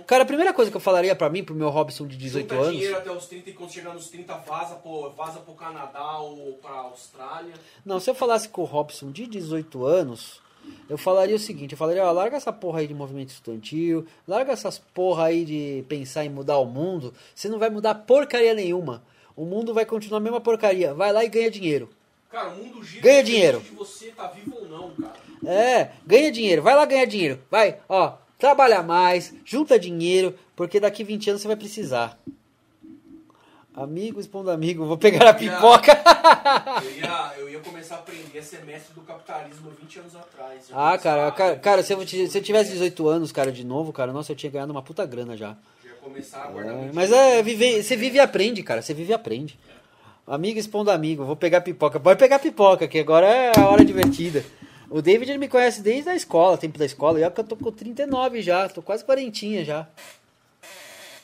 Cara, a primeira coisa que eu falaria pra mim, pro meu Robson de 18 Junta anos. dinheiro até os 30 e quando chegar nos 30 vaza pro, vaza pro Canadá ou pra Austrália. Não, se eu falasse com o Robson de 18 anos, eu falaria o seguinte, eu falaria, ó, larga essa porra aí de movimento estudantil, larga essas porra aí de pensar em mudar o mundo, você não vai mudar porcaria nenhuma. O mundo vai continuar a mesma porcaria. Vai lá e ganha dinheiro. Cara, o mundo gira Ganha dinheiro. de você tá vivo ou não, cara. É, ganha dinheiro, vai lá ganhar dinheiro. Vai, ó, trabalha mais, junta dinheiro, porque daqui 20 anos você vai precisar. Amigo, expondo amigo, vou pegar a pipoca. Eu ia, eu ia começar a aprender semestre do capitalismo 20 anos atrás. Ah, cara, cara, cara, se eu, se eu tivesse 18 anos, cara, de novo, cara, nossa, eu tinha ganhado uma puta grana já. Começar a guardar É, mas é, viver, você vive e aprende, cara, você vive e aprende. Amigo expondo amigo, vou pegar pipoca. Pode pegar pipoca, que agora é a hora divertida. O David ele me conhece desde a escola, tempo da escola, e olha que eu tô com 39 já, tô quase quarentinha já.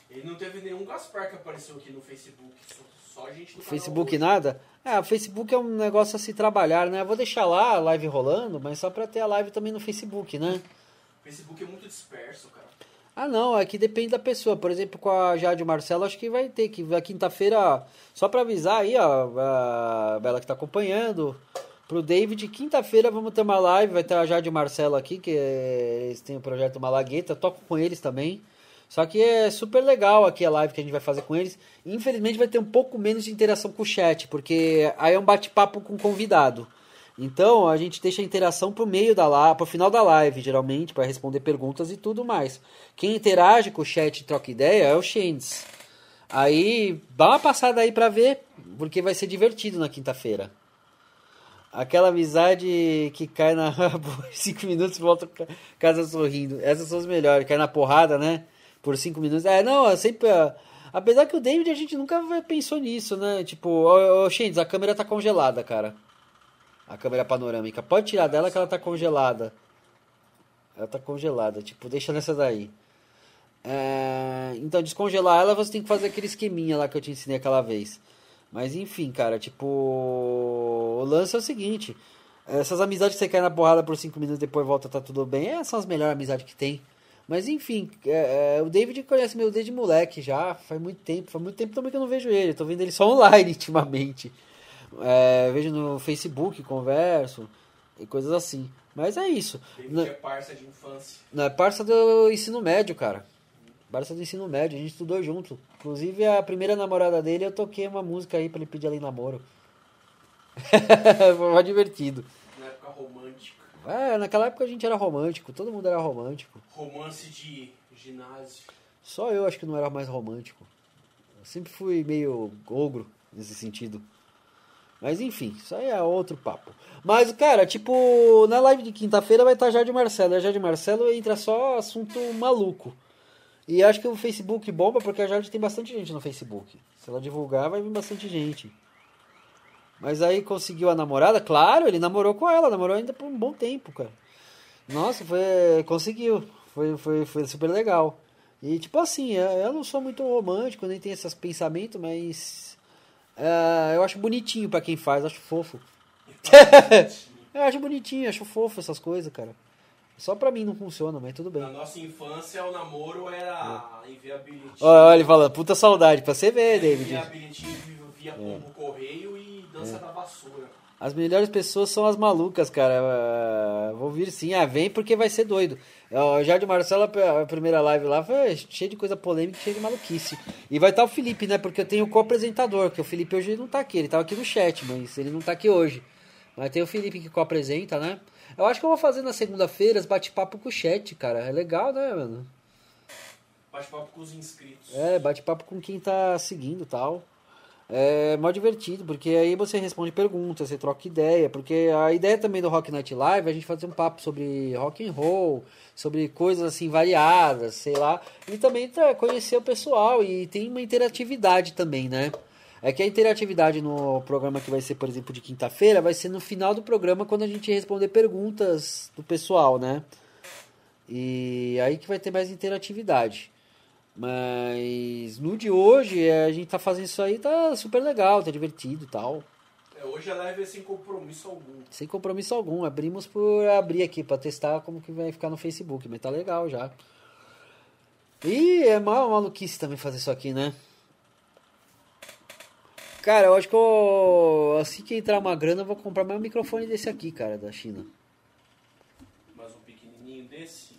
Ele não teve nenhum Gaspar que apareceu aqui no Facebook. Só, gente do canal Facebook hoje. nada? É, o Facebook é um negócio a se trabalhar, né? Eu vou deixar lá a live rolando, mas só pra ter a live também no Facebook, né? O Facebook é muito disperso, cara. Ah, não, que depende da pessoa. Por exemplo, com a Jade Marcelo, acho que vai ter que a quinta-feira, só pra avisar aí, ó, a Bela que tá acompanhando, pro David, quinta-feira vamos ter uma live, vai ter a Jade Marcelo aqui, que é- eles têm o projeto Malagueta, toco com eles também. Só que é super legal aqui a live que a gente vai fazer com eles. Infelizmente vai ter um pouco menos de interação com o chat, porque aí é um bate-papo com convidado. Então a gente deixa a interação pro meio da live, pro final da live, geralmente, para responder perguntas e tudo mais. Quem interage com o chat e troca ideia é o Shendes. Aí dá uma passada aí pra ver, porque vai ser divertido na quinta-feira. Aquela amizade que cai na cinco minutos e volta casa sorrindo. Essas são as melhores, cai na porrada, né? Por cinco minutos. É, não, é sempre. ah, Apesar que o David a gente nunca pensou nisso, né? Tipo, ô, ô a câmera tá congelada, cara. A câmera panorâmica. Pode tirar dela que ela tá congelada. Ela tá congelada. Tipo, deixa nessa daí. É, Então, descongelar ela, você tem que fazer aquele esqueminha lá que eu te ensinei aquela vez. Mas enfim, cara, tipo. O lance é o seguinte: essas amizades que você cai na porrada por 5 minutos depois volta, tá tudo bem. Essas são as melhores amizades que tem. Mas enfim, é, é, o David conhece meu desde moleque já, faz muito tempo. Faz muito tempo também que eu não vejo ele. Tô vendo ele só online ultimamente. É, vejo no Facebook, converso e coisas assim. Mas é isso. Na- é parça de infância. não, é parça do ensino médio, cara. Parça do ensino médio, a gente estudou junto. Inclusive, a primeira namorada dele, eu toquei uma música aí pra ele pedir em namoro. Foi divertido. Na época romântica. É, naquela época a gente era romântico, todo mundo era romântico. Romance de ginásio. Só eu acho que não era mais romântico. Eu sempre fui meio ogro nesse sentido. Mas enfim, isso aí é outro papo. Mas, cara, tipo, na live de quinta-feira vai estar Jade Marcelo. A Jade Marcelo entra só assunto maluco. E acho que o Facebook bomba porque a Jade tem bastante gente no Facebook. Se ela divulgar, vai vir bastante gente. Mas aí conseguiu a namorada? Claro, ele namorou com ela, namorou ainda por um bom tempo, cara. Nossa, foi. Conseguiu. Foi, foi, foi super legal. E tipo assim, eu não sou muito romântico, nem tenho esses pensamentos, mas. É, eu acho bonitinho pra quem faz, acho fofo. eu acho bonitinho, acho fofo essas coisas, cara. Só pra mim não funciona, mas tudo bem. Na nossa infância, o namoro era enviar bilhetinho. Olha, ele falando, puta saudade, pra você ver, David. Enviar bilhetinho via pombo correio e dança da vassoura. As melhores pessoas são as malucas, cara. Ah, vou vir sim. Ah, vem porque vai ser doido. O Jardim Marcelo, a primeira live lá, foi cheio de coisa polêmica, cheio de maluquice. E vai estar o Felipe, né? Porque eu tenho o co-apresentador, que o Felipe hoje não tá aqui. Ele tava aqui no chat, mas ele não tá aqui hoje. Mas tem o Felipe que co-apresenta, né? Eu acho que eu vou fazer na segunda-feira bate-papo com o chat, cara. É legal, né, mano? Bate-papo com os inscritos. É, bate-papo com quem tá seguindo e tal. É mó divertido, porque aí você responde perguntas, você troca ideia, porque a ideia também do Rock Night Live é a gente fazer um papo sobre rock and roll, sobre coisas assim variadas, sei lá, e também conhecer o pessoal e tem uma interatividade também, né? É que a interatividade no programa que vai ser, por exemplo, de quinta-feira, vai ser no final do programa quando a gente responder perguntas do pessoal, né? E aí que vai ter mais interatividade. Mas no de hoje, é, a gente tá fazendo isso aí, tá super legal, tá divertido e tal. É, hoje a live é sem compromisso algum. Sem compromisso algum. Abrimos por abrir aqui pra testar como que vai ficar no Facebook, mas tá legal já. E é mal maluquice também fazer isso aqui, né? Cara, eu acho que eu, assim que entrar uma grana, eu vou comprar mais um microfone desse aqui, cara, da China. esse?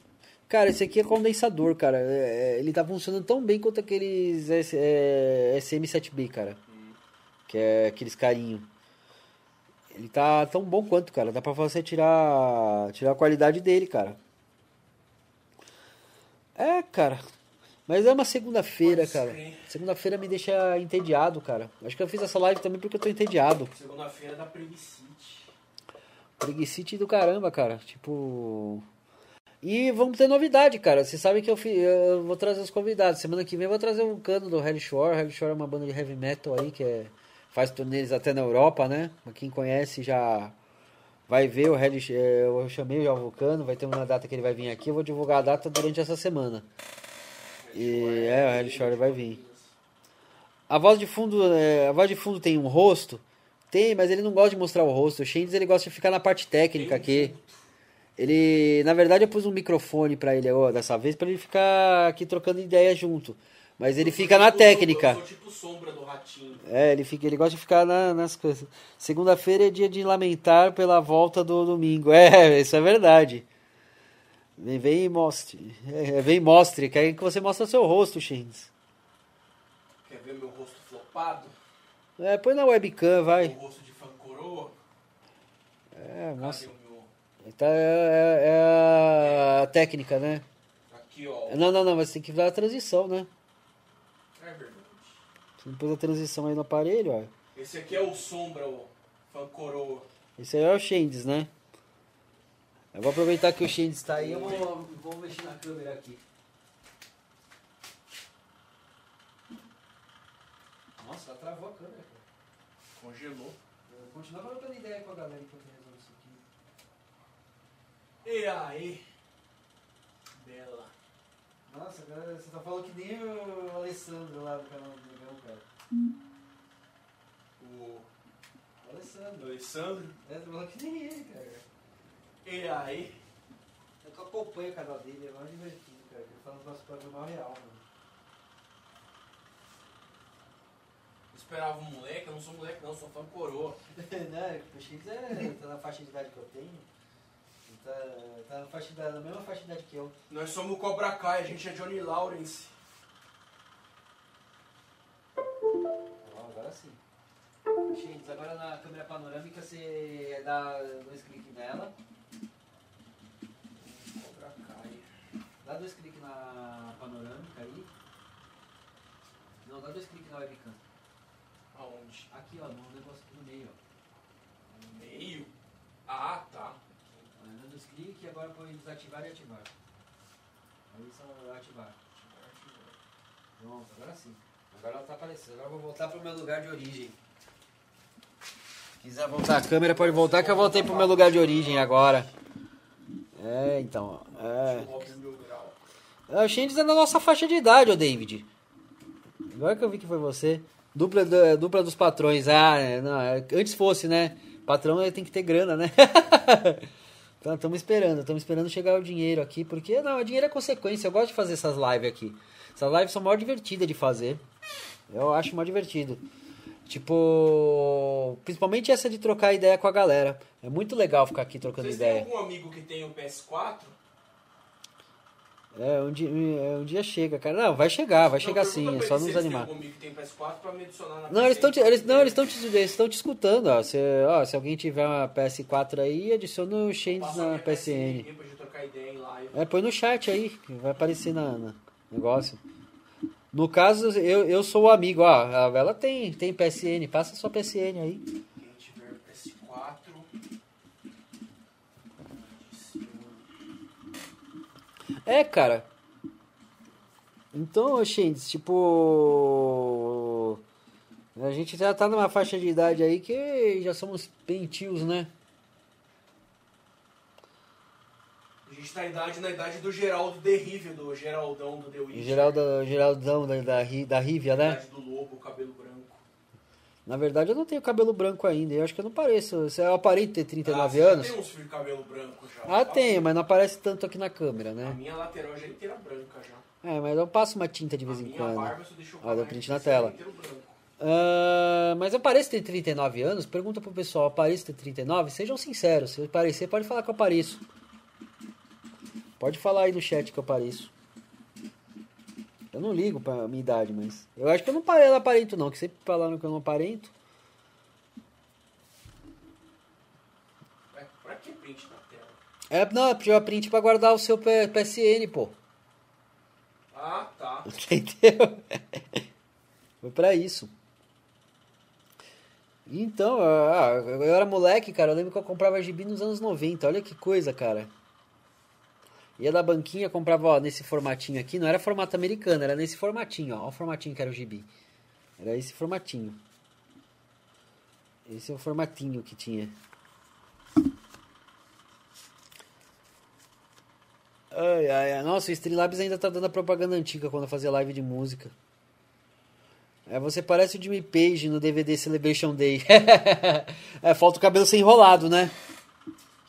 Cara, esse aqui é condensador, cara. É, é, ele tá funcionando tão bem quanto aqueles é, SM7B, cara. Que é aqueles carinho. Ele tá tão bom quanto, cara. Dá pra você tirar, tirar a qualidade dele, cara. É, cara. Mas é uma segunda-feira, cara. Segunda-feira me deixa entediado, cara. Acho que eu fiz essa live também porque eu tô entediado. Segunda-feira da Preguicite. Preguicite do caramba, cara. Tipo. E vamos ter novidade, cara. Você sabe que eu, fi- eu vou trazer os convidados. Semana que vem eu vou trazer um cano do Hell Shore. Hell Shore é uma banda de heavy metal aí que é- faz turnês até na Europa, né? Quem conhece já vai ver o Hell Sh- é, Eu chamei já o Vulcano, vai ter uma data que ele vai vir aqui. Eu vou divulgar a data durante essa semana. E é, o Hell Shore vai vir. A voz de fundo, é, a voz de fundo tem um rosto? Tem, mas ele não gosta de mostrar o rosto. O Shendes ele gosta de ficar na parte técnica aqui. Ele, na verdade, eu pus um microfone pra ele ó, dessa vez pra ele ficar aqui trocando ideia junto. Mas ele fica na técnica. Eu sou tipo sombra do ratinho. É, ele fica, ele gosta de ficar na- nas coisas. Segunda-feira é dia de lamentar pela volta do domingo. É, isso é verdade. Vem, vem e mostre. É, vem e mostre. Quer que você mostre o seu rosto, Shendes. Quer ver meu rosto flopado? É, põe na webcam, vai. Meu rosto de fã coroa? É, mostra. O meu... Tá, é, é- é a técnica, né? Aqui, ó. Não, não, não, mas tem que dar a transição, né? É verdade. Você pôs a transição aí no aparelho, ó. Esse aqui é o sombra, o fã coroa. Esse aí é o Shendes, né? Eu vou aproveitar que o Shendes tá aí, eu vou, vou mexer na câmera aqui. Nossa, ela travou a câmera, cara. Congelou. Continua trocando ideia com a galera enquanto eu resolvo isso aqui. E aí? Bela. Nossa, cara, você tá falando que nem o Alessandro lá do canal do Negão, cara. O O Alessandro. Alessandro. É, você falou que nem ele, cara. E aí? É que eu acompanho o canal dele, é mais divertido, cara. Ele fala do mal real, mano. Eu esperava um moleque, eu não sou moleque não, sou fã coroa. né? O X é, tá na faixa de idade que eu tenho. Ele Tá, tá na, faixa idade, na mesma faixa de idade que eu. Nós somos o Cobra Kai, a gente é Johnny Lawrence. Agora sim. X, agora na câmera panorâmica você dá dois cliques nela. Cobra Kai. Dá dois cliques na panorâmica aí. Não, dá dois cliques na webcam. Aonde? Aqui, ó, no negócio aqui no meio, ó. No meio? Ah, tá. Cliques e agora põe desativar e ativar. Aí só ativar. Pronto, agora sim. Agora ela tá aparecendo. Agora eu vou voltar pro meu lugar de origem. Se quiser voltar a câmera, pode voltar que eu voltei pro meu lugar de origem agora. É, então. É. Mil Grau. É, O é da nossa faixa de idade, ô David. Agora que eu vi que foi você. Dupla, do- dupla dos patrões. Ah, é, não, é, antes fosse, né? Patrão é, tem que ter grana, né? então, estamos esperando. Estamos esperando chegar o dinheiro aqui. Porque, não, o dinheiro é consequência. Eu gosto de fazer essas lives aqui. Essas lives são maior divertidas de fazer. Eu acho mó divertido. Tipo, principalmente essa de trocar ideia com a galera. É muito legal ficar aqui trocando Vocês ideia. têm algum amigo que tem o PS4? É, um dia, um dia chega, cara. Não, vai chegar, vai Não, chegar sim, é só nos animar. algum amigo que tem PS4 pra me adicionar na Não, eles estão eles, não, eles estão te, eles te escutando, ó. Se, ó. se alguém tiver uma PS4 aí, adiciona o passa na PSN. É, põe no chat aí, que vai aparecer na, na negócio. No caso, eu, eu sou o amigo, ó. A Vela tem, tem PSN, passa sua PSN aí. Quem tiver PS4. É, cara. Então, Shands, tipo. A gente já tá numa faixa de idade aí que já somos bem tios, né? A gente tá na idade, na idade do Geraldo Derrível, do Geraldão do The Witcher. Geraldo, Geraldão da, da, da Rívia, né? Idade do lobo, cabelo branco. Na verdade, eu não tenho cabelo branco ainda. Eu acho que eu não pareço. Eu aparento ter 39 Ah, você anos. Já tem uns fios de cabelo branco já. Ah, Tá? tenho, mas não aparece tanto aqui na câmera, A né? minha lateral já é inteira branca já. É, mas eu passo uma tinta de A vez em quando. barba Ó, dá print na tela. Ah, mas eu pareço ter 39 anos? Pergunta pro pessoal, eu pareço ter 39? Sejam sinceros, se eu parecer, pode falar que eu pareço. Pode falar aí no chat que eu pareço. Eu não ligo pra minha idade, mas. Eu acho que eu não parei aparento, não, que sempre falaram que eu não aparento. É, pra que print na tela? É, não, é tirar print pra guardar o seu PSN, pô. Ah, tá. Entendeu? Foi pra isso. Então, ah, eu era moleque, cara. Eu lembro que eu comprava gibi nos anos 90. Olha que coisa, cara. Ia da banquinha, comprava, ó, nesse formatinho aqui. Não era formato americano, era nesse formatinho, ó. Olha o formatinho que era o gibi. Era esse formatinho. Esse é o formatinho que tinha. Ai, ai. Nossa, o Streamlabs ainda tá dando a propaganda antiga quando eu fazia live de música. É, você parece o Jimmy Page no DVD Celebration Day. é, falta o cabelo ser enrolado, né?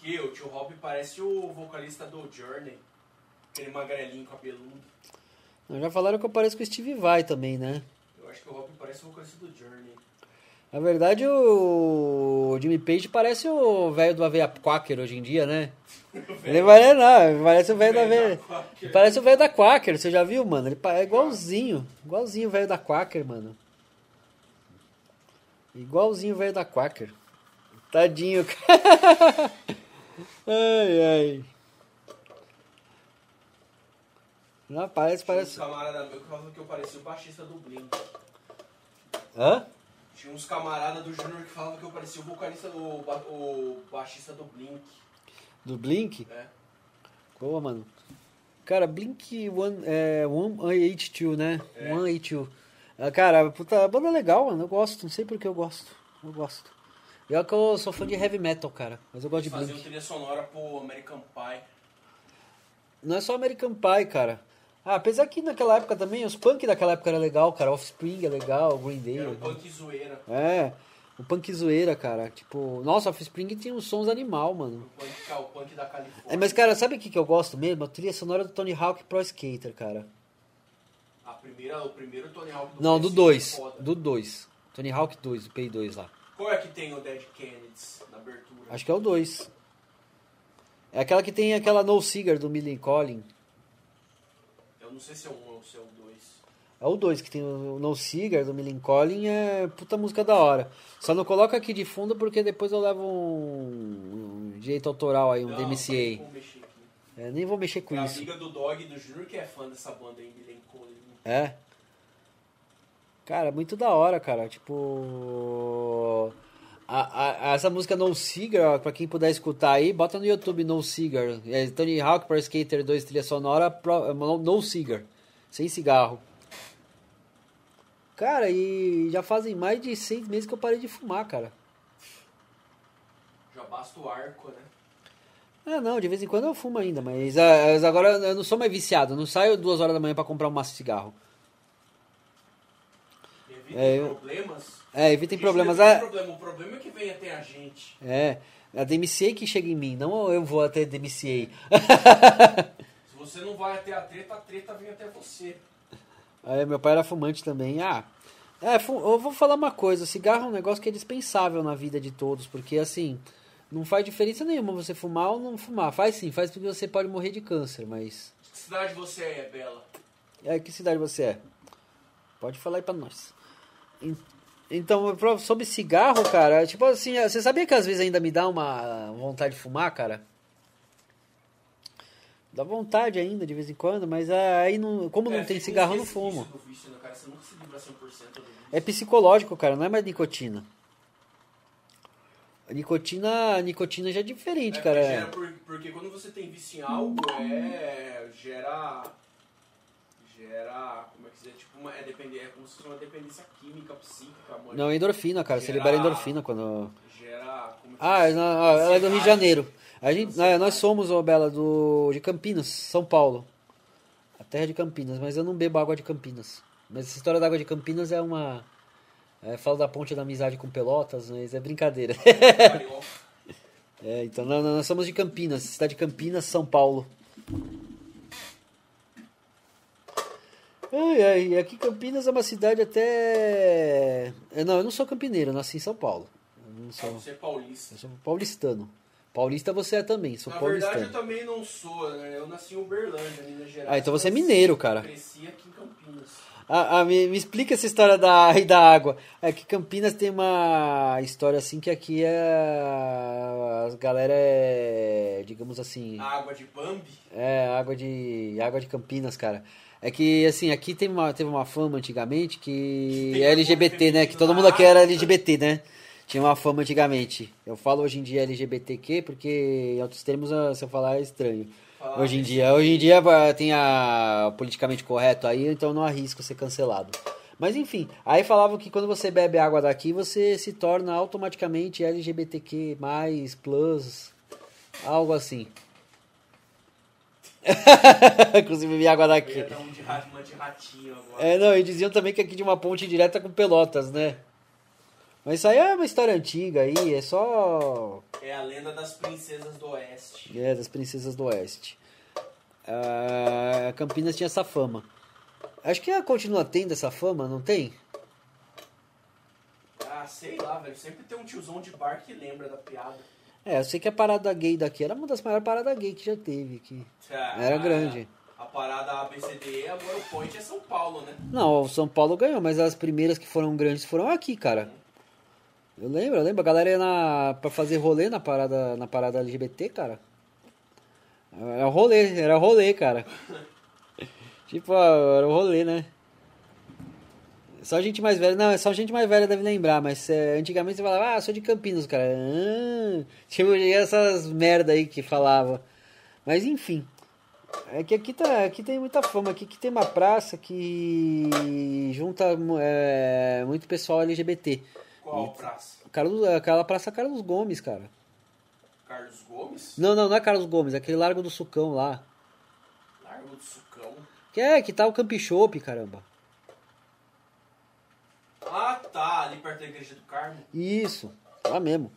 Que o tio Rob parece o vocalista do Journey. Aquele magrelinho cabeludo. Já falaram que eu pareço com o Steve Vai também, né? Eu acho que o Rob parece o vocalista do Journey. Na verdade, o Jimmy Page parece o velho do Aveia Quaker hoje em dia, né? Ele vai, não, parece o velho da Aveia. Parece o velho da Quaker, você já viu, mano? Ele é igualzinho. Igualzinho o velho da Quaker, mano. Igualzinho o velho da Quaker. Tadinho, cara. Ai, ai. Não, parece, Tinha uns parece. camarada meu que falavam que eu parecia o baixista do Blink. Hã? Tinha uns camaradas do Júnior que falavam que eu parecia o vocalista, o, ba- o baixista do Blink. Do Blink? É. Boa, mano. Cara, Blink One, é, 182, né? É. 182. Ah, Cara, puta, banda legal, mano. Eu gosto, não sei por que eu gosto. Eu gosto. E é que eu sou fã de heavy metal, cara. Mas eu gosto de Faziam Blink. trilha sonora pro American Pie. Não é só American Pie, cara. Ah, apesar que naquela época também, os punk daquela época era legal, cara. Offspring é legal, Green Day. é Era um legal. punk zoeira. É, o punk zoeira, cara. Tipo, nossa, Offspring tinha uns sons animal, mano. O punk, o punk da Califórnia. É, mas, cara, sabe o que, que eu gosto mesmo? A trilha sonora do Tony Hawk Pro Skater, cara. A primeira, o primeiro Tony Hawk do Não, do PS1 2. é. Do 2. Tony Hawk 2, o Play 2 lá. Qual é que tem o Dead Kennedys na abertura? Acho que é o 2. É aquela que tem aquela No Cigar do Millie Collin. Eu não sei se é o 1 ou se é o 2. É o 2 que tem o No Cigar do Millie Collin. É puta música da hora. Só não coloca aqui de fundo porque depois eu levo um, um direito autoral aí, um Não, DMCA. Mexer aqui. É, nem vou mexer com É a isso. amiga do Dog do Junior que é fã dessa banda aí, Millen Cole. É. Cara, muito da hora, cara. Tipo. a- a- essa música No Cigar, pra quem puder escutar aí, bota no YouTube No Cigar. É Tony Hawk Pro Skater 2 trilha sonora pro- No Cigar. Sem cigarro. Cara, e já fazem mais de seis meses que eu parei de fumar, cara. Já basta o arco, né? Ah, não, de vez em quando eu fumo ainda, mas, ah, mas agora eu não sou mais viciado. Eu não saio duas horas da manhã pra comprar um maço de cigarro. Evita É, problemas. É, evitem problemas. Ah, problema. O problema é que vem até a gente. É, a DMCA que chega em mim, não eu vou até DMCA. Se você não vai até a treta, a treta vem até você. Aí, meu pai era fumante também. Ah, é, eu vou falar uma coisa: cigarro é um negócio que é dispensável na vida de todos, porque assim, não faz diferença nenhuma você fumar ou não fumar. Faz sim, faz porque você pode morrer de câncer, mas. Que cidade você é, Bela? É, que cidade você é? Pode falar aí pra nós. En- Então, sobre cigarro, cara, tipo assim, você sabia que às vezes ainda me dá uma vontade de fumar, cara? Dá vontade ainda de vez em quando, mas ah, aí não, como não É, tem fica cigarro, eu não fumo. vício né, cara? Você nunca se livra 100% do vício. É psicológico, cara, não é mais nicotina. A nicotina, a nicotina já é diferente, É, cara. porque, gera porque quando você tem vício em algo, é. gera. Gera. como é que dizer? Tipo, uma, é, depender, é como se fosse uma dependência química, psíquica, mano. Não, é endorfina, cara. Você Gera- libera endorfina quando. Gera. Como é que Ah, não, ah, ela é do Rio de. Janeiro. A gente, nós somos, ô Bela, do, de Campinas, São Paulo. A terra de Campinas, mas eu não bebo água de Campinas. Mas essa história da água de Campinas é uma. É, falo da ponte da amizade com Pelotas, mas é brincadeira. É, então nós, nós somos de Campinas, cidade de Campinas, São Paulo. Ai, ai, aqui Campinas é uma cidade até. é, Não, eu não sou campineiro, eu nasci em São Paulo. Eu não sou. você é paulista. Eu sou paulistano. Paulista você é também, sou Na paulistano. verdade, eu também não sou, né? Eu nasci em Uberlândia, Minas Gerais. Ah, então você é mineiro, cara. Cresci aqui em Campinas. Ah, ah, me, me explica essa história da, da água. É que Campinas tem uma história assim que aqui é. As galera é. Digamos assim. A água de Bambi. É, água de. Água de Campinas, cara. É que, assim, aqui teve uma, teve uma fama antigamente que é LGBT, né? Que todo mundo aqui era LGBT, né? Tinha uma fama antigamente. Eu falo hoje em dia LGBTQ porque em outros termos, ah, se eu falar, é estranho. Falar Hoje em desse dia, hoje em dia ah, tem a politicamente correto aí, então não arrisco ser cancelado. Mas enfim, aí falavam que quando você bebe água daqui, você se torna automaticamente LGBTQ+, plus, algo assim. Inclusive bebi água daqui. um de uma de ratinho agora. É, não, e diziam também que aqui tinha uma ponte direta com Pelotas, né? Mas isso aí é uma história antiga aí, é só É a lenda das princesas do oeste. É, das princesas do oeste. Ah, Campinas tinha essa fama. Acho que ela continua tendo essa fama, não tem? Ah, sei lá, velho. Sempre tem um tiozão de bar que lembra da piada. É, eu sei que a parada gay daqui era uma das maiores paradas gay que já teve aqui. Ah, Era grande. A parada ABCDE, agora o point é São Paulo, né? Não, o São Paulo ganhou, mas as primeiras que foram grandes foram aqui, cara. Eu lembro, eu lembro, a galera ia na, pra fazer rolê na parada, na parada LGBT, cara. Era rolê, era rolê, cara. tipo, era rolê, né? Só gente mais velha, não, só gente mais velha deve lembrar, mas é, antigamente você falava, ah, sou de Campinas, cara. Ah, tipo, essas merda aí que falava. Mas enfim. É que aqui, tá, aqui tem muita fama, aqui que tem uma praça que junta é, muito pessoal LGBT. Qual praça? Carlos, aquela praça Carlos Gomes, cara. Carlos Gomes? Não, não, não é Carlos Gomes, é aquele Largo do Sucão lá. Largo do Sucão. Que é, que tá o Camp Shop, caramba. Ah, tá. Ali perto da Igreja do Carmo. Isso, lá mesmo.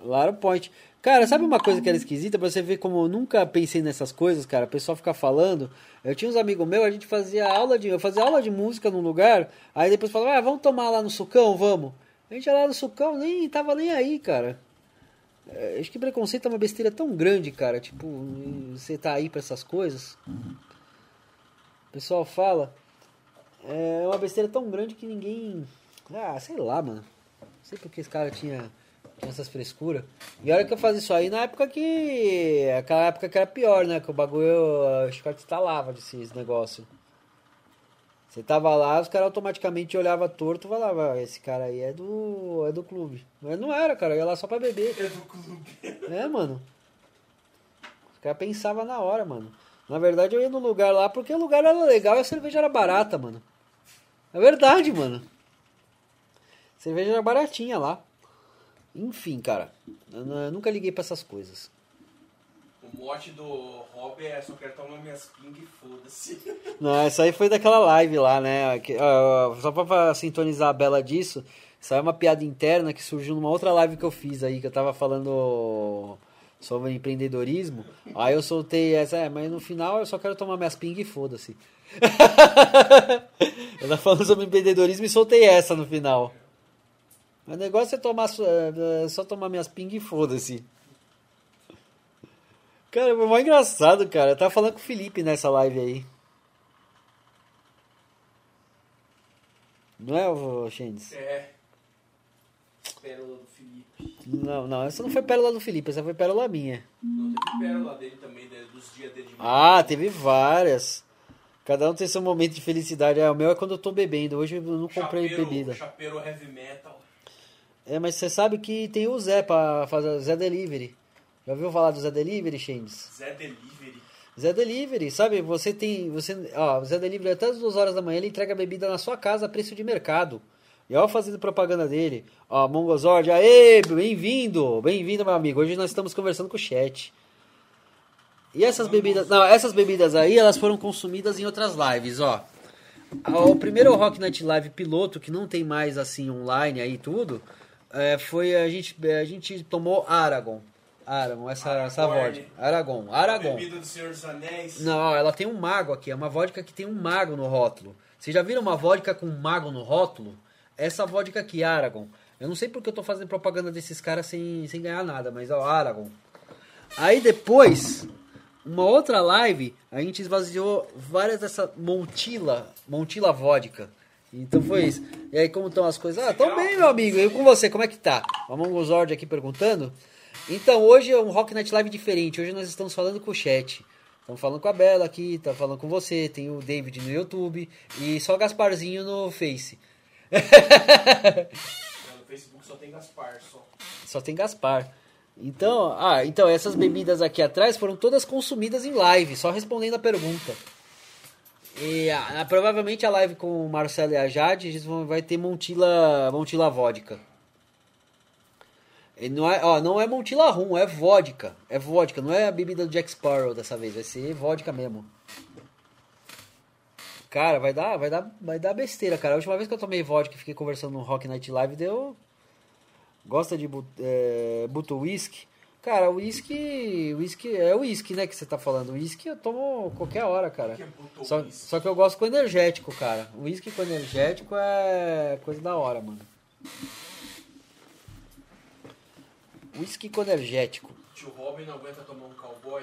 Lá era o point. Cara, sabe uma coisa que era esquisita? Pra você ver como eu nunca pensei nessas coisas, cara. O pessoal fica falando. Eu tinha uns amigos meus, a gente fazia aula de. Eu fazia aula de música num lugar. Aí depois falava, ah, vamos tomar lá no sucão, vamos. A gente ia lá no sucão, nem tava nem aí, cara. É, acho que preconceito é uma besteira tão grande, cara. Tipo, você tá aí pra essas coisas. O pessoal fala. É uma besteira tão grande que ninguém. Ah, sei lá, mano. Não sei porque esse cara tinha, tinha essas frescuras. E olha que eu fazia isso aí na época que. Aquela época que era pior, né? Que o bagulho. Acho que instalava desses negócios. Você tava lá, os caras automaticamente olhavam torto e falavam, "Ah, esse cara aí é do. é do clube. Mas não era, cara, eu ia lá só pra beber. É do clube. É, mano. Os caras pensavam na hora, mano. Na verdade, eu ia no lugar lá porque o lugar era legal e a cerveja era barata, mano. É verdade, mano. Cerveja era baratinha lá. Enfim, cara. Eu, eu nunca liguei pra essas coisas. O mote do Rob é só quero tomar minhas ping e foda-se. Não, isso aí foi daquela live lá, né? Que, ó, só pra, sintonizar a Bela disso, isso aí é uma piada interna que surgiu numa outra live que eu fiz aí, que eu tava falando sobre empreendedorismo. Aí eu soltei essa, é, mas no final eu só quero tomar minhas ping e foda-se. eu tava falando sobre empreendedorismo e soltei essa no final. O negócio é tomar su- é só tomar minhas ping e foda-se. Cara, foi mó engraçado, cara. Eu tava falando com o Felipe nessa live aí. Não é, ô, Xendes? É. Pérola do Felipe. Não, não, essa não foi pérola do Felipe, essa foi pérola minha. Não teve pérola dele também, né, dos dias dele de Ah, teve várias. Cada um tem seu momento de felicidade. É, o meu é quando eu tô bebendo. Hoje eu não comprei Chapeiro- bebida. Chapeiro heavy metal. É, mas você sabe que tem o Zé pra fazer Zé Delivery. Já ouviu falar do Zé Delivery, Xendes? Zé Delivery. Zé Delivery, sabe? Você tem. Você, ó, Zé Delivery até as duas horas da manhã ele entrega bebida na sua casa a preço de mercado. E ó, fazendo propaganda dele. Ó, Mongozord, aê, bem-vindo! Bem-vindo, meu amigo. Hoje nós estamos conversando com o chat. E essas bebidas. Não, essas bebidas aí, elas foram consumidas em outras lives, ó. O primeiro Rock Night Live piloto, que não tem mais assim online aí tudo, é, foi a gente, a gente tomou Aragon. Aragon, essa, essa Aragorn. vodka. Aragon, Aragon. bebida do Senhor dos Anéis. Não, ela tem um mago aqui. É uma vodka que tem um mago no rótulo. Vocês já viram uma vodka com um mago no rótulo? Essa vodka aqui, Aragon. Eu não sei porque eu tô fazendo propaganda desses caras sem, sem ganhar nada, mas ó, Aragon. Aí depois, uma outra live, a gente esvaziou várias dessa Montila, Montila vodka. Então foi isso. E aí, como estão as coisas? Ah, tão bem, meu amigo. E com você, como é que tá? Vamos o Zord aqui perguntando. Então, hoje é um Rock Night Live diferente. Hoje nós estamos falando com o chat. Estamos falando com a Bela aqui, tá falando com você, tem o David no YouTube e só Gasparzinho no Face. No Facebook só tem Gaspar, só. Só tem Gaspar. Então, ah, então essas bebidas aqui atrás foram todas consumidas em live, só respondendo a pergunta. E ah, provavelmente a live com o Marcelo e a Jade vai ter Montila, Montila vodka. E não é, ó, não é Montila rum, é vodka. É vodka, não é a bebida do Jack Sparrow dessa vez, vai ser vodka mesmo. Cara, vai dar, vai dar, vai dar besteira, cara. A última vez que eu tomei vodka e fiquei conversando no Rock Night Live, deu gosta de but, é, buto whisky. Cara, whisky, whisky é whisky, né, que você tá falando. Whisky eu tomo qualquer hora, cara. É Só, só que eu gosto com energético, cara. Whisky com energético é coisa da hora, mano. Whisky com energético. Tio Robin não aguenta tomar um cowboy.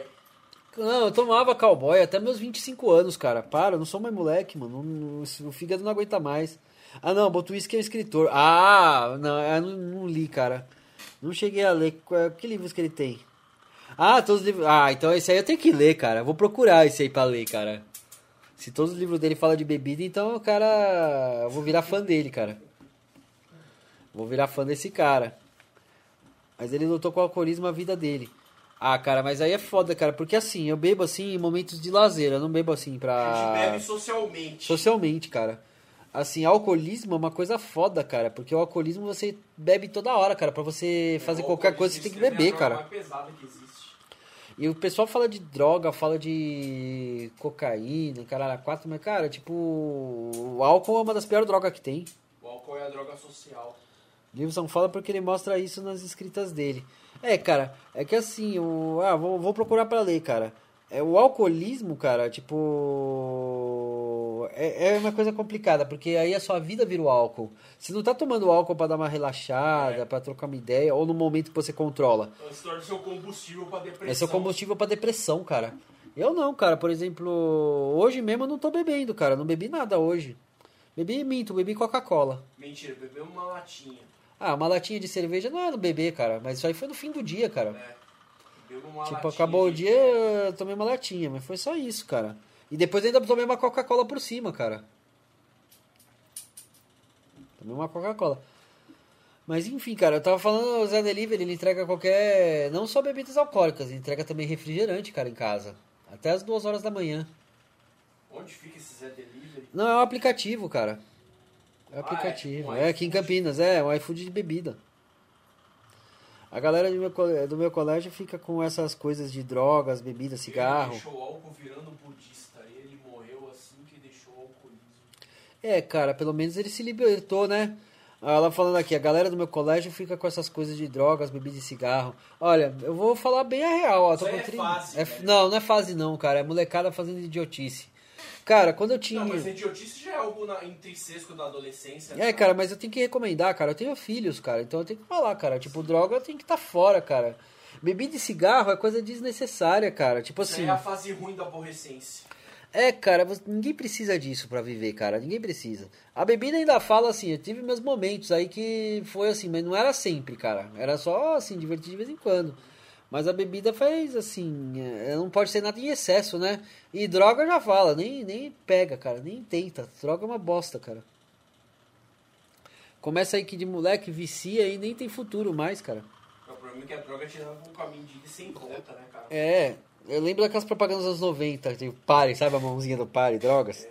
Não, eu tomava cowboy até meus 25 anos, cara. Para, eu não sou mais moleque, mano. Não- não- o fígado não aguenta mais. Ah, não, Botuísque é escritor. Ah, não, eu não, não li, cara. Não cheguei a ler. Qual- Que livros que ele tem? Ah, todos os livros. Ah, então esse aí eu tenho que ler, cara. Vou procurar esse aí pra ler, cara. Se todos os livros dele falam de bebida, então o cara. Eu vou virar fã dele, cara. Vou virar fã desse cara. Mas ele lutou com o alcoolismo a vida dele. Ah, cara, mas aí é foda, cara. Porque assim, eu bebo assim em momentos de lazer. Eu não bebo assim A pra. gente bebe socialmente. Socialmente, cara. Assim, alcoolismo é uma coisa foda, cara. Porque o alcoolismo você bebe toda hora, cara. Pra você fazer O qualquer coisa, você tem que é a beber, cara. mais pesada que existe. E o pessoal fala de droga, fala de cocaína, caralho, quatro, mas, cara, tipo, o álcool é uma das piores drogas que tem. O álcool é a droga social. Gibson fala porque ele mostra isso nas escritas dele. É, cara, é que assim, o, ah, vou, vou procurar pra ler, cara. É, o alcoolismo, cara, tipo. É, é uma coisa complicada, porque aí a sua vida vira o álcool. Você não tá tomando álcool pra dar uma relaxada, É. pra trocar uma ideia, ou no momento que você controla. Se torna seu combustível pra depressão. É seu combustível pra depressão, cara. Eu não, cara. Por exemplo, hoje mesmo eu não tô bebendo, cara. Não bebi nada hoje. Bebi minto, bebi Coca-Cola. Mentira, bebeu uma latinha. Ah, uma latinha de cerveja não é no beber, cara. Mas isso aí foi no fim do dia, cara. É. Bebeu uma tipo, latinha acabou o dia, eu tomei uma latinha, mas foi só isso, cara. E depois ainda tomei uma Coca-Cola por cima, cara. Tomei uma Coca-Cola. Mas enfim, cara, eu tava falando, o Zé Delivery, ele entrega qualquer. Não só bebidas alcoólicas, ele entrega também refrigerante, cara, em casa. Até as duas horas da manhã. Onde fica esse Zé Delivery? Não, é um aplicativo, cara. É um Ah, é? aplicativo. Um é, aqui em. Campinas, é, um iFood de bebida. A galera do meu, do meu colégio fica com essas coisas de drogas, bebidas, cigarro. Ele deixou o álcool virando budista. Ele morreu assim que deixou o alcoolismo. É, cara, pelo menos ele se libertou, né? Ela falando aqui, a galera do meu colégio fica com essas coisas de drogas, bebida e cigarro. Olha, eu vou falar bem a real, ó. tô Isso com é 30 fase, é- velho. Não, não é fase não, cara. É molecada fazendo idiotice. Cara, quando eu tinha. Não, mas idiotice já é algo na, intrínseco da adolescência. É, cara, mas eu tenho que recomendar, cara. Eu tenho filhos, cara. Então eu tenho que falar, cara. Tipo, droga tem que estar fora, cara. Bebida e cigarro é coisa desnecessária, cara. Tipo Isso assim. é a fase ruim da aborrecência. É, cara, ninguém precisa disso pra viver, cara. Ninguém precisa. A bebida ainda fala assim, eu tive meus momentos aí que foi assim, mas não era sempre, cara. Era só assim, divertir de vez em quando. Mas a bebida faz assim, é, não pode ser nada em excesso, né? E droga já fala, nem, nem pega, cara, nem tenta. Droga é uma bosta, cara. Começa aí que de moleque vicia e nem tem futuro mais, cara. O problema é que a droga te leva pra um caminho de sem volta, né, cara? É, eu lembro daquelas propagandas dos anos 90, tipo, pare, sabe a mãozinha do pare, drogas?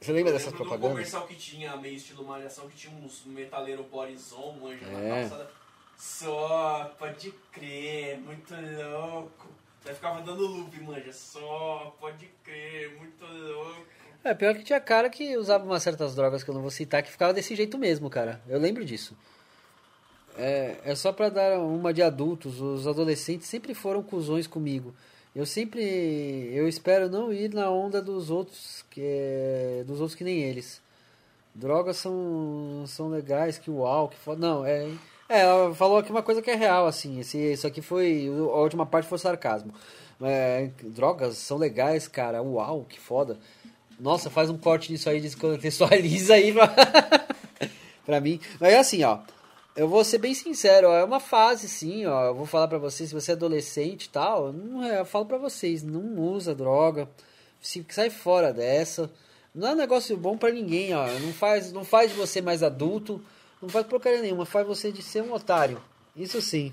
Você lembra dessas um propagandas? comercial que tinha meio estilo malhação, que tinha uns metaleiro borizão, manja É. na calçada. Só, pode crer, muito louco. Daí ficava dando loop, manja. Só, pode crer, muito louco. É, pior que tinha cara que usava umas certas drogas que eu não vou citar que ficava desse jeito mesmo, cara. Eu lembro disso. É, é só pra dar uma de adultos. Os adolescentes sempre foram cuzões comigo. Eu sempre. Eu espero não ir na onda dos outros que é, dos outros que nem eles. Drogas são, são legais, que uau, que foda. Não, é. É, ela falou aqui uma coisa que é real, assim. Esse, isso aqui foi. A última parte foi sarcasmo. É, drogas são legais, cara. Uau, que foda. Nossa, faz um corte nisso aí, descontextualiza aí pra, pra mim. Mas é assim, ó. Eu vou ser bem sincero, ó, é uma fase, sim, ó. Eu vou falar pra vocês, se você é adolescente e tal, não é, eu falo pra vocês, não usa droga. Se sai fora dessa. Não é um negócio bom para ninguém, ó. Não faz, não faz você mais adulto, não faz porcaria nenhuma, faz você de ser um otário. Isso sim.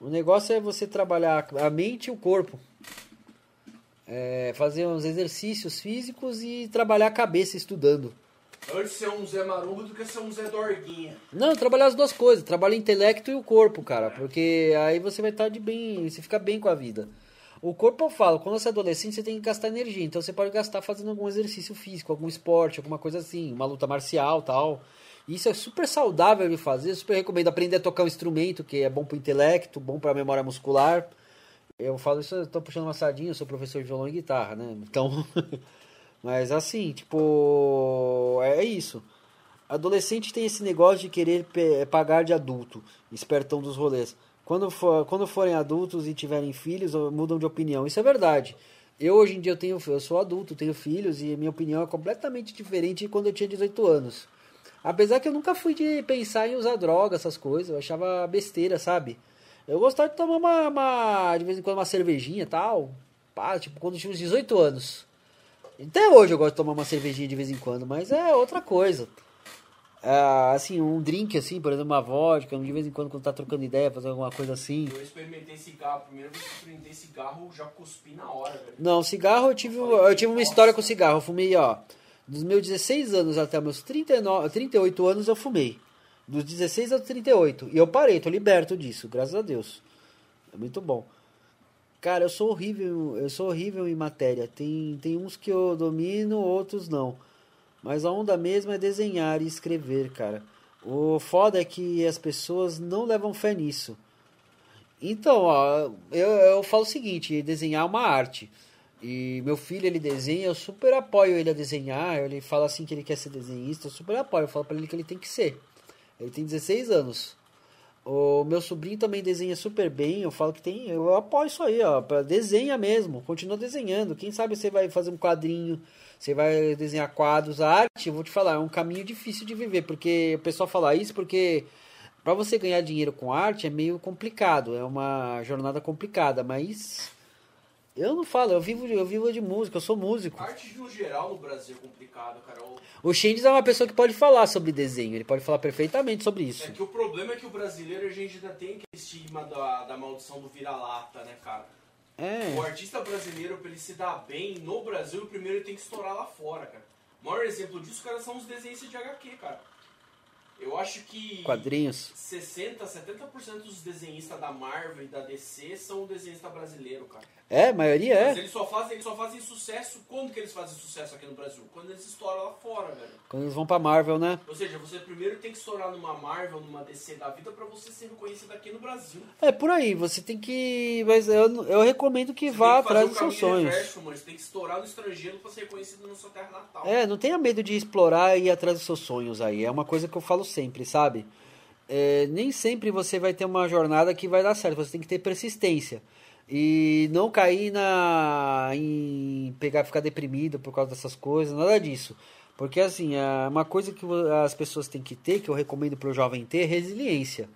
O negócio é você trabalhar a mente e o corpo. É, fazer uns exercícios físicos e trabalhar a cabeça estudando. Antes ser um Zé Marumba do que ser um Zé Dorguinha. Não, trabalhar as duas coisas, trabalhar o intelecto e o corpo, cara, porque aí você vai estar de bem, você fica bem com a vida. O corpo, eu falo, quando você é adolescente, você tem que gastar energia. Então você pode gastar fazendo algum exercício físico, algum esporte, alguma coisa assim, uma luta marcial tal. Isso é super saudável de fazer, super recomendo aprender a tocar um instrumento, que é bom para o intelecto, bom para a memória muscular. Eu falo isso, eu tô puxando uma sardinha, eu sou professor de violão e guitarra, né? Então, mas assim, tipo, é isso. Adolescente tem esse negócio de querer pagar de adulto, espertão dos rolês. Quando, for, quando forem adultos e tiverem filhos, mudam de opinião. Isso é verdade. Eu hoje em dia eu tenho, eu sou adulto, tenho filhos e minha opinião é completamente diferente de quando eu tinha 18 anos. Apesar que eu nunca fui de pensar em usar droga, essas coisas, eu achava besteira, sabe? Eu gostava de tomar uma, uma de vez em quando uma cervejinha e tal, pá, tipo quando eu tinha uns 18 anos. Até hoje eu gosto de tomar uma cervejinha de vez em quando, mas é outra coisa. É, assim, um drink assim, por exemplo, uma vodka, de vez em quando quando tá trocando ideia, fazer alguma coisa assim. Eu experimentei cigarro, a primeira vez que eu experimentei cigarro, já cuspi na hora, velho. Não, cigarro eu tive, eu, eu tive uma história com cigarro. Eu fumei, ó, dos meus 16 anos até meus 39, 38 anos eu fumei. Dos 16 aos 38. E eu parei, tô liberto disso, graças a Deus. É muito bom. Cara, eu sou horrível, eu sou horrível em matéria. Tem, tem uns que eu domino, outros não. Mas a onda mesmo é desenhar e escrever, cara. O foda é que as pessoas não levam fé nisso. Então, ó, eu, eu falo o seguinte, desenhar é uma arte. E meu filho, ele desenha, eu super apoio ele a desenhar. Ele fala assim que ele quer ser desenhista, eu super apoio. Eu falo para ele que ele tem que ser. Ele tem 16 anos. O meu sobrinho também desenha super bem. Eu falo que tem. Eu apoio isso aí, ó. Desenha mesmo. Continua desenhando. Quem sabe você vai fazer um quadrinho você vai desenhar quadros, a arte, eu vou te falar, é um caminho difícil de viver, porque o pessoal fala isso porque para você ganhar dinheiro com arte é meio complicado, é uma jornada complicada, mas eu não falo, eu vivo, eu vivo de música, eu sou músico. Arte no geral no Brasil é complicado, cara. O Shendes é uma pessoa que pode falar sobre desenho, ele pode falar perfeitamente sobre isso. É que o problema é que o brasileiro, a gente ainda tem aquele estigma da, da maldição do vira-lata, né, cara? É. O artista brasileiro, pra ele se dar bem no Brasil, primeiro ele tem que estourar lá fora, cara. O maior exemplo disso, cara, são os desenhos de HQ, cara. Eu acho que. Quadrinhos. 60, 70% dos desenhistas da Marvel e da DC são desenhista brasileiro, cara. É, a maioria é. Mas eles só, fazem, eles só fazem sucesso. Quando que eles fazem sucesso aqui no Brasil? Quando eles estouram lá fora, velho. Quando eles vão pra Marvel, né? Ou seja, você primeiro tem que estourar numa Marvel, numa DC da vida pra você ser reconhecido aqui no Brasil. É, por aí. Você tem que. Mas eu, eu recomendo que Você vá que atrás dos seus sonhos. reverso, mano. Você tem que estourar no estrangeiro pra ser reconhecido na sua terra natal. É, não tenha medo de explorar e ir atrás dos seus sonhos aí. É uma coisa que eu falo sempre, sabe? É, nem sempre você vai ter uma jornada que vai dar certo. Você tem que ter persistência. E não cair na em pegar ficar deprimido por causa dessas coisas, nada disso. Porque assim, é uma coisa que as pessoas têm que ter, que eu recomendo para o jovem ter, é resiliência.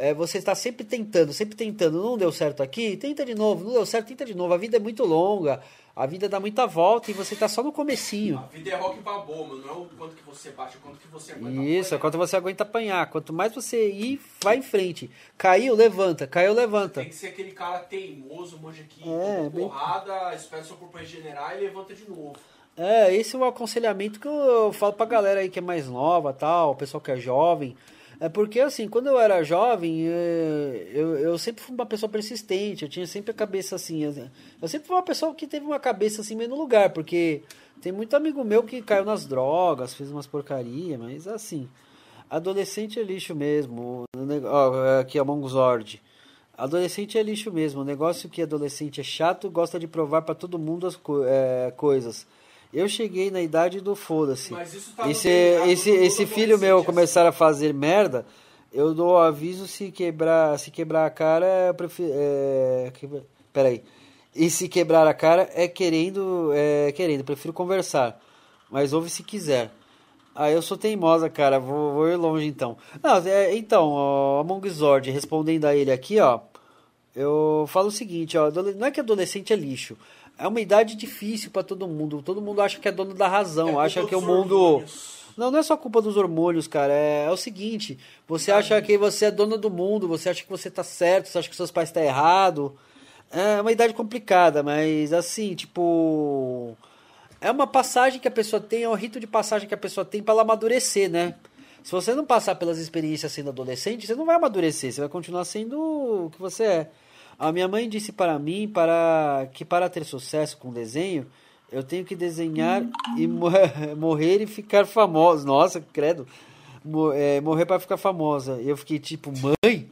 É, você está sempre tentando, sempre tentando, não deu certo aqui, tenta de novo, não deu certo, tenta de novo. A vida é muito longa, a vida dá muita volta e você está só no comecinho. A vida é rock mano. Não é o quanto que você bate, é o quanto que você aguenta Isso, é apanhar. quanto você aguenta apanhar. Quanto mais você ir, vai em frente. Caiu, levanta. Caiu, levanta. Tem que ser aquele cara teimoso, manja que É, bem- porrada, espera seu corpo regenerar e levanta de novo. É, esse é o aconselhamento que eu falo pra galera aí que é mais nova, tal, o pessoal que é jovem. É porque, assim, quando eu era jovem, eh, eu, eu sempre fui uma pessoa persistente, eu tinha sempre a cabeça assim. Eu sempre fui uma pessoa que teve uma cabeça assim meio no lugar, porque tem muito amigo meu que caiu nas drogas, fez umas porcaria, mas assim. Adolescente é lixo mesmo. Aqui é Mongozord. Adolescente é lixo mesmo. O negócio que adolescente é chato, gosta de provar pra todo mundo as co- é, coisas. Eu cheguei na idade do foda-se. Mas isso tá Esse, DNA esse, esse filho meu começar a fazer merda, Eu dou aviso se quebrar, se quebrar a cara, eu prefiro. É, quebra, peraí. E se quebrar a cara é querendo, é querendo, prefiro conversar. Mas ouve se quiser. Ah, eu sou teimosa, cara. Vou, vou ir longe então. Não, é, então, ó, Among Zord, respondendo a ele aqui, ó. Eu falo o seguinte, ó. Não é que adolescente é lixo. É uma idade difícil para todo mundo. Todo mundo acha que é dono da razão. É acha que o mundo. Hormônios. Não, não é só culpa dos hormônios, cara. É, é o seguinte: você acha que você é dona do mundo, você acha que você tá certo, você acha que seus pais estão tá errado. É uma idade complicada, mas assim, tipo. É uma passagem que a pessoa tem, é um rito de passagem que a pessoa tem para ela amadurecer, né? Se você não passar pelas experiências sendo adolescente, você não vai amadurecer, você vai continuar sendo o que você é. A minha mãe disse para mim para que para ter sucesso com desenho, eu tenho que desenhar e morrer e ficar famosa. Nossa, credo. É, morrer para ficar famosa. E eu fiquei tipo, mãe?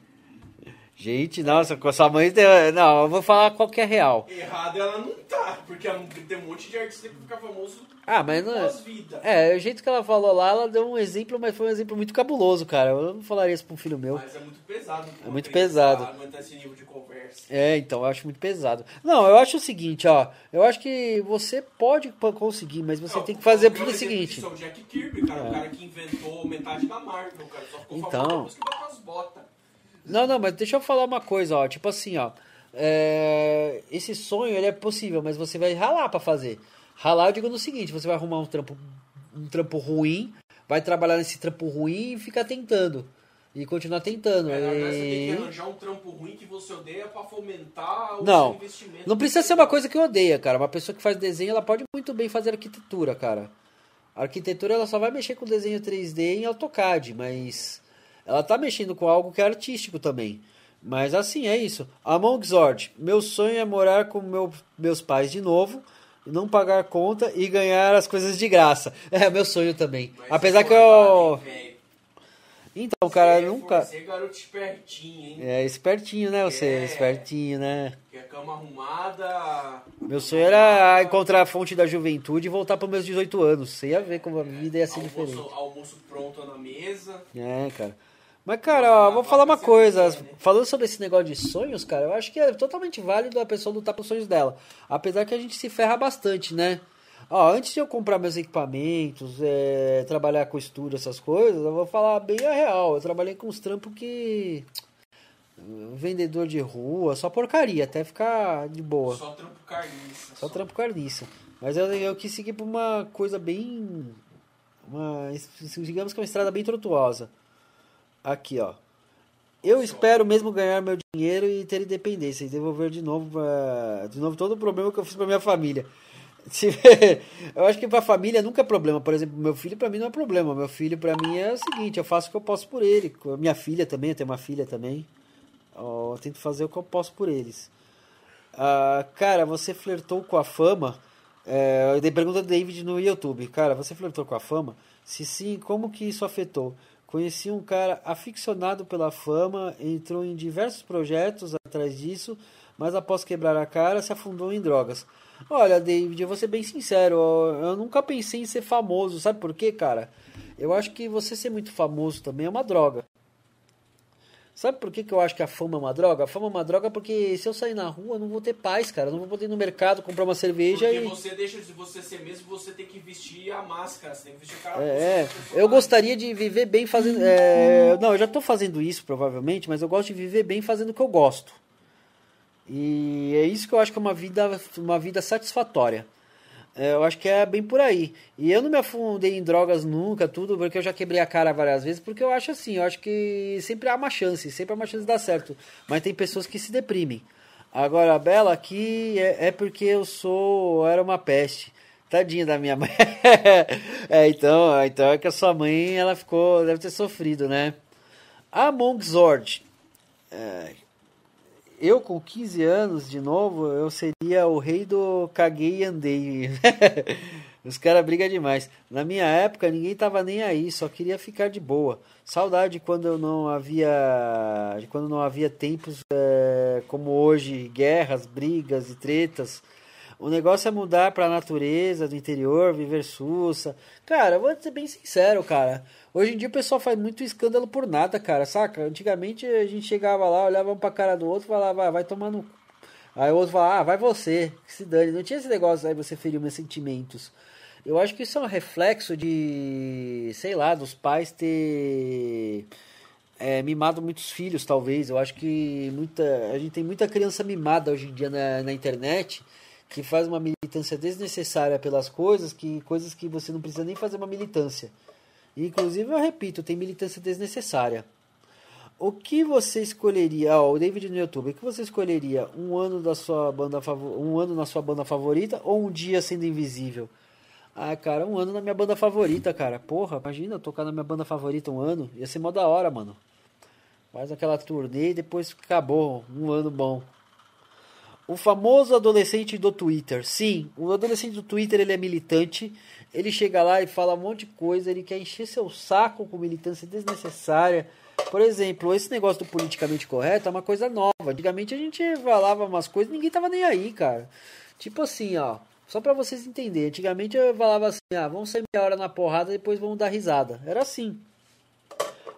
Gente, nossa, com a sua mãe. Não, eu vou falar qual que é real. Errado ela não tá, porque tem um monte de artista que fica famoso ah, mas não é. É, o jeito que ela falou lá, ela deu um exemplo, mas foi um exemplo muito cabuloso, cara. Eu não falaria isso pra um filho meu. Mas é muito pesado. É muito pesado. Aguentar esse nível de conversa. É, então, eu acho muito pesado. Não, eu acho o seguinte, ó. Eu acho que você pode conseguir, mas você não, tem que fazer o seguinte. É o Jack Kirby, cara. É. O cara que inventou metade da Marvel, cara. Só ficou então... famoso botou as botas. Não, não, mas deixa eu falar uma coisa, ó. Tipo assim, ó. É... Esse sonho, ele é possível, mas você vai ralar para fazer. Ralar, eu digo no seguinte: você vai arrumar um trampo, um trampo ruim, vai trabalhar nesse trampo ruim e ficar tentando. E continuar tentando. É, e... Você tem que arranjar um trampo ruim que você odeia para fomentar o não, investimento. Não precisa ser uma coisa que odeia, cara. Uma pessoa que faz desenho, ela pode muito bem fazer arquitetura, cara. A arquitetura, ela só vai mexer com desenho 3D em AutoCAD, mas ela tá mexendo com algo que é artístico também. Mas assim, é isso. Among Zord, meu sonho é morar com meu, meus pais de novo não pagar conta e ganhar as coisas de graça. É meu sonho também. Mas Apesar que eu. Então, cara, você nunca. Você é garoto espertinho, hein? É, espertinho, né? Você, é, espertinho, né? Que a cama arrumada. Meu sonho era encontrar a fonte da juventude e voltar para meus 18 anos. Você ia ver como a vida ia ser almoço, diferente. Almoço pronto na mesa. É, cara. Mas, cara, ó, vou falar uma coisa. Falando sobre esse negócio de sonhos, cara, eu acho que é totalmente válido a pessoa lutar pelos sonhos dela. Apesar que a gente se ferra bastante, né? Ó, antes de eu comprar meus equipamentos, é, trabalhar com estudo, essas coisas, eu vou falar bem a real. Eu trabalhei com uns trampos que. Vendedor de rua, só porcaria, até ficar de boa. Só trampo carniça. Só, só. trampo carniça. Mas eu, eu quis seguir por uma coisa bem. Uma, digamos que uma estrada bem tortuosa. Aqui, ó. Eu espero mesmo ganhar meu dinheiro e ter independência e devolver de novo, pra, de novo todo o problema que eu fiz para minha família. eu acho que para a família nunca é problema. Por exemplo, meu filho para mim não é problema. Meu filho para mim é o seguinte: eu faço o que eu posso por ele. Minha filha também, eu tenho uma filha também. Eu tento fazer o que eu posso por eles. Ah, cara, você flertou com a fama? É, eu dei pergunta do David no YouTube. Cara, você flertou com a fama? Se sim, como que isso afetou? Conheci um cara aficionado pela fama, entrou em diversos projetos atrás disso, mas após quebrar a cara se afundou em drogas. Olha, David, eu vou ser bem sincero, eu nunca pensei em ser famoso, sabe por quê, cara? Eu acho que você ser muito famoso também é uma droga. Sabe por que, que eu acho que a fama é uma droga? A fama é uma droga porque se eu sair na rua, eu não vou ter paz, cara. Eu não vou poder ir no mercado comprar uma cerveja porque e. você deixa de você ser mesmo, você tem que vestir a máscara, você tem que vestir cara. É, eu gostaria de viver bem fazendo. É... Não, eu já estou fazendo isso provavelmente, mas eu gosto de viver bem fazendo o que eu gosto. E é isso que eu acho que é uma vida, uma vida satisfatória. É, eu acho que é bem por aí. E eu não me afundei em drogas nunca, tudo, porque eu já quebrei a cara várias vezes, porque eu acho assim, eu acho que sempre há uma chance, sempre há uma chance de dar certo. Mas tem pessoas que se deprimem. Agora, a Bela aqui é, é porque eu sou. Era uma peste. Tadinha da minha mãe. é, então, então é que a sua mãe ela ficou. Deve ter sofrido, né? A Monk Zord. É, eu com 15 anos, de novo, eu seria o rei do caguei e andei. Os caras brigam demais. Na minha época, ninguém tava nem aí, só queria ficar de boa. Saudade quando eu não havia, quando não havia tempos é, como hoje, guerras, brigas e tretas. O negócio é mudar pra natureza do interior, viver sussa. Cara, vou ser bem sincero, cara. Hoje em dia o pessoal faz muito escândalo por nada, cara, saca? Antigamente a gente chegava lá, olhava um pra cara do outro e falava, vai, vai tomar no. Aí o outro falava, ah, vai você, que se dane. Não tinha esse negócio aí você ferir meus sentimentos. Eu acho que isso é um reflexo de, sei lá, dos pais ter é, mimado muitos filhos, talvez. Eu acho que muita, a gente tem muita criança mimada hoje em dia na, na internet que faz uma militância desnecessária pelas coisas, que coisas que você não precisa nem fazer uma militância. E, inclusive, eu repito, tem militância desnecessária. O que você escolheria, ó, o David no YouTube, o que você escolheria? Um ano da sua banda um ano na sua banda favorita ou um dia sendo invisível? Ah, cara, um ano na minha banda favorita, cara. Porra, imagina tocar na minha banda favorita um ano. Ia ser mó da hora, mano. Faz aquela turnê e depois acabou. Um ano bom. O famoso adolescente do Twitter. Sim, o adolescente do Twitter ele é militante. Ele chega lá e fala um monte de coisa. Ele quer encher seu saco com militância desnecessária. Por exemplo, esse negócio do politicamente correto é uma coisa nova. Antigamente a gente falava umas coisas ninguém tava nem aí, cara. Tipo assim, ó. Só para vocês entenderem. Antigamente eu falava assim: ah, vamos sair meia hora na porrada depois vamos dar risada. Era assim.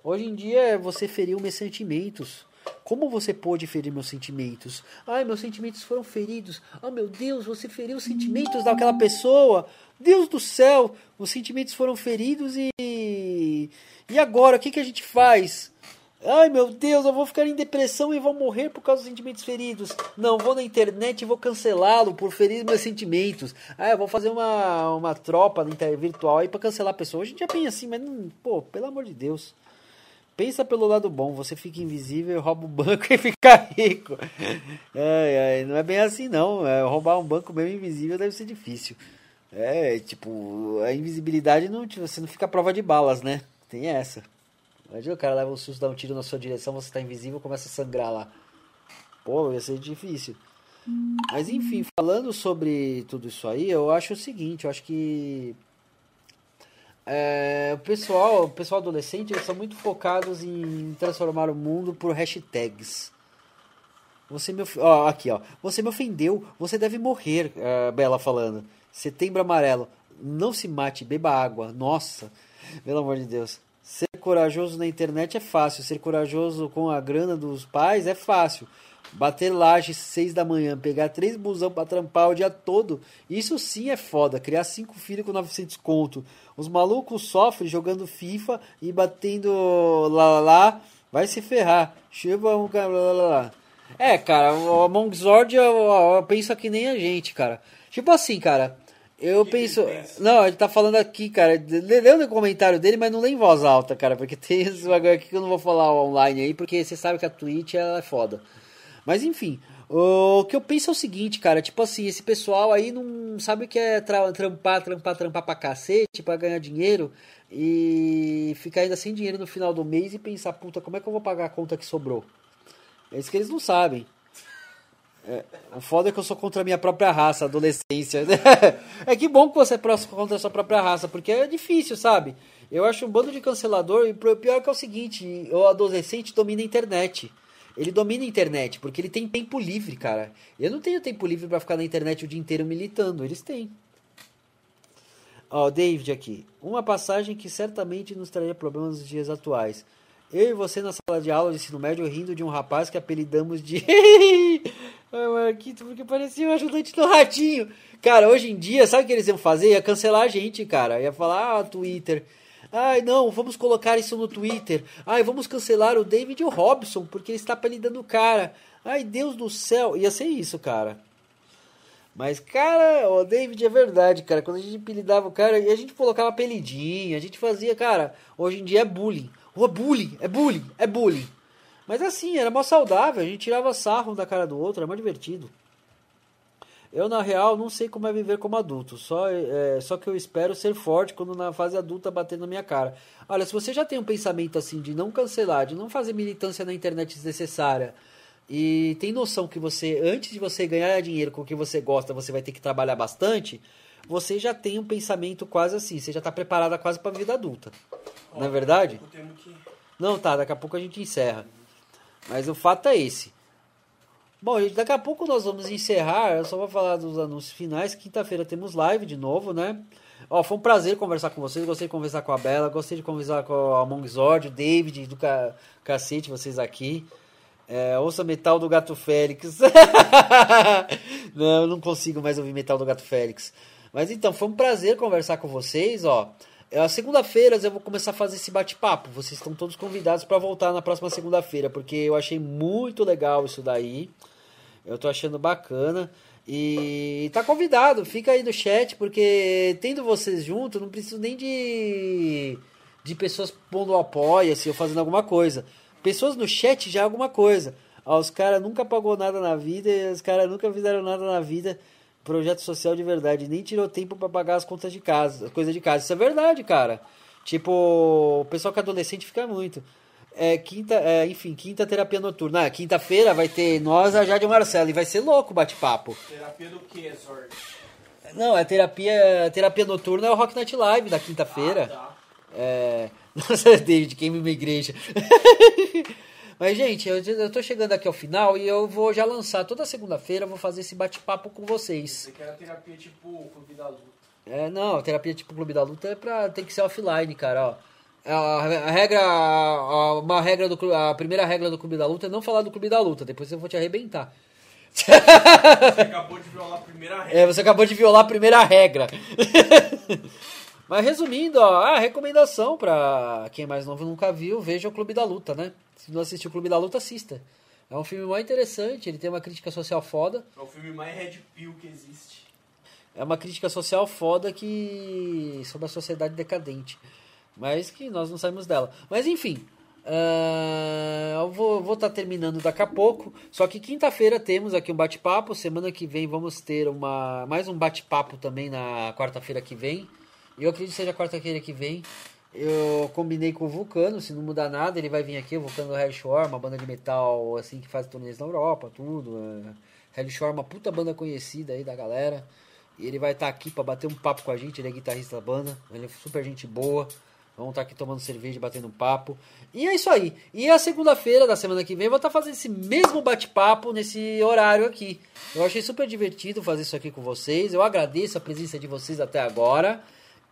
Hoje em dia é você feriu meus sentimentos. Como você pôde ferir meus sentimentos? Ai, meus sentimentos foram feridos. Oh, meu Deus, você feriu os sentimentos daquela pessoa. Deus do céu, os sentimentos foram feridos e. E agora, o que, que a gente faz? Ai meu Deus, eu vou ficar em depressão e vou morrer por causa dos sentimentos feridos. Não, vou na internet e vou cancelá-lo por ferir meus sentimentos. Ah, eu vou fazer uma, uma tropa virtual aí para cancelar a pessoa. A gente já pensa assim, mas não, pô, pelo amor de Deus. Pensa pelo lado bom, você fica invisível, rouba o banco e fica rico. Não é bem assim não. É, roubar um banco mesmo invisível deve ser difícil. É, tipo, a invisibilidade não, você não fica à prova de balas, né? Tem essa. Imagina o cara leva um susto, dá um tiro na sua direção, você tá invisível começa a sangrar lá. Pô, ia ser difícil. Mas enfim, falando sobre tudo isso aí, eu acho o seguinte, eu acho que é, o pessoal, o pessoal adolescente, eles são muito focados em transformar o mundo por hashtags. Você me, ó, aqui, ó. Você me ofendeu, você deve morrer, a Bela falando. Setembro amarelo. Não se mate, beba água. Nossa, pelo amor de Deus. Ser corajoso na internet é fácil, ser corajoso com a grana dos pais é fácil. Bater laje seis da manhã, pegar três busão para trampar o dia todo, isso sim é foda. Criar cinco filhos com 900 conto. Os malucos sofrem jogando FIFA e batendo lá lá lá, vai se ferrar. Chuva um lá, lá, lá. É, cara, o Among Zord penso que nem a gente, cara. Tipo assim, cara, eu que penso. Que não, ele tá falando aqui, cara. Lê o comentário dele, mas não lê em voz alta, cara. Porque tem isso agora aqui que eu não vou falar online aí, porque você sabe que a Twitch ela é foda. Mas enfim, o que eu penso é o seguinte, cara. Tipo assim, esse pessoal aí não sabe o que é tra trampar, trampar, trampar pra cacete, pra ganhar dinheiro e ficar ainda sem dinheiro no final do mês e pensar, puta, como é que eu vou pagar a conta que sobrou? É isso que eles não sabem. É, o foda é que eu sou contra a minha própria raça, adolescência. é que bom que você é contra a sua própria raça, porque é difícil, sabe? Eu acho um bando de cancelador, e o pior é que é o seguinte, o adolescente domina a internet. Ele domina a internet, porque ele tem tempo livre, cara. Eu não tenho tempo livre para ficar na internet o dia inteiro militando, eles têm. Ó, oh, David aqui. Uma passagem que certamente nos traria problemas nos dias atuais. Eu e você na sala de aula de ensino médio rindo de um rapaz que apelidamos de. Ai, Marquito, porque parecia um ajudante do ratinho. Cara, hoje em dia, sabe o que eles iam fazer? Ia cancelar a gente, cara. Ia falar, ah, Twitter. Ai, não, vamos colocar isso no Twitter. Ai, vamos cancelar o David Robson, porque ele está apelidando o cara. Ai, Deus do céu. Ia ser isso, cara. Mas, cara, o David é verdade, cara. Quando a gente apelidava o cara, a gente colocava apelidinho, a gente fazia, cara, hoje em dia é bullying. Oh, bullying, é bullying, é bullying. Mas assim, era mó saudável, a gente tirava sarro um da cara do outro, era mó divertido. Eu, na real, não sei como é viver como adulto, só, é, só que eu espero ser forte quando na fase adulta bater na minha cara. Olha, se você já tem um pensamento assim de não cancelar, de não fazer militância na internet desnecessária, e tem noção que você, antes de você ganhar dinheiro com o que você gosta, você vai ter que trabalhar bastante, você já tem um pensamento quase assim, você já está preparada quase para a vida adulta. Ó, não é verdade? Que... Não, tá, daqui a pouco a gente encerra. Mas o fato é esse. Bom, daqui a pouco nós vamos encerrar. Eu só vou falar dos anúncios finais. Quinta-feira temos live de novo, né? Ó, foi um prazer conversar com vocês. Gostei de conversar com a Bela, gostei de conversar com a Mongzord, o David, do ca... cacete, vocês aqui. É, ouça metal do Gato Félix. não, eu não consigo mais ouvir metal do Gato Félix. Mas então, foi um prazer conversar com vocês, ó. É, As segunda-feiras eu vou começar a fazer esse bate-papo. Vocês estão todos convidados para voltar na próxima segunda-feira, porque eu achei muito legal isso daí. Eu tô achando bacana. E tá convidado, fica aí no chat, porque tendo vocês junto, não preciso nem de, de pessoas pondo apoia-se ou fazendo alguma coisa. Pessoas no chat já é alguma coisa. Ah, os caras nunca pagou nada na vida, os caras nunca fizeram nada na vida. Projeto social de verdade, nem tirou tempo para pagar as contas de casa, as coisas de casa. Isso é verdade, cara. Tipo, o pessoal que é adolescente fica muito. É, quinta, é, enfim, quinta terapia noturna. Ah, quinta-feira vai ter nós, a Jade e o Marcelo. E vai ser louco o bate-papo. Terapia do que, Zord? Não, é terapia, terapia noturna é o Rock Night Live da quinta-feira. Ah, tá. É. Nossa, David, queima uma igreja. Mas, gente, eu, eu tô chegando aqui ao final e eu vou já lançar toda segunda-feira, eu vou fazer esse bate-papo com vocês. Você quer a terapia tipo Clube da Luta. É, não, terapia tipo Clube da Luta é pra. tem que ser offline, cara, ó. A, regra. a- uma regra do A primeira regra do Clube da Luta é não falar do Clube da Luta, depois eu vou te arrebentar. Você acabou de violar a primeira regra. É, você acabou de violar a primeira regra. Mas resumindo, ó, a recomendação pra quem é mais novo nunca viu, veja o Clube da Luta, né? Se não assistiu o Clube da Luta, assista. É um filme muito interessante, ele tem uma crítica social foda. É o filme mais Red Pill que existe. É uma crítica social foda que. sobre a sociedade decadente. Mas que nós não saímos dela. Mas enfim. ah, eu vou estar terminando daqui a pouco. Só que quinta-feira temos aqui um bate-papo. Semana que vem vamos ter uma mais um bate-papo também na quarta-feira que vem. Eu acredito que seja quarta-feira que vem. Eu combinei com o Vulcano, se não mudar nada, ele vai vir aqui, o Vulcano do Hell Shore, uma banda de metal assim que faz turnês na Europa, tudo. É. Hell Shore, uma puta banda conhecida aí da galera. E ele vai estar aqui para bater um papo com a gente, ele é guitarrista da banda, ele é super gente boa. Vamos estar aqui tomando cerveja, batendo papo. E é isso aí. E a segunda-feira da semana que vem vou estar fazendo esse mesmo bate-papo nesse horário aqui. Eu achei super divertido fazer isso aqui com vocês. Eu agradeço a presença de vocês até agora.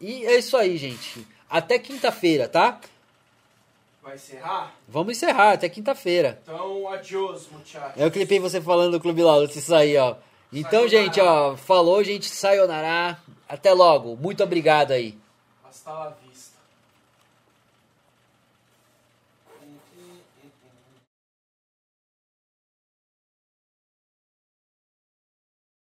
E é isso aí, gente. Até quinta-feira, tá? Vai encerrar? Vamos encerrar, até quinta-feira. Então, adiós, muchachos. Eu clipei você falando do Clube Laluta, isso aí, ó. Então, Sayonara. gente, ó, falou, gente, sayonara. Até logo. Muito obrigado aí. Hasta la vista.